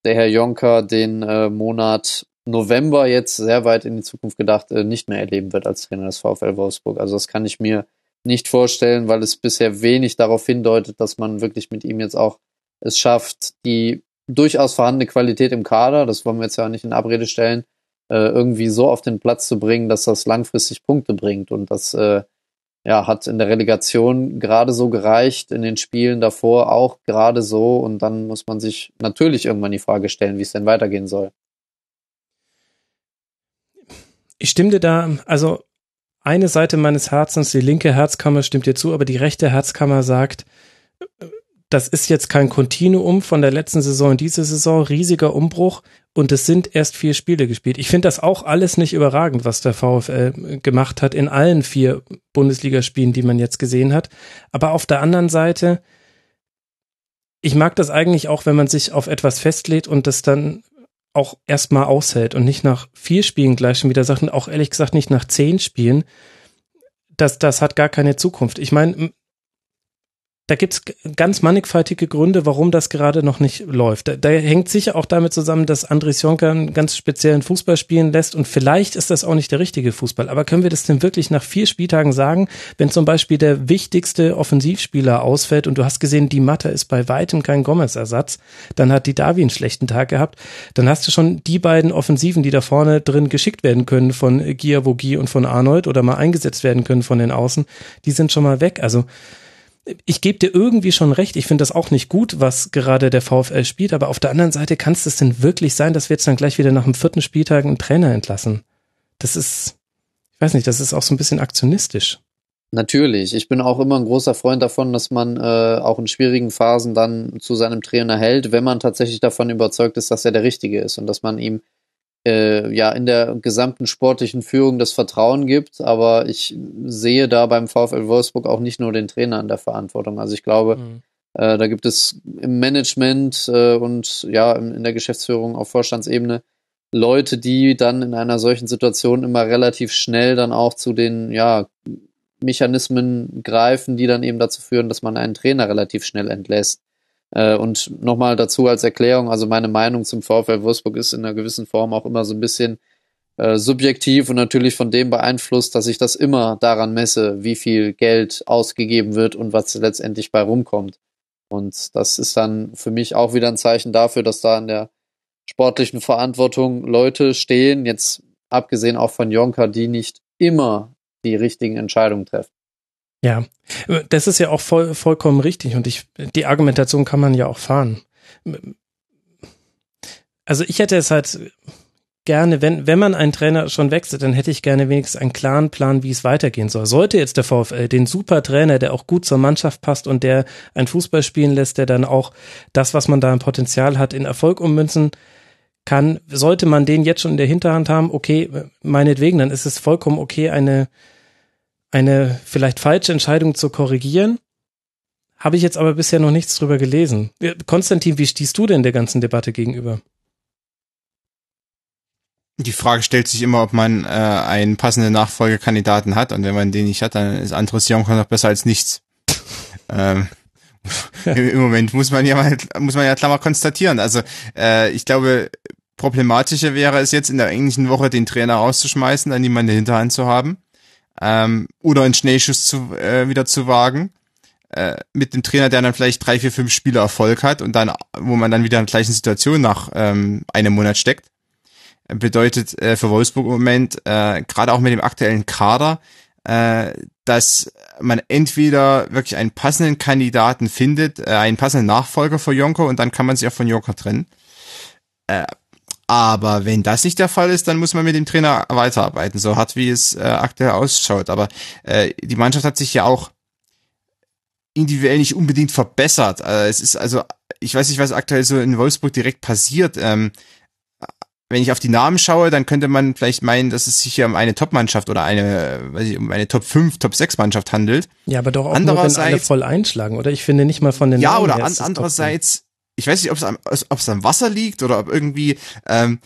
der Herr Jonker den äh, Monat November jetzt sehr weit in die Zukunft gedacht äh, nicht mehr erleben wird als Trainer des VfL Wolfsburg. Also das kann ich mir nicht vorstellen, weil es bisher wenig darauf hindeutet, dass man wirklich mit ihm jetzt auch es schafft, die durchaus vorhandene Qualität im Kader, das wollen wir jetzt ja nicht in Abrede stellen, äh, irgendwie so auf den Platz zu bringen, dass das langfristig Punkte bringt. Und das äh, ja, hat in der Relegation gerade so gereicht, in den Spielen davor auch gerade so. Und dann muss man sich natürlich irgendwann die Frage stellen, wie es denn weitergehen soll. Ich stimme dir da, also eine Seite meines Herzens, die linke Herzkammer stimmt dir zu, aber die rechte Herzkammer sagt, das ist jetzt kein Kontinuum von der letzten Saison in diese Saison, riesiger Umbruch und es sind erst vier Spiele gespielt. Ich finde das auch alles nicht überragend, was der VfL gemacht hat in allen vier Bundesligaspielen, die man jetzt gesehen hat. Aber auf der anderen Seite, ich mag das eigentlich auch, wenn man sich auf etwas festlegt und das dann auch erstmal aushält und nicht nach vier Spielen gleich schon wieder Sachen, auch ehrlich gesagt nicht nach zehn Spielen. Das, das hat gar keine Zukunft. Ich meine, da gibt's ganz mannigfaltige Gründe, warum das gerade noch nicht läuft. Da, da hängt sicher auch damit zusammen, dass Andres Jonker einen ganz speziellen Fußball spielen lässt und vielleicht ist das auch nicht der richtige Fußball. Aber können wir das denn wirklich nach vier Spieltagen sagen, wenn zum Beispiel der wichtigste Offensivspieler ausfällt und du hast gesehen, die Matte ist bei weitem kein Gomez-Ersatz, dann hat die Davi einen schlechten Tag gehabt, dann hast du schon die beiden Offensiven, die da vorne drin geschickt werden können von Giavogi und von Arnold oder mal eingesetzt werden können von den Außen, die sind schon mal weg. Also ich gebe dir irgendwie schon recht, ich finde das auch nicht gut, was gerade der VfL spielt, aber auf der anderen Seite kann es das denn wirklich sein, dass wir jetzt dann gleich wieder nach dem vierten Spieltag einen Trainer entlassen? Das ist, ich weiß nicht, das ist auch so ein bisschen aktionistisch. Natürlich, ich bin auch immer ein großer Freund davon, dass man äh, auch in schwierigen Phasen dann zu seinem Trainer hält, wenn man tatsächlich davon überzeugt ist, dass er der Richtige ist und dass man ihm äh, ja in der gesamten sportlichen Führung das Vertrauen gibt. Aber ich sehe da beim VfL Wolfsburg auch nicht nur den Trainer in der Verantwortung. Also ich glaube, mhm. äh, da gibt es im Management äh, und ja in, in der Geschäftsführung auf Vorstandsebene Leute, die dann in einer solchen Situation immer relativ schnell dann auch zu den ja Mechanismen greifen, die dann eben dazu führen, dass man einen Trainer relativ schnell entlässt. Äh, und nochmal dazu als Erklärung, also meine Meinung zum VfL Wolfsburg ist in einer gewissen Form auch immer so ein bisschen äh, subjektiv und natürlich von dem beeinflusst, dass ich das immer daran messe, wie viel Geld ausgegeben wird und was letztendlich bei rumkommt. Und das ist dann für mich auch wieder ein Zeichen dafür, dass da in der sportlichen Verantwortung Leute stehen, jetzt abgesehen auch von Jonker, die nicht immer die richtigen Entscheidungen treffen. Ja, das ist ja auch voll, vollkommen richtig und ich, die Argumentation kann man ja auch fahren. Also ich hätte es halt gerne, wenn, wenn man einen Trainer schon wechselt, dann hätte ich gerne wenigstens einen klaren Plan, wie es weitergehen soll. Sollte jetzt der VfL den super Trainer, der auch gut zur Mannschaft passt und der ein Fußball spielen lässt, der dann auch das, was man da im Potenzial hat, in Erfolg ummünzen kann, sollte man den jetzt schon in der Hinterhand haben, okay, meinetwegen, dann ist es vollkommen okay, eine, eine vielleicht falsche Entscheidung zu korrigieren. Habe ich jetzt aber bisher noch nichts drüber gelesen. Konstantin, wie stehst du denn der ganzen Debatte gegenüber? Die Frage stellt sich immer, ob man äh, einen passenden Nachfolgekandidaten hat und wenn man den nicht hat, dann ist Andres Jonker noch besser als nichts. ähm, Im Moment muss man ja mal, muss man ja klar mal konstatieren. Also äh, ich glaube, problematischer wäre es jetzt in der englischen Woche den Trainer rauszuschmeißen, dann jemanden in der Hinterhand zu haben ähm, oder einen Schnellschuss zu, äh, wieder zu wagen äh, mit dem Trainer, der dann vielleicht drei, vier, fünf Spiele Erfolg hat und dann, wo man dann wieder in der gleichen Situation nach ähm, einem Monat steckt. bedeutet äh, für Wolfsburg im Moment, äh, gerade auch mit dem aktuellen Kader, äh, dass man entweder wirklich einen passenden Kandidaten findet, äh, einen passenden Nachfolger für Jonko und dann kann man sich auch von Jonko trennen. Äh, aber wenn das nicht der Fall ist, dann muss man mit dem Trainer weiterarbeiten, so hart wie es äh, aktuell ausschaut. Aber äh, die Mannschaft hat sich ja auch individuell nicht unbedingt verbessert. Äh, es ist also, ich weiß nicht, was aktuell so in Wolfsburg direkt passiert. Ähm, wenn ich auf die Namen schaue, dann könnte man vielleicht meinen, dass es sich hier um eine Top-Mannschaft oder eine, weiß ich, um eine Top 5, Top 6 Mannschaft handelt. Ja, aber doch auch andererseits, nur, wenn alle voll einschlagen, oder? Ich finde nicht mal von den Ja, Namen oder an, andererseits, ich weiß nicht, ob es am, ob es am Wasser liegt oder ob irgendwie, ähm,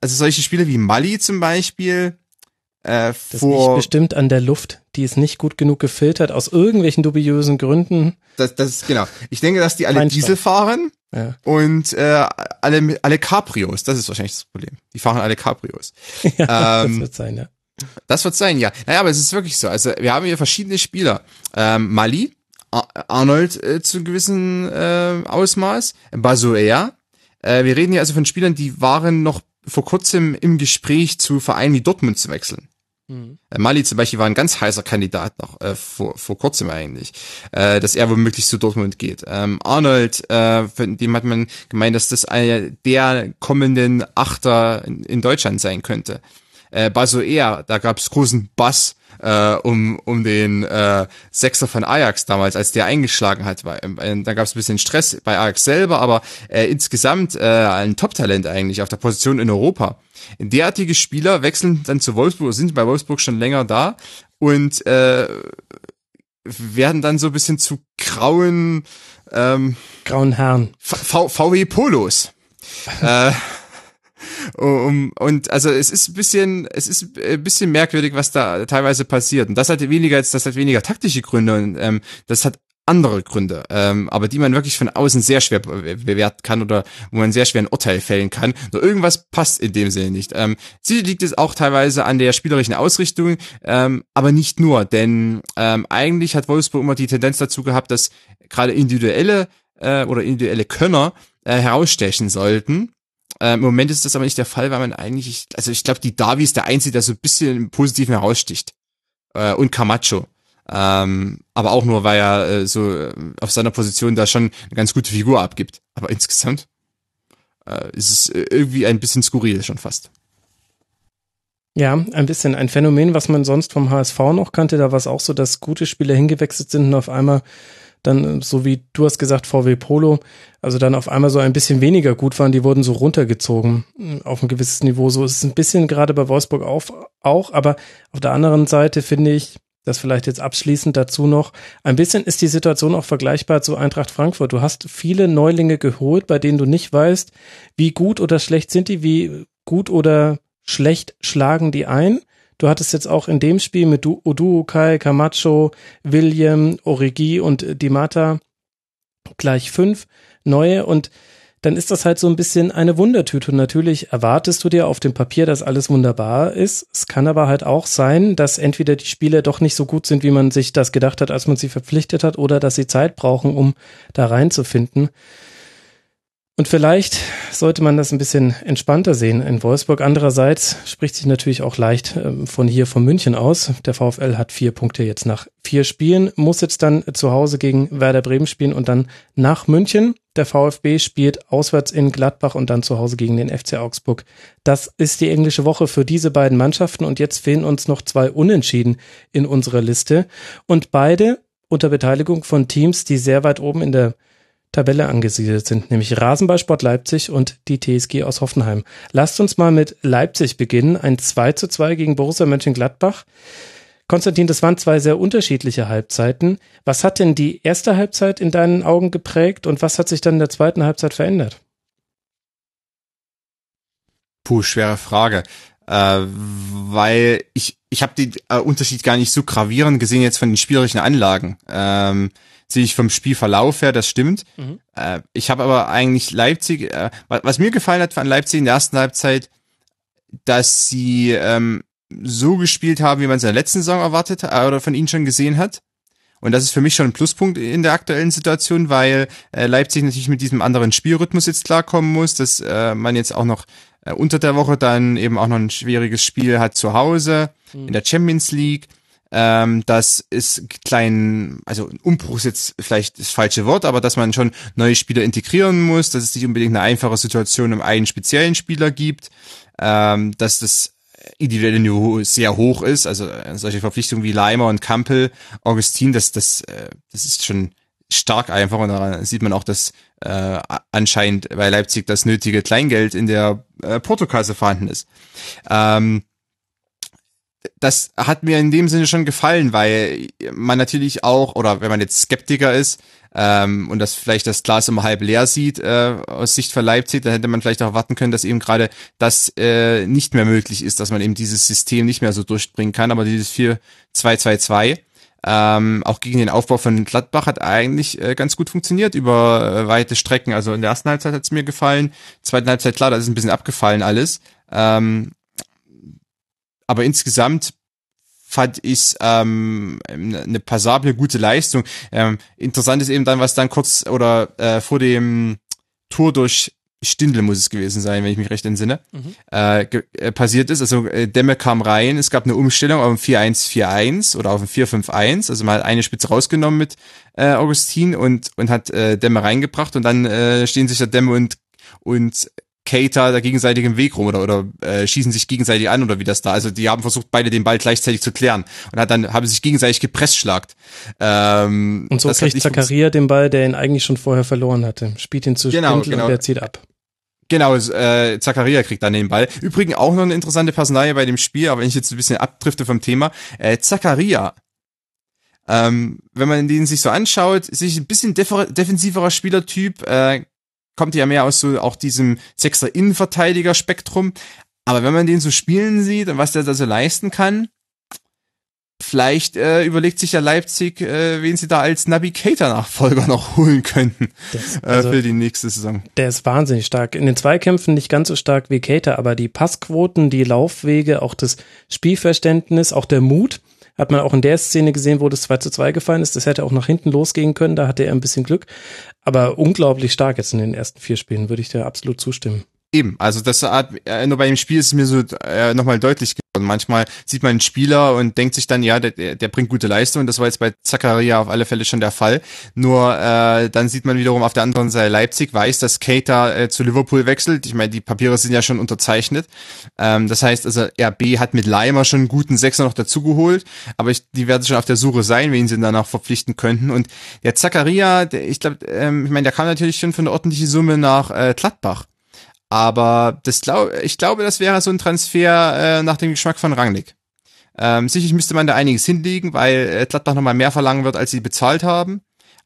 also solche Spiele wie Mali zum Beispiel, äh, das vor, liegt bestimmt an der Luft, die ist nicht gut genug gefiltert, aus irgendwelchen dubiösen Gründen. Das, das ist genau. Ich denke, dass die alle Feinstaub. Diesel fahren ja. und äh, alle, alle Cabrios, das ist wahrscheinlich das Problem. Die fahren alle Cabrios. ja, ähm, das wird sein, ja. Das wird sein, ja. Naja, aber es ist wirklich so. Also wir haben hier verschiedene Spieler. Ähm, Mali, Arnold äh, zu gewissen äh, Ausmaß, Basoea. Äh, wir reden hier also von Spielern, die waren noch vor kurzem im Gespräch zu Vereinen wie Dortmund zu wechseln. Mhm. Mali zum Beispiel war ein ganz heißer Kandidat noch äh, vor, vor kurzem eigentlich, äh, dass er womöglich zu Dortmund geht. Ähm, Arnold, äh, von dem hat man gemeint, dass das einer der kommenden Achter in, in Deutschland sein könnte. Äh, Basoer, da gab es großen Bass äh, um, um den äh, Sechser von Ajax damals, als der eingeschlagen hat. Weil, äh, da gab es ein bisschen Stress bei Ajax selber, aber äh, insgesamt äh, ein Top-Talent eigentlich auf der Position in Europa. Derartige Spieler wechseln dann zu Wolfsburg, sind bei Wolfsburg schon länger da und äh, werden dann so ein bisschen zu grauen ähm, grauen Herren. V VW Polos. äh, um, und also es ist ein bisschen, es ist ein bisschen merkwürdig, was da teilweise passiert. Und das hat weniger jetzt, das hat weniger taktische Gründe und ähm, das hat andere Gründe, ähm, aber die man wirklich von außen sehr schwer bewerten kann oder wo man sehr schwer ein Urteil fällen kann. Nur irgendwas passt in dem Sinne nicht. Ähm, sicher liegt es auch teilweise an der spielerischen Ausrichtung, ähm, aber nicht nur, denn ähm, eigentlich hat Wolfsburg immer die Tendenz dazu gehabt, dass gerade individuelle äh, oder individuelle Könner äh, herausstechen sollten äh, Im Moment ist das aber nicht der Fall, weil man eigentlich, also ich glaube, die Davi ist der Einzige, der so ein bisschen im Positiven heraussticht. Äh, und Camacho. Ähm, aber auch nur, weil er äh, so äh, auf seiner Position da schon eine ganz gute Figur abgibt. Aber insgesamt äh, ist es äh, irgendwie ein bisschen skurril schon fast. Ja, ein bisschen ein Phänomen, was man sonst vom HSV noch kannte. Da war es auch so, dass gute Spieler hingewechselt sind und auf einmal dann, so wie du hast gesagt, VW Polo, also dann auf einmal so ein bisschen weniger gut waren, die wurden so runtergezogen hm, auf ein gewisses Niveau. So ist es ein bisschen gerade bei Wolfsburg auf, auch, aber auf der anderen Seite finde ich, das vielleicht jetzt abschließend dazu noch, ein bisschen ist die Situation auch vergleichbar zu Eintracht Frankfurt. Du hast viele Neulinge geholt, bei denen du nicht weißt, wie gut oder schlecht sind die, wie gut oder schlecht schlagen die ein. Du hattest jetzt auch in dem Spiel mit Odu, Kai, Camacho, William, Origi und Dimata gleich fünf neue und dann ist das halt so ein bisschen eine Wundertüte. Und natürlich erwartest du dir auf dem Papier, dass alles wunderbar ist. Es kann aber halt auch sein, dass entweder die Spieler doch nicht so gut sind, wie man sich das gedacht hat, als man sie verpflichtet hat, oder dass sie Zeit brauchen, um da reinzufinden. Und vielleicht sollte man das ein bisschen entspannter sehen in Wolfsburg. Andererseits spricht sich natürlich auch leicht ähm, von hier von München aus. Der VfL hat vier Punkte jetzt nach vier Spielen, muss jetzt dann zu Hause gegen Werder Bremen spielen und dann nach München. Der VfB spielt auswärts in Gladbach und dann zu Hause gegen den FC Augsburg. Das ist die englische Woche für diese beiden Mannschaften und jetzt fehlen uns noch zwei Unentschieden in unserer Liste und beide unter Beteiligung von Teams, die sehr weit oben in der Tabelle angesiedelt sind, nämlich Rasenballsport Leipzig und die TSG aus Hoffenheim. Lasst uns mal mit Leipzig beginnen. Ein 2 zu 2 gegen Borussia Mönchengladbach. Konstantin, das waren zwei sehr unterschiedliche Halbzeiten. Was hat denn die erste Halbzeit in deinen Augen geprägt und was hat sich dann in der zweiten Halbzeit verändert? Puh, schwere Frage. Äh, weil ich, ich habe den äh, Unterschied gar nicht so gravierend gesehen jetzt von den spielerischen Anlagen. Ähm, sehe ich vom Spielverlauf her, das stimmt. Mhm. Äh, ich habe aber eigentlich Leipzig, äh, was mir gefallen hat von Leipzig in der ersten Halbzeit, dass sie ähm, so gespielt haben, wie man es in der letzten Saison erwartet äh, oder von ihnen schon gesehen hat. Und das ist für mich schon ein Pluspunkt in der aktuellen Situation, weil äh, Leipzig natürlich mit diesem anderen Spielrhythmus jetzt klarkommen muss, dass äh, man jetzt auch noch äh, unter der Woche dann eben auch noch ein schwieriges Spiel hat zu Hause mhm. in der Champions League. Ähm, das ist klein, also Umbruch ist jetzt vielleicht das falsche Wort, aber dass man schon neue Spieler integrieren muss, dass es nicht unbedingt eine einfache Situation um einen speziellen Spieler gibt, ähm, dass das individuelle Niveau sehr hoch ist, also äh, solche Verpflichtungen wie Leimer und Kampel, Augustin, das, das, äh, das ist schon stark einfach und daran sieht man auch, dass äh, anscheinend bei Leipzig das nötige Kleingeld in der äh, Portokasse vorhanden ist. Ähm, das hat mir in dem Sinne schon gefallen, weil man natürlich auch, oder wenn man jetzt Skeptiker ist ähm, und das vielleicht das Glas immer halb leer sieht äh, aus Sicht von Leipzig, dann hätte man vielleicht auch erwarten können, dass eben gerade das äh, nicht mehr möglich ist, dass man eben dieses System nicht mehr so durchbringen kann, aber dieses 4-2-2-2 ähm, auch gegen den Aufbau von Gladbach hat eigentlich äh, ganz gut funktioniert über äh, weite Strecken. Also in der ersten Halbzeit hat es mir gefallen, zweiten Halbzeit klar, da ist ein bisschen abgefallen alles. Ähm, aber insgesamt fand ich ähm, eine passable, gute Leistung. Ähm, interessant ist eben dann, was dann kurz oder äh, vor dem Tour durch Stindl muss es gewesen sein, wenn ich mich recht entsinne, mhm. äh, äh, passiert ist. Also äh, Demme kam rein, es gab eine Umstellung auf ein 4-1-4-1 oder auf ein 4-5-1. Also man hat eine Spitze rausgenommen mit äh, Augustin und, und hat äh, Demme reingebracht und dann äh, stehen sich da Demme und, und Cater da gegenseitig im Weg rum oder, oder äh, schießen sich gegenseitig an oder wie das da. Also die haben versucht, beide den Ball gleichzeitig zu klären und hat dann haben sich gegenseitig gepressschlagt. Ähm, und so kriegt Zakaria den Ball, der ihn eigentlich schon vorher verloren hatte. Spielt ihn zu genau, Spindl genau. und der zieht ab. Genau, äh, Zakaria kriegt dann den Ball. Übrigens auch noch eine interessante Personalie bei dem Spiel, aber wenn ich jetzt ein bisschen abdrifte vom Thema. Äh, Zakaria, ähm, wenn man den sich so anschaut, sich ein bisschen defensiverer Spielertyp, äh, kommt ja mehr aus so auch diesem Sechser Innenverteidiger Spektrum. Aber wenn man den so spielen sieht und was der da so leisten kann, vielleicht äh, überlegt sich ja Leipzig, äh, wen sie da als Navigator-Nachfolger noch holen könnten das, äh, also, für die nächste Saison. Der ist wahnsinnig stark. In den Zweikämpfen nicht ganz so stark wie Cater, aber die Passquoten, die Laufwege, auch das Spielverständnis, auch der Mut, hat man auch in der Szene gesehen, wo das 2 zu 2 gefallen ist. Das hätte auch nach hinten losgehen können, da hatte er ein bisschen Glück. Aber unglaublich stark jetzt in den ersten vier Spielen, würde ich dir absolut zustimmen. Eben, also das hat, äh, nur bei dem Spiel ist es mir so äh, nochmal deutlich geworden. Manchmal sieht man einen Spieler und denkt sich dann, ja, der, der bringt gute Leistung. Das war jetzt bei Zakaria auf alle Fälle schon der Fall. Nur äh, dann sieht man wiederum auf der anderen Seite Leipzig, weiß, dass Cater äh, zu Liverpool wechselt. Ich meine, die Papiere sind ja schon unterzeichnet. Ähm, das heißt, also RB hat mit Leimer schon einen guten Sechser noch dazugeholt, aber ich, die werden schon auf der Suche sein, wen sie danach verpflichten könnten. Und der Zakaria, der, ich glaube, ähm, ich meine, der kam natürlich schon für eine ordentliche Summe nach äh, Gladbach. Aber das glaub, ich glaube, das wäre so ein Transfer äh, nach dem Geschmack von Rangnick. Ähm, sicherlich müsste man da einiges hinlegen, weil äh, Gladbach nochmal mehr verlangen wird, als sie bezahlt haben.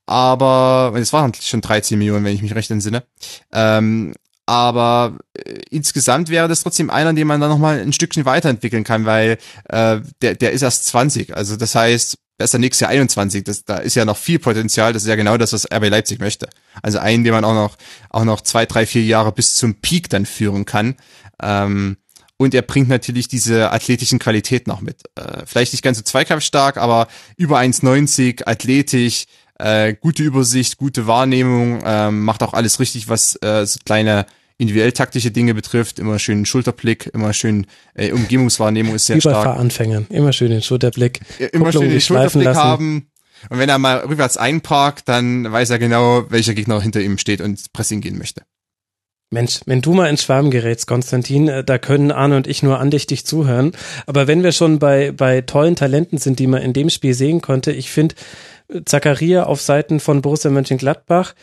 Aber, es waren schon 13 Millionen, wenn ich mich recht entsinne. Ähm, aber äh, insgesamt wäre das trotzdem einer, den man dann nochmal ein Stückchen weiterentwickeln kann, weil äh, der, der ist erst 20. Also das heißt, besser nächstes Jahr 21. Das, da ist ja noch viel Potenzial. Das ist ja genau das, was RB Leipzig möchte. Also einen, den man auch noch, auch noch zwei, drei, vier Jahre bis zum Peak dann führen kann. Ähm, und er bringt natürlich diese athletischen Qualitäten noch mit. Äh, vielleicht nicht ganz so zweikampfstark, aber über 1,90, athletisch, äh, gute Übersicht, gute Wahrnehmung, äh, macht auch alles richtig, was äh, so kleine individuell taktische Dinge betrifft, immer schön Schulterblick, immer schön äh, Umgebungswahrnehmung ist sehr Wie stark. Wie bei Anfängern, immer schön den Schulterblick. Immer schön den Schulterblick haben. Und wenn er mal rückwärts einparkt, dann weiß er genau, welcher Gegner hinter ihm steht und Pressing gehen möchte. Mensch, wenn du mal ins Schwarm gerätst, Konstantin, äh, da können Arne und ich nur andächtig zuhören. Aber wenn wir schon bei, bei tollen Talenten sind, die man in dem Spiel sehen konnte, ich finde, Zakaria auf Seiten von Borussia Mönchengladbach.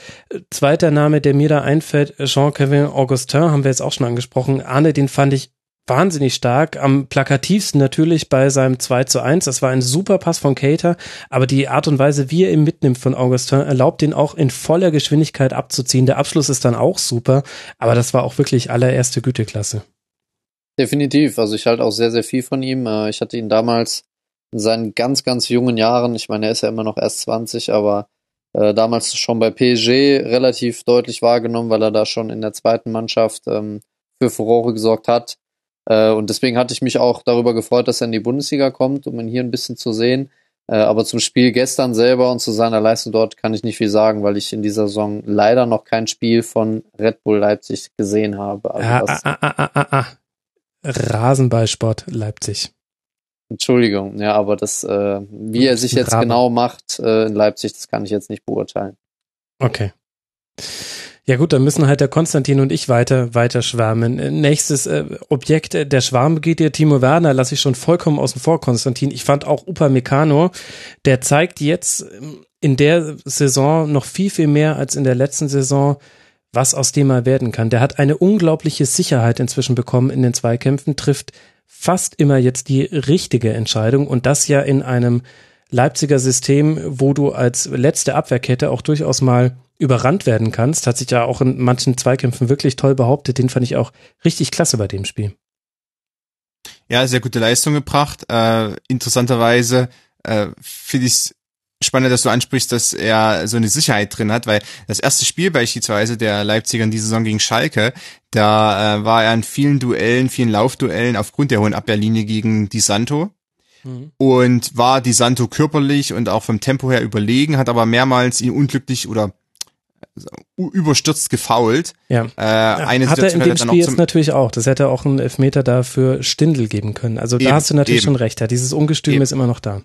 Zweiter Name, der mir da einfällt, Jean-Kevin Augustin, haben wir jetzt auch schon angesprochen. Arne, den fand ich wahnsinnig stark. Am plakativsten natürlich bei seinem 2 zu 1. Das war ein super Pass von Cater, aber die Art und Weise, wie er ihn mitnimmt von Augustin, erlaubt ihn auch in voller Geschwindigkeit abzuziehen. Der Abschluss ist dann auch super, aber das war auch wirklich allererste Güteklasse. Definitiv. Also ich halte auch sehr, sehr viel von ihm. Äh, ich hatte ihn damals in seinen ganz, ganz jungen Jahren, ich meine, er ist ja immer noch erst 20, aber äh, damals schon bei PSG relativ deutlich wahrgenommen, weil er da schon in der zweiten Mannschaft ähm, für Furore gesorgt hat. Äh, und deswegen hatte ich mich auch darüber gefreut, dass er in die Bundesliga kommt, um ihn hier ein bisschen zu sehen. Äh, aber zum Spiel gestern selber und zu seiner Leistung dort kann ich nicht viel sagen, weil ich in dieser Saison leider noch kein Spiel von Red Bull Leipzig gesehen habe. Also ah, ah, ah, ah, ah, ah. Rasenballsport Leipzig. Entschuldigung, ja, aber das, äh, wie er sich jetzt Raben. genau macht äh, in Leipzig, das kann ich jetzt nicht beurteilen. Okay. Ja gut, dann müssen halt der Konstantin und ich weiter, weiter schwärmen. Nächstes äh, Objekt der Schwarmbegierde, Timo Werner, lasse ich schon vollkommen außen vor, Konstantin. Ich fand auch Upamecano, der zeigt jetzt ähm, in der Saison noch viel, viel mehr als in der letzten Saison, was aus dem er werden kann. Der hat eine unglaubliche Sicherheit inzwischen bekommen in den Zweikämpfen, trifft fast immer jetzt die richtige Entscheidung und das ja in einem Leipziger System, wo du als letzte Abwehrkette auch durchaus mal überrannt werden kannst, hat sich ja auch in manchen Zweikämpfen wirklich toll behauptet. Den fand ich auch richtig klasse bei dem Spiel. Ja, sehr gute Leistung gebracht. Äh, interessanterweise äh, finde ich spannend, dass du ansprichst, dass er so eine Sicherheit drin hat, weil das erste Spiel beispielsweise der Leipziger in dieser Saison gegen Schalke, da äh, war er in vielen Duellen, vielen Laufduellen aufgrund der hohen Abwehrlinie gegen Di Santo mhm. und war Di Santo körperlich und auch vom Tempo her überlegen, hat aber mehrmals ihn unglücklich oder überstürzt gefault. Ja. Äh, eine hat er in dem Spiel jetzt natürlich auch. Das hätte auch einen Elfmeter da für Stindel geben können. Also da eben, hast du natürlich eben. schon recht. Ja, dieses Ungestüm eben. ist immer noch da.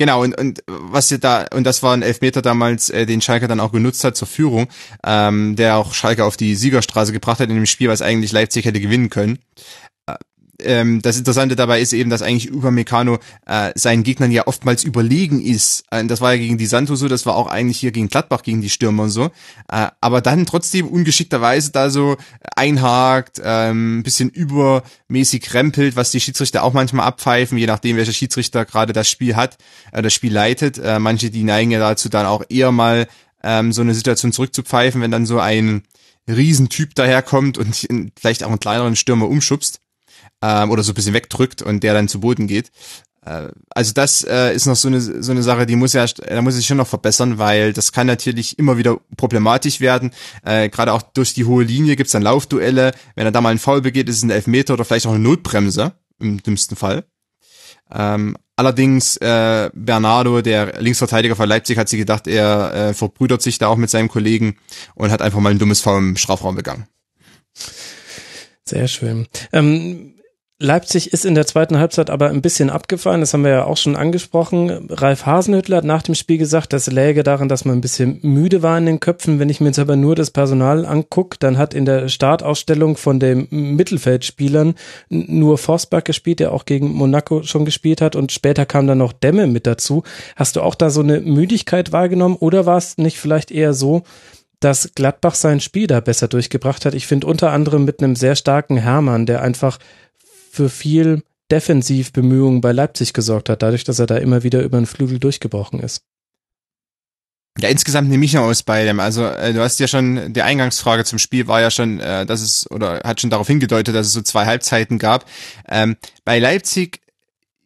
Genau, und, und was ihr da, und das war ein Elfmeter damals, äh, den Schalke dann auch genutzt hat zur Führung, ähm, der auch Schalke auf die Siegerstraße gebracht hat in dem Spiel, was eigentlich Leipzig hätte gewinnen können ähm, das Interessante dabei ist eben, dass eigentlich Upamecano äh, seinen Gegnern ja oftmals überlegen ist. Äh, das war ja gegen die Santo so, das war auch eigentlich hier gegen Gladbach, gegen die Stürmer und so. Äh, aber dann trotzdem ungeschickterweise da so einhakt, ähm, bisschen übermäßig rempelt, was die Schiedsrichter auch manchmal abpfeifen, je nachdem, welcher Schiedsrichter gerade das Spiel hat, äh, das Spiel leitet. Äh, manche, die neigen ja dazu dann auch eher mal ähm, so eine Situation zurückzupfeifen, wenn dann so ein Riesentyp daherkommt und vielleicht auch einen kleineren Stürmer umschubst ähm, oder so ein bisschen wegdrückt und der dann zu Boden geht. Äh, also das äh, ist noch so eine so eine Sache, die muss ja, da muss ich schon noch verbessern, weil das kann natürlich immer wieder problematisch werden. Äh, Gerade auch durch die hohe Linie gibt's dann Laufduelle. Wenn er da mal einen Foul begeht, ist es ein Elfmeter oder vielleicht auch eine Notbremse im dümmsten Fall. Ähm, allerdings äh, Bernardo, der Linksverteidiger von Leipzig, hat sich gedacht, er äh, verbrüdert sich da auch mit seinem Kollegen und hat einfach mal ein dummes Foul im Strafraum begangen. Sehr schön. Ähm, Leipzig ist in der zweiten Halbzeit aber ein bisschen abgefallen, das haben wir ja auch schon angesprochen. Ralf Hasenhüttler hat nach dem Spiel gesagt, das läge daran, dass man ein bisschen müde war in den Köpfen. Wenn ich mir jetzt aber nur das Personal angucke, dann hat in der Startausstellung von den Mittelfeldspielern nur Forsberg gespielt, der auch gegen Monaco schon gespielt hat und später kam dann noch Demme mit dazu. Hast du auch da so eine Müdigkeit wahrgenommen oder war es nicht vielleicht eher so, dass Gladbach sein Spiel da besser durchgebracht hat. Ich finde unter anderem mit einem sehr starken Hermann, der einfach für viel Defensivbemühungen bei Leipzig gesorgt hat, dadurch, dass er da immer wieder über den Flügel durchgebrochen ist. Ja, insgesamt nehme ich aus bei dem. Also äh, du hast ja schon, die Eingangsfrage zum Spiel war ja schon, äh, dass es, oder hat schon darauf hingedeutet, dass es so zwei Halbzeiten gab. Ähm, bei Leipzig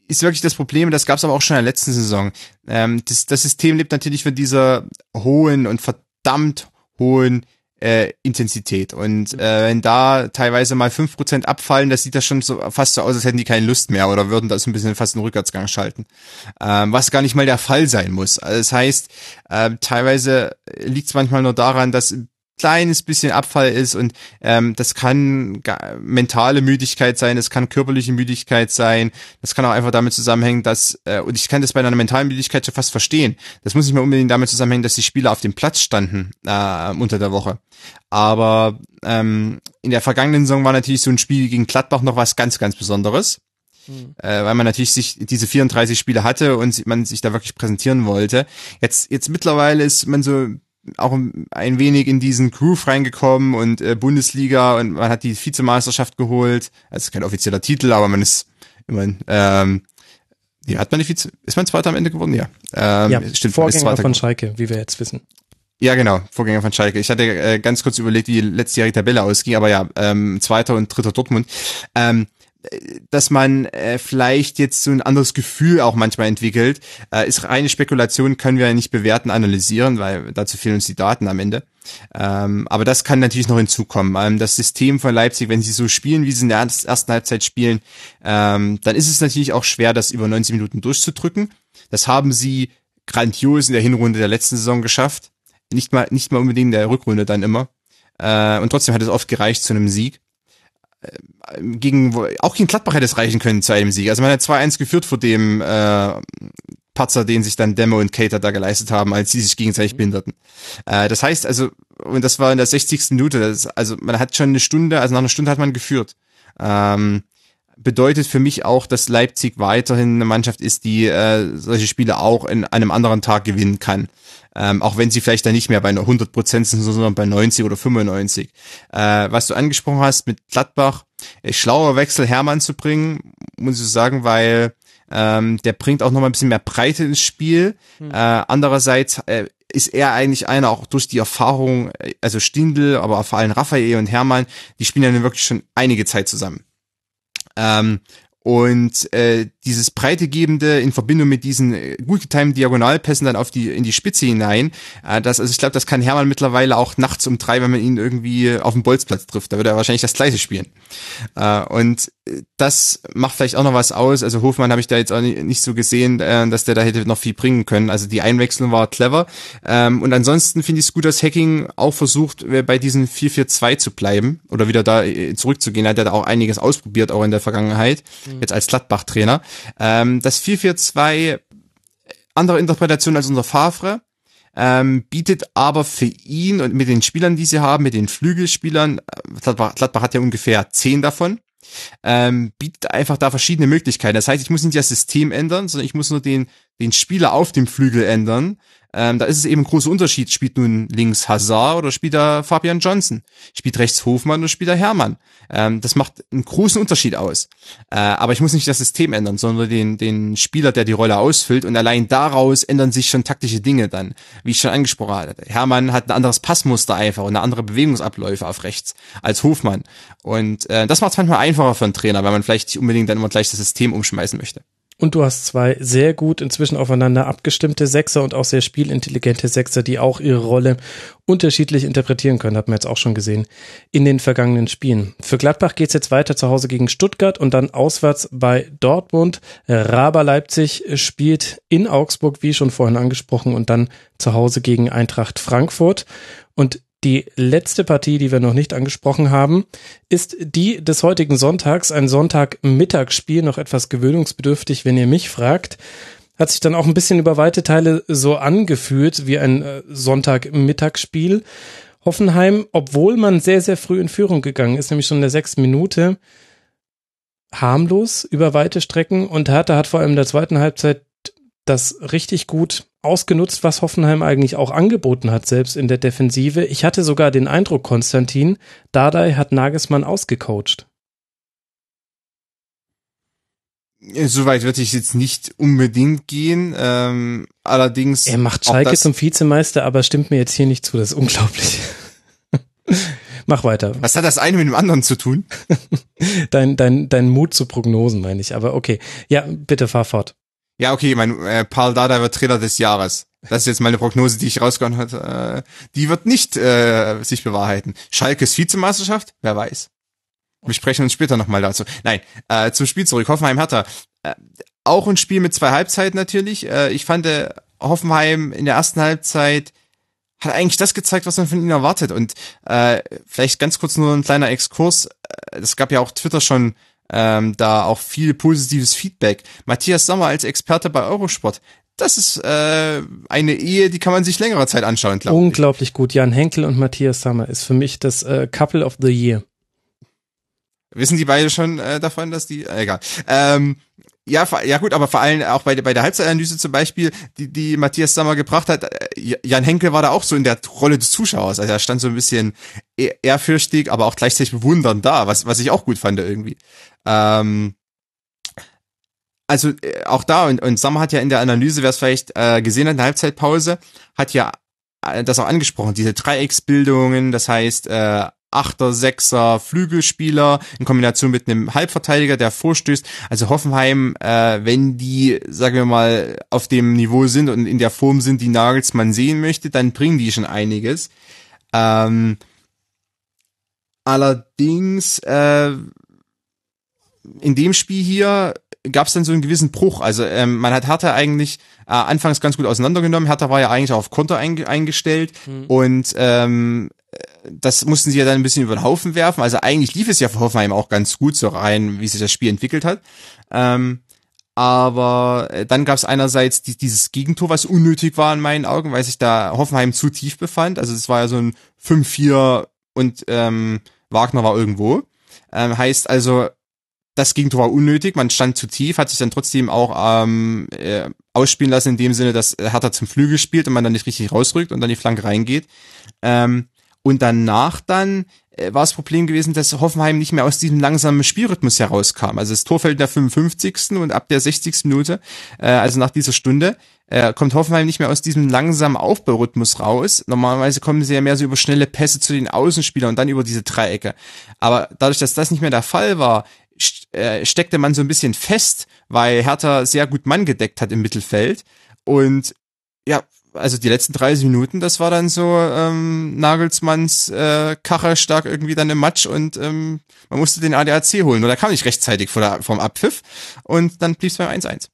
ist wirklich das Problem, das gab es aber auch schon in der letzten Saison. Ähm, das, das System lebt natürlich von dieser hohen und verdammt hohen äh, Intensität. Und äh, wenn da teilweise mal fünf Prozent abfallen, das sieht das schon so fast so aus, als hätten die keine Lust mehr oder würden das ein bisschen fast einen Rückwärtsgang schalten. Ähm, was gar nicht mal der Fall sein muss. Also das heißt, äh, teilweise liegt es manchmal nur daran, dass kleines bisschen Abfall ist und ähm, das kann mentale Müdigkeit sein, das kann körperliche Müdigkeit sein, das kann auch einfach damit zusammenhängen, dass, äh, und ich kann das bei einer mentalen Müdigkeit schon fast verstehen, das muss nicht mehr unbedingt damit zusammenhängen, dass die Spieler auf dem Platz standen äh, unter der Woche. Aber ähm, in der vergangenen Saison war natürlich so ein Spiel gegen Gladbach noch was ganz, ganz Besonderes. Mhm. Äh, weil man natürlich sich diese 34 Spiele hatte und man sich da wirklich präsentieren wollte. Jetzt, jetzt mittlerweile ist man so auch ein wenig in diesen Groove reingekommen und äh, Bundesliga und man hat die Vizemeisterschaft geholt. Also kein offizieller Titel, aber man ist immerhin, ähm, wie hat man die Vize, ist man Zweiter am Ende geworden? Ja. Ähm, ja, stimmt, Vorgänger von Schalke, wie wir jetzt wissen. Ja, genau, Vorgänger von Schalke. Ich hatte äh, ganz kurz überlegt, wie die letztjährige Tabelle ausging, aber ja, ähm, Zweiter und Dritter Dortmund. Ähm, dass man äh, vielleicht jetzt so ein anderes Gefühl auch manchmal entwickelt. Äh, ist reine Spekulation, können wir ja nicht bewerten, analysieren, weil dazu fehlen uns die Daten am Ende. Ähm, aber das kann natürlich noch hinzukommen. Ähm, das System von Leipzig, wenn sie so spielen, wie sie in der ersten Halbzeit spielen, ähm, dann ist es natürlich auch schwer, das über 90 Minuten durchzudrücken. Das haben sie grandios in der Hinrunde der letzten Saison geschafft. Nicht mal, nicht mal unbedingt in der Rückrunde dann immer. Äh, und trotzdem hat es oft gereicht zu einem Sieg. Äh, gegen, auch gegen Gladbach hätte es reichen können zu einem Sieg. Also man hat 2-1 geführt vor dem äh, Patzer, den sich dann Demo und Cater da geleistet haben, als sie sich gegenseitig binderten. Äh, das heißt also, und das war in der 60. Minute, das, also man hat schon eine Stunde, also nach einer Stunde hat man geführt. Ähm, bedeutet für mich auch, dass Leipzig weiterhin eine Mannschaft ist, die äh, solche Spiele auch in einem anderen Tag gewinnen kann. Ähm, auch wenn sie vielleicht dann nicht mehr bei 100 Prozent sind, sondern bei 90 oder 95. Äh, was du angesprochen hast mit Gladbach, äh, schlauer Wechsel Hermann zu bringen, muss ich sagen, weil ähm, der bringt auch noch mal ein bisschen mehr Breite ins Spiel. Mhm. Äh, andererseits äh, ist er eigentlich einer, auch durch die Erfahrung, äh, also Stindl, aber vor allem Raphael und Hermann, die spielen ja wirklich schon einige Zeit zusammen. Ähm, und äh, dieses Breitegebende in Verbindung mit diesen äh, gut getimten Diagonalpässen dann auf die in die Spitze hinein, äh, das also ich glaube, das kann Hermann mittlerweile auch nachts um drei, wenn man ihn irgendwie auf dem Bolzplatz trifft, da wird er wahrscheinlich das gleiche spielen. Äh, und das macht vielleicht auch noch was aus. Also Hofmann habe ich da jetzt auch nicht so gesehen, äh, dass der da hätte noch viel bringen können. Also die Einwechslung war clever. Ähm, und ansonsten finde ich es gut, dass Hacking auch versucht, äh, bei diesen 4-4-2 zu bleiben oder wieder da äh, zurückzugehen. Er hat ja auch einiges ausprobiert, auch in der Vergangenheit, mhm. Jetzt als Gladbach-Trainer. Ähm, das 4-4-2, andere Interpretation als unser Favre. Ähm, bietet aber für ihn und mit den Spielern, die sie haben, mit den Flügelspielern, Gladbach, Gladbach hat ja ungefähr zehn davon, ähm, bietet einfach da verschiedene Möglichkeiten. Das heißt, ich muss nicht das System ändern, sondern ich muss nur den, den Spieler auf dem Flügel ändern ähm, da ist es eben ein großer Unterschied. Spielt nun links Hazard oder spielt da Fabian Johnson? Spielt rechts Hofmann oder spielt da Hermann? Ähm, das macht einen großen Unterschied aus. Äh, aber ich muss nicht das System ändern, sondern den, den Spieler, der die Rolle ausfüllt. Und allein daraus ändern sich schon taktische Dinge dann, wie ich schon angesprochen hatte. Hermann hat ein anderes Passmuster einfach und eine andere Bewegungsabläufe auf rechts als Hofmann. Und äh, das macht es manchmal einfacher für einen Trainer, weil man vielleicht nicht unbedingt dann immer gleich das System umschmeißen möchte. Und du hast zwei sehr gut inzwischen aufeinander abgestimmte Sechser und auch sehr spielintelligente Sechser, die auch ihre Rolle unterschiedlich interpretieren können, hat man jetzt auch schon gesehen in den vergangenen Spielen. Für Gladbach geht's jetzt weiter zu Hause gegen Stuttgart und dann auswärts bei Dortmund. Raber Leipzig spielt in Augsburg, wie schon vorhin angesprochen, und dann zu Hause gegen Eintracht Frankfurt. Und die letzte Partie, die wir noch nicht angesprochen haben, ist die des heutigen Sonntags, ein Sonntagmittagsspiel, noch etwas gewöhnungsbedürftig, wenn ihr mich fragt. Hat sich dann auch ein bisschen über weite Teile so angefühlt wie ein äh, Sonntagmittagsspiel. Hoffenheim, obwohl man sehr, sehr früh in Führung gegangen ist, nämlich schon in der sechsten Minute, harmlos über weite Strecken und Hertha hat vor allem in der zweiten Halbzeit das richtig gut ausgenutzt, was Hoffenheim eigentlich auch angeboten hat, selbst in der Defensive. Ich hatte sogar den Eindruck, Konstantin, Dardai hat Nagelsmann ausgecoacht. Soweit würde ich jetzt nicht unbedingt gehen. Ähm, allerdings. Er macht Schalke zum Vizemeister, aber stimmt mir jetzt hier nicht zu. Das ist unglaublich. Mach weiter. Was hat das eine mit dem anderen zu tun? dein, dein, dein Mut zu Prognosen, meine ich. Aber okay. Ja, bitte fahr fort. Ja, okay, mein äh, Paul Dada wird Trainer des Jahres. Das ist jetzt meine Prognose, die ich rausgehauen hat. Äh, die wird nicht äh, sich bewahrheiten. Schalkes Vizemeisterschaft? Wer weiß. Wir sprechen uns später nochmal dazu. Nein, äh, zum Spiel zurück. Hoffenheim Hertha. Äh, auch ein Spiel mit zwei Halbzeiten natürlich. Äh, ich fand äh, Hoffenheim in der ersten Halbzeit hat eigentlich das gezeigt, was man von ihnen erwartet. Und äh, vielleicht ganz kurz nur ein kleiner Exkurs. Es gab ja auch Twitter schon ähm, da auch viel positives Feedback. Matthias Sommer als Experte bei Eurosport, das ist äh, eine Ehe, die kann man sich längere Zeit anschauen, glaube ich. Unglaublich gut. Jan Henkel und Matthias Sommer ist für mich das äh, Couple of the Year. Wissen die beide schon äh, davon, dass die, äh, egal. Ähm, ja, ja gut, aber vor allem auch bei, bei der Halbzeitanalyse zum Beispiel, die, die Matthias Sommer gebracht hat, äh, Jan Henkel war da auch so in der Rolle des Zuschauers. Also er stand so ein bisschen ehrfürchtig, aber auch gleichzeitig bewundernd da, was, was ich auch gut fand irgendwie. Ähm, also äh, auch da, und, und Sommer hat ja in der Analyse, wer es vielleicht äh, gesehen hat, in der Halbzeitpause, hat ja äh, das auch angesprochen, diese Dreiecksbildungen, das heißt, äh, Achter, Sechser, Flügelspieler in Kombination mit einem Halbverteidiger, der vorstößt. Also Hoffenheim, äh, wenn die, sagen wir mal, auf dem Niveau sind und in der Form sind, die Nagelsmann sehen möchte, dann bringen die schon einiges. Ähm, allerdings, äh, in dem Spiel hier gab es dann so einen gewissen Bruch. Also ähm, man hat Hertha eigentlich äh, anfangs ganz gut auseinandergenommen. Hertha war ja eigentlich auf Konter einge eingestellt mhm. und ähm, das mussten sie ja dann ein bisschen über den Haufen werfen. Also eigentlich lief es ja für Hoffenheim auch ganz gut so rein, wie sich das Spiel entwickelt hat. Ähm, aber äh, dann gab es einerseits die, dieses Gegentor, was unnötig war in meinen Augen, weil sich da Hoffenheim zu tief befand. Also es war ja so ein 5-4 und ähm, Wagner war irgendwo. Ähm, heißt also, das Gegentor war unnötig, man stand zu tief, hat sich dann trotzdem auch ähm, äh, ausspielen lassen in dem Sinne, dass Hertha zum Flügel spielt und man dann nicht richtig rausrückt und dann die Flanke reingeht. Ähm, und danach dann äh, war das Problem gewesen, dass Hoffenheim nicht mehr aus diesem langsamen Spielrhythmus herauskam. Also das Tor fällt in der 55. und ab der 60. Minute, äh, also nach dieser Stunde, äh, kommt Hoffenheim nicht mehr aus diesem langsamen Aufbaurhythmus raus. Normalerweise kommen sie ja mehr so über schnelle Pässe zu den Außenspielern und dann über diese Dreiecke. Aber dadurch, dass das nicht mehr der Fall war, äh, steckte man so ein bisschen fest, weil Hertha sehr gut Mann gedeckt hat im Mittelfeld. Und ja, also die letzten 30 Minuten, das war dann so ähm, Nagelsmanns äh, Kache stark irgendwie dann im Match und ähm, man musste den ADAC holen. Oder kam nicht rechtzeitig vor der, vom Abpfiff und dann blieb es beim 1-1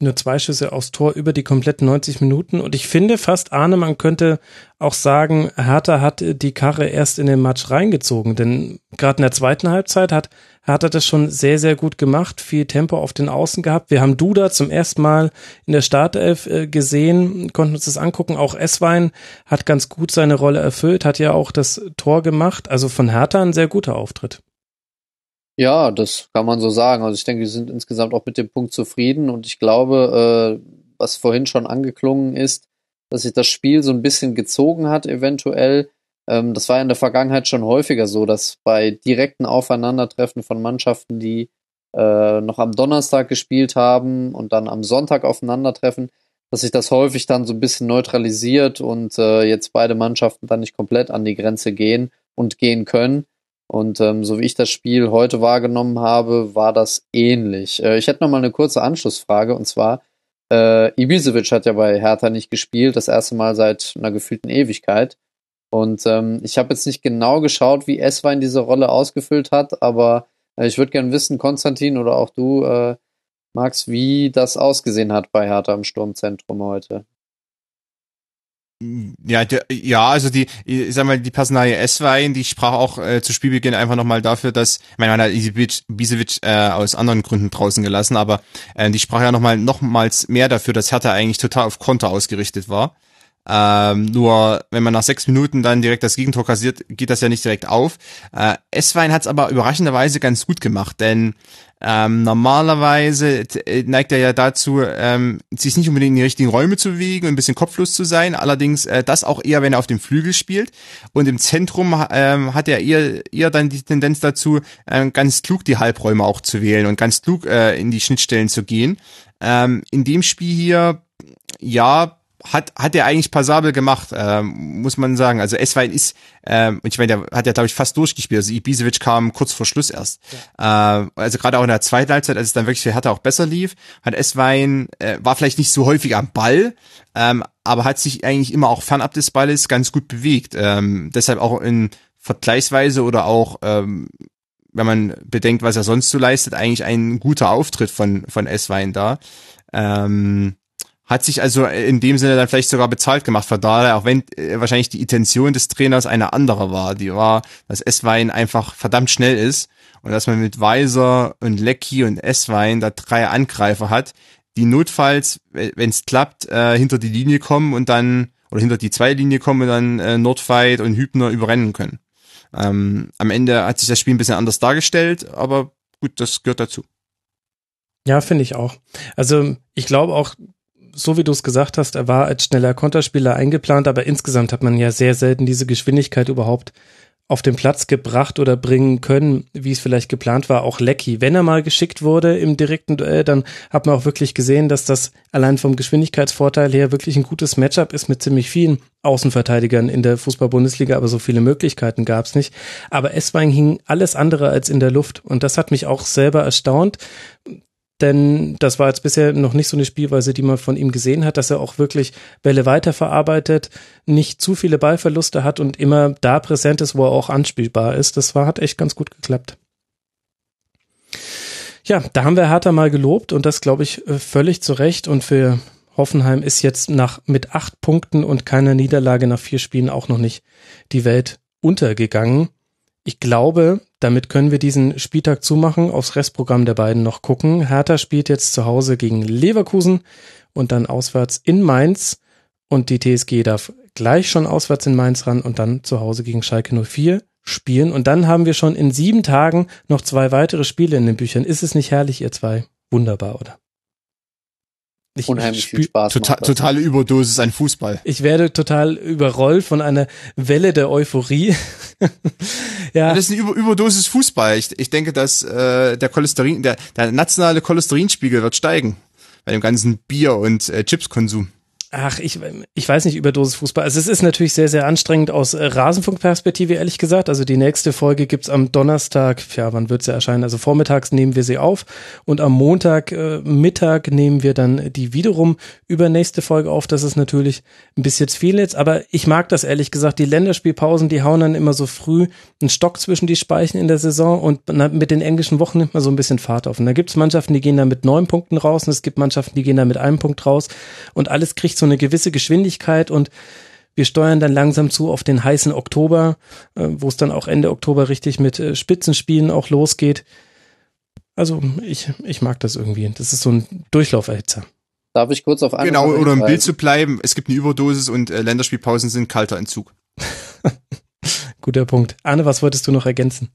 nur zwei Schüsse aufs Tor über die kompletten 90 Minuten. Und ich finde fast, Arne, man könnte auch sagen, Hertha hat die Karre erst in den Match reingezogen. Denn gerade in der zweiten Halbzeit hat Hertha das schon sehr, sehr gut gemacht, viel Tempo auf den Außen gehabt. Wir haben Duda zum ersten Mal in der Startelf äh, gesehen, konnten uns das angucken. Auch Esswein hat ganz gut seine Rolle erfüllt, hat ja auch das Tor gemacht. Also von Hertha ein sehr guter Auftritt. Ja, das kann man so sagen. Also ich denke, wir sind insgesamt auch mit dem Punkt zufrieden und ich glaube, äh, was vorhin schon angeklungen ist, dass sich das Spiel so ein bisschen gezogen hat, eventuell. Ähm, das war in der Vergangenheit schon häufiger so, dass bei direkten Aufeinandertreffen von Mannschaften, die äh, noch am Donnerstag gespielt haben und dann am Sonntag aufeinandertreffen, dass sich das häufig dann so ein bisschen neutralisiert und äh, jetzt beide Mannschaften dann nicht komplett an die Grenze gehen und gehen können. Und ähm, so wie ich das Spiel heute wahrgenommen habe, war das ähnlich. Äh, ich hätte noch mal eine kurze Anschlussfrage und zwar äh, Ibisevic hat ja bei Hertha nicht gespielt, das erste Mal seit einer gefühlten Ewigkeit. Und ähm, ich habe jetzt nicht genau geschaut, wie Eswein diese Rolle ausgefüllt hat, aber äh, ich würde gerne wissen, Konstantin oder auch du, äh, Max, wie das ausgesehen hat bei Hertha im Sturmzentrum heute. Ja, der, ja, also die, ich sag mal, die Personalie S-Wein, die sprach auch äh, zu Spielbeginn einfach nochmal dafür, dass, ich meine, man hat Ibisevic äh, aus anderen Gründen draußen gelassen, aber äh, die sprach ja nochmal nochmals mehr dafür, dass Hertha eigentlich total auf Konter ausgerichtet war. Ähm, nur wenn man nach sechs Minuten dann direkt das Gegentor kassiert, geht das ja nicht direkt auf. Äh, S-Wein hat es aber überraschenderweise ganz gut gemacht, denn ähm, normalerweise äh, neigt er ja dazu, ähm, sich nicht unbedingt in die richtigen Räume zu bewegen und ein bisschen kopflos zu sein. Allerdings äh, das auch eher, wenn er auf dem Flügel spielt. Und im Zentrum ähm, hat er eher, eher dann die Tendenz dazu, äh, ganz klug die Halbräume auch zu wählen und ganz klug äh, in die Schnittstellen zu gehen. Ähm, in dem Spiel hier, ja, hat, hat er eigentlich passabel gemacht, ähm, muss man sagen. Also Eswein ist, ähm, ich meine, der hat ja, glaube ich, fast durchgespielt. Also Ibisevic kam kurz vor Schluss erst. Ja. Äh, also gerade auch in der zweiten Halbzeit, als es dann wirklich für Hertha auch besser lief, hat Eswein, äh, war vielleicht nicht so häufig am Ball, ähm, aber hat sich eigentlich immer auch fernab des Balles ganz gut bewegt. Ähm, deshalb auch in Vergleichsweise oder auch ähm, wenn man bedenkt, was er sonst so leistet, eigentlich ein guter Auftritt von, von Eswein da. Ähm, hat sich also in dem Sinne dann vielleicht sogar bezahlt gemacht von daher, auch wenn äh, wahrscheinlich die Intention des Trainers eine andere war. Die war, dass Esswein einfach verdammt schnell ist und dass man mit Weiser und Lecky und Esswein da drei Angreifer hat, die notfalls, wenn es klappt, äh, hinter die Linie kommen und dann, oder hinter die zwei Linie kommen und dann äh, Nordfight und Hübner überrennen können. Ähm, am Ende hat sich das Spiel ein bisschen anders dargestellt, aber gut, das gehört dazu. Ja, finde ich auch. Also ich glaube auch, so wie du es gesagt hast, er war als schneller Konterspieler eingeplant, aber insgesamt hat man ja sehr selten diese Geschwindigkeit überhaupt auf den Platz gebracht oder bringen können, wie es vielleicht geplant war, auch Lecky. Wenn er mal geschickt wurde im direkten Duell, dann hat man auch wirklich gesehen, dass das allein vom Geschwindigkeitsvorteil her wirklich ein gutes Matchup ist mit ziemlich vielen Außenverteidigern in der Fußball-Bundesliga, aber so viele Möglichkeiten gab es nicht. Aber Esswein hing alles andere als in der Luft und das hat mich auch selber erstaunt denn das war jetzt bisher noch nicht so eine Spielweise, die man von ihm gesehen hat, dass er auch wirklich Bälle weiterverarbeitet, nicht zu viele Ballverluste hat und immer da präsent ist, wo er auch anspielbar ist. Das war, hat echt ganz gut geklappt. Ja, da haben wir Hertha mal gelobt und das glaube ich äh, völlig zu Recht und für Hoffenheim ist jetzt nach mit acht Punkten und keiner Niederlage nach vier Spielen auch noch nicht die Welt untergegangen. Ich glaube, damit können wir diesen Spieltag zumachen, aufs Restprogramm der beiden noch gucken. Hertha spielt jetzt zu Hause gegen Leverkusen und dann auswärts in Mainz und die TSG darf gleich schon auswärts in Mainz ran und dann zu Hause gegen Schalke 04 spielen. Und dann haben wir schon in sieben Tagen noch zwei weitere Spiele in den Büchern. Ist es nicht herrlich, ihr zwei? Wunderbar, oder? Ich Unheimlich viel Spaß. Total, totale Überdosis an Fußball. Ich werde total überrollt von einer Welle der Euphorie. ja. Das ist eine Über Überdosis Fußball. Ich, ich denke, dass äh, der Cholesterin, der, der nationale Cholesterinspiegel wird steigen bei dem ganzen Bier- und äh, Chipskonsum. Ach, ich, ich weiß nicht über Dosis Fußball. Also es ist natürlich sehr, sehr anstrengend aus äh, Rasenfunkperspektive, ehrlich gesagt. Also die nächste Folge gibt's am Donnerstag, ja, wann wird sie erscheinen? Also vormittags nehmen wir sie auf und am Montag äh, Mittag nehmen wir dann die wiederum übernächste Folge auf. Das ist natürlich ein bisschen viel jetzt, aber ich mag das ehrlich gesagt. Die Länderspielpausen, die hauen dann immer so früh einen Stock zwischen die Speichen in der Saison und mit den englischen Wochen nimmt man so ein bisschen Fahrt auf. Und da gibt's Mannschaften, die gehen da mit neun Punkten raus und es gibt Mannschaften, die gehen da mit einem Punkt raus und alles kriegt so eine gewisse Geschwindigkeit und wir steuern dann langsam zu auf den heißen Oktober, äh, wo es dann auch Ende Oktober richtig mit äh, Spitzenspielen auch losgeht. Also ich, ich mag das irgendwie. Das ist so ein Durchlauferhitzer. Darf ich kurz auf eine Genau, oder im Bild zu bleiben. Es gibt eine Überdosis und äh, Länderspielpausen sind kalter Entzug. Guter Punkt. Arne, was wolltest du noch ergänzen?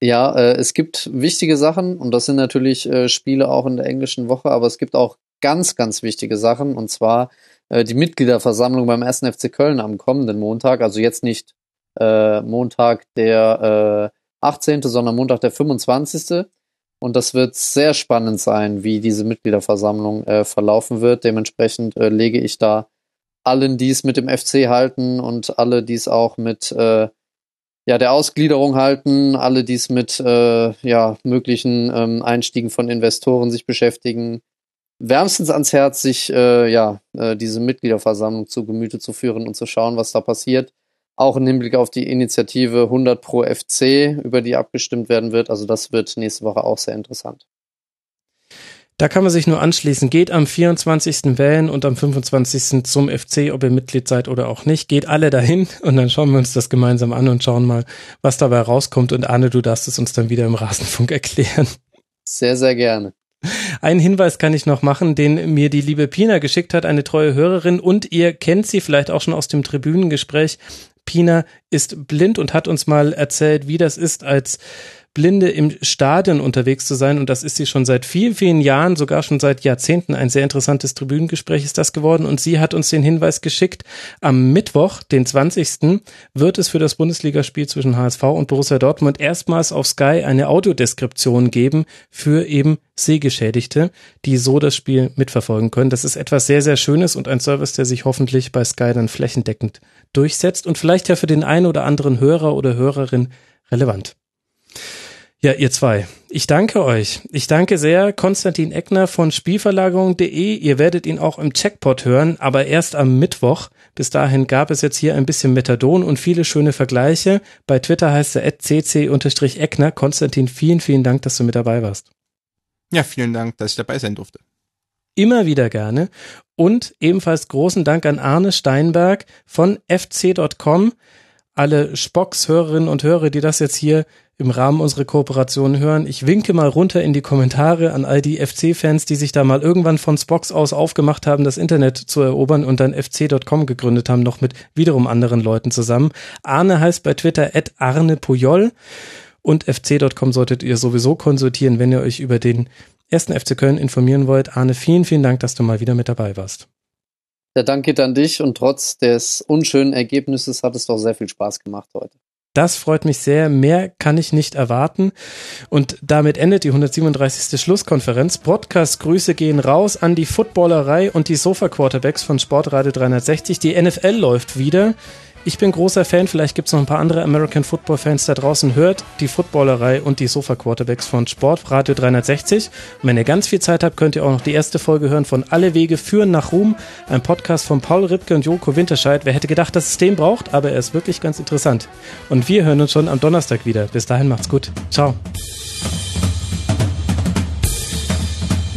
Ja, äh, es gibt wichtige Sachen und das sind natürlich äh, Spiele auch in der englischen Woche, aber es gibt auch ganz, ganz wichtige Sachen und zwar äh, die Mitgliederversammlung beim 1. FC Köln am kommenden Montag, also jetzt nicht äh, Montag der äh, 18., sondern Montag der 25. Und das wird sehr spannend sein, wie diese Mitgliederversammlung äh, verlaufen wird. Dementsprechend äh, lege ich da allen, die es mit dem FC halten und alle, die es auch mit äh, ja, der Ausgliederung halten, alle, die es mit äh, ja, möglichen ähm, Einstiegen von Investoren sich beschäftigen, wärmstens ans Herz, sich äh, ja äh, diese Mitgliederversammlung zu Gemüte zu führen und zu schauen, was da passiert. Auch im Hinblick auf die Initiative 100 pro FC, über die abgestimmt werden wird. Also das wird nächste Woche auch sehr interessant. Da kann man sich nur anschließen. Geht am 24. wählen und am 25. zum FC, ob ihr Mitglied seid oder auch nicht. Geht alle dahin und dann schauen wir uns das gemeinsam an und schauen mal, was dabei rauskommt. Und Arne, du darfst es uns dann wieder im Rasenfunk erklären. Sehr, sehr gerne. Einen Hinweis kann ich noch machen, den mir die liebe Pina geschickt hat, eine treue Hörerin und ihr kennt sie vielleicht auch schon aus dem Tribünengespräch. Pina ist blind und hat uns mal erzählt, wie das ist, als Blinde im Stadion unterwegs zu sein. Und das ist sie schon seit vielen, vielen Jahren, sogar schon seit Jahrzehnten. Ein sehr interessantes Tribünengespräch ist das geworden. Und sie hat uns den Hinweis geschickt, am Mittwoch, den 20. wird es für das Bundesligaspiel zwischen HSV und Borussia Dortmund erstmals auf Sky eine Audiodeskription geben für eben Sehgeschädigte, die so das Spiel mitverfolgen können. Das ist etwas sehr, sehr Schönes und ein Service, der sich hoffentlich bei Sky dann flächendeckend durchsetzt und vielleicht ja für den einen oder anderen Hörer oder Hörerin relevant. Ja, ihr zwei. Ich danke euch. Ich danke sehr Konstantin Eckner von Spielverlagerung.de. Ihr werdet ihn auch im Checkpot hören, aber erst am Mittwoch. Bis dahin gab es jetzt hier ein bisschen Methadon und viele schöne Vergleiche. Bei Twitter heißt er cc-eckner. Konstantin, vielen, vielen Dank, dass du mit dabei warst. Ja, vielen Dank, dass ich dabei sein durfte. Immer wieder gerne. Und ebenfalls großen Dank an Arne Steinberg von fc.com. Alle Spocks Hörerinnen und Hörer, die das jetzt hier im Rahmen unserer Kooperation hören. Ich winke mal runter in die Kommentare an all die FC-Fans, die sich da mal irgendwann von Spox aus aufgemacht haben, das Internet zu erobern und dann fc.com gegründet haben, noch mit wiederum anderen Leuten zusammen. Arne heißt bei Twitter at Arne Pujol und fc.com solltet ihr sowieso konsultieren, wenn ihr euch über den ersten FC Köln informieren wollt. Arne, vielen, vielen Dank, dass du mal wieder mit dabei warst. Der Dank geht an dich und trotz des unschönen Ergebnisses hat es doch sehr viel Spaß gemacht heute. Das freut mich sehr. Mehr kann ich nicht erwarten. Und damit endet die 137. Schlusskonferenz. Podcast-Grüße gehen raus an die Footballerei und die Sofa-Quarterbacks von Sportradio 360. Die NFL läuft wieder. Ich bin großer Fan, vielleicht gibt es noch ein paar andere American Football Fans da draußen. Hört die Footballerei und die Sofa Quarterbacks von Sportradio 360. Und wenn ihr ganz viel Zeit habt, könnt ihr auch noch die erste Folge hören von Alle Wege führen nach Ruhm. Ein Podcast von Paul Ripke und Joko Winterscheid. Wer hätte gedacht, dass es den braucht, aber er ist wirklich ganz interessant. Und wir hören uns schon am Donnerstag wieder. Bis dahin macht's gut. Ciao.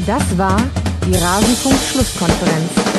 Das war die Rasenfunk-Schlusskonferenz.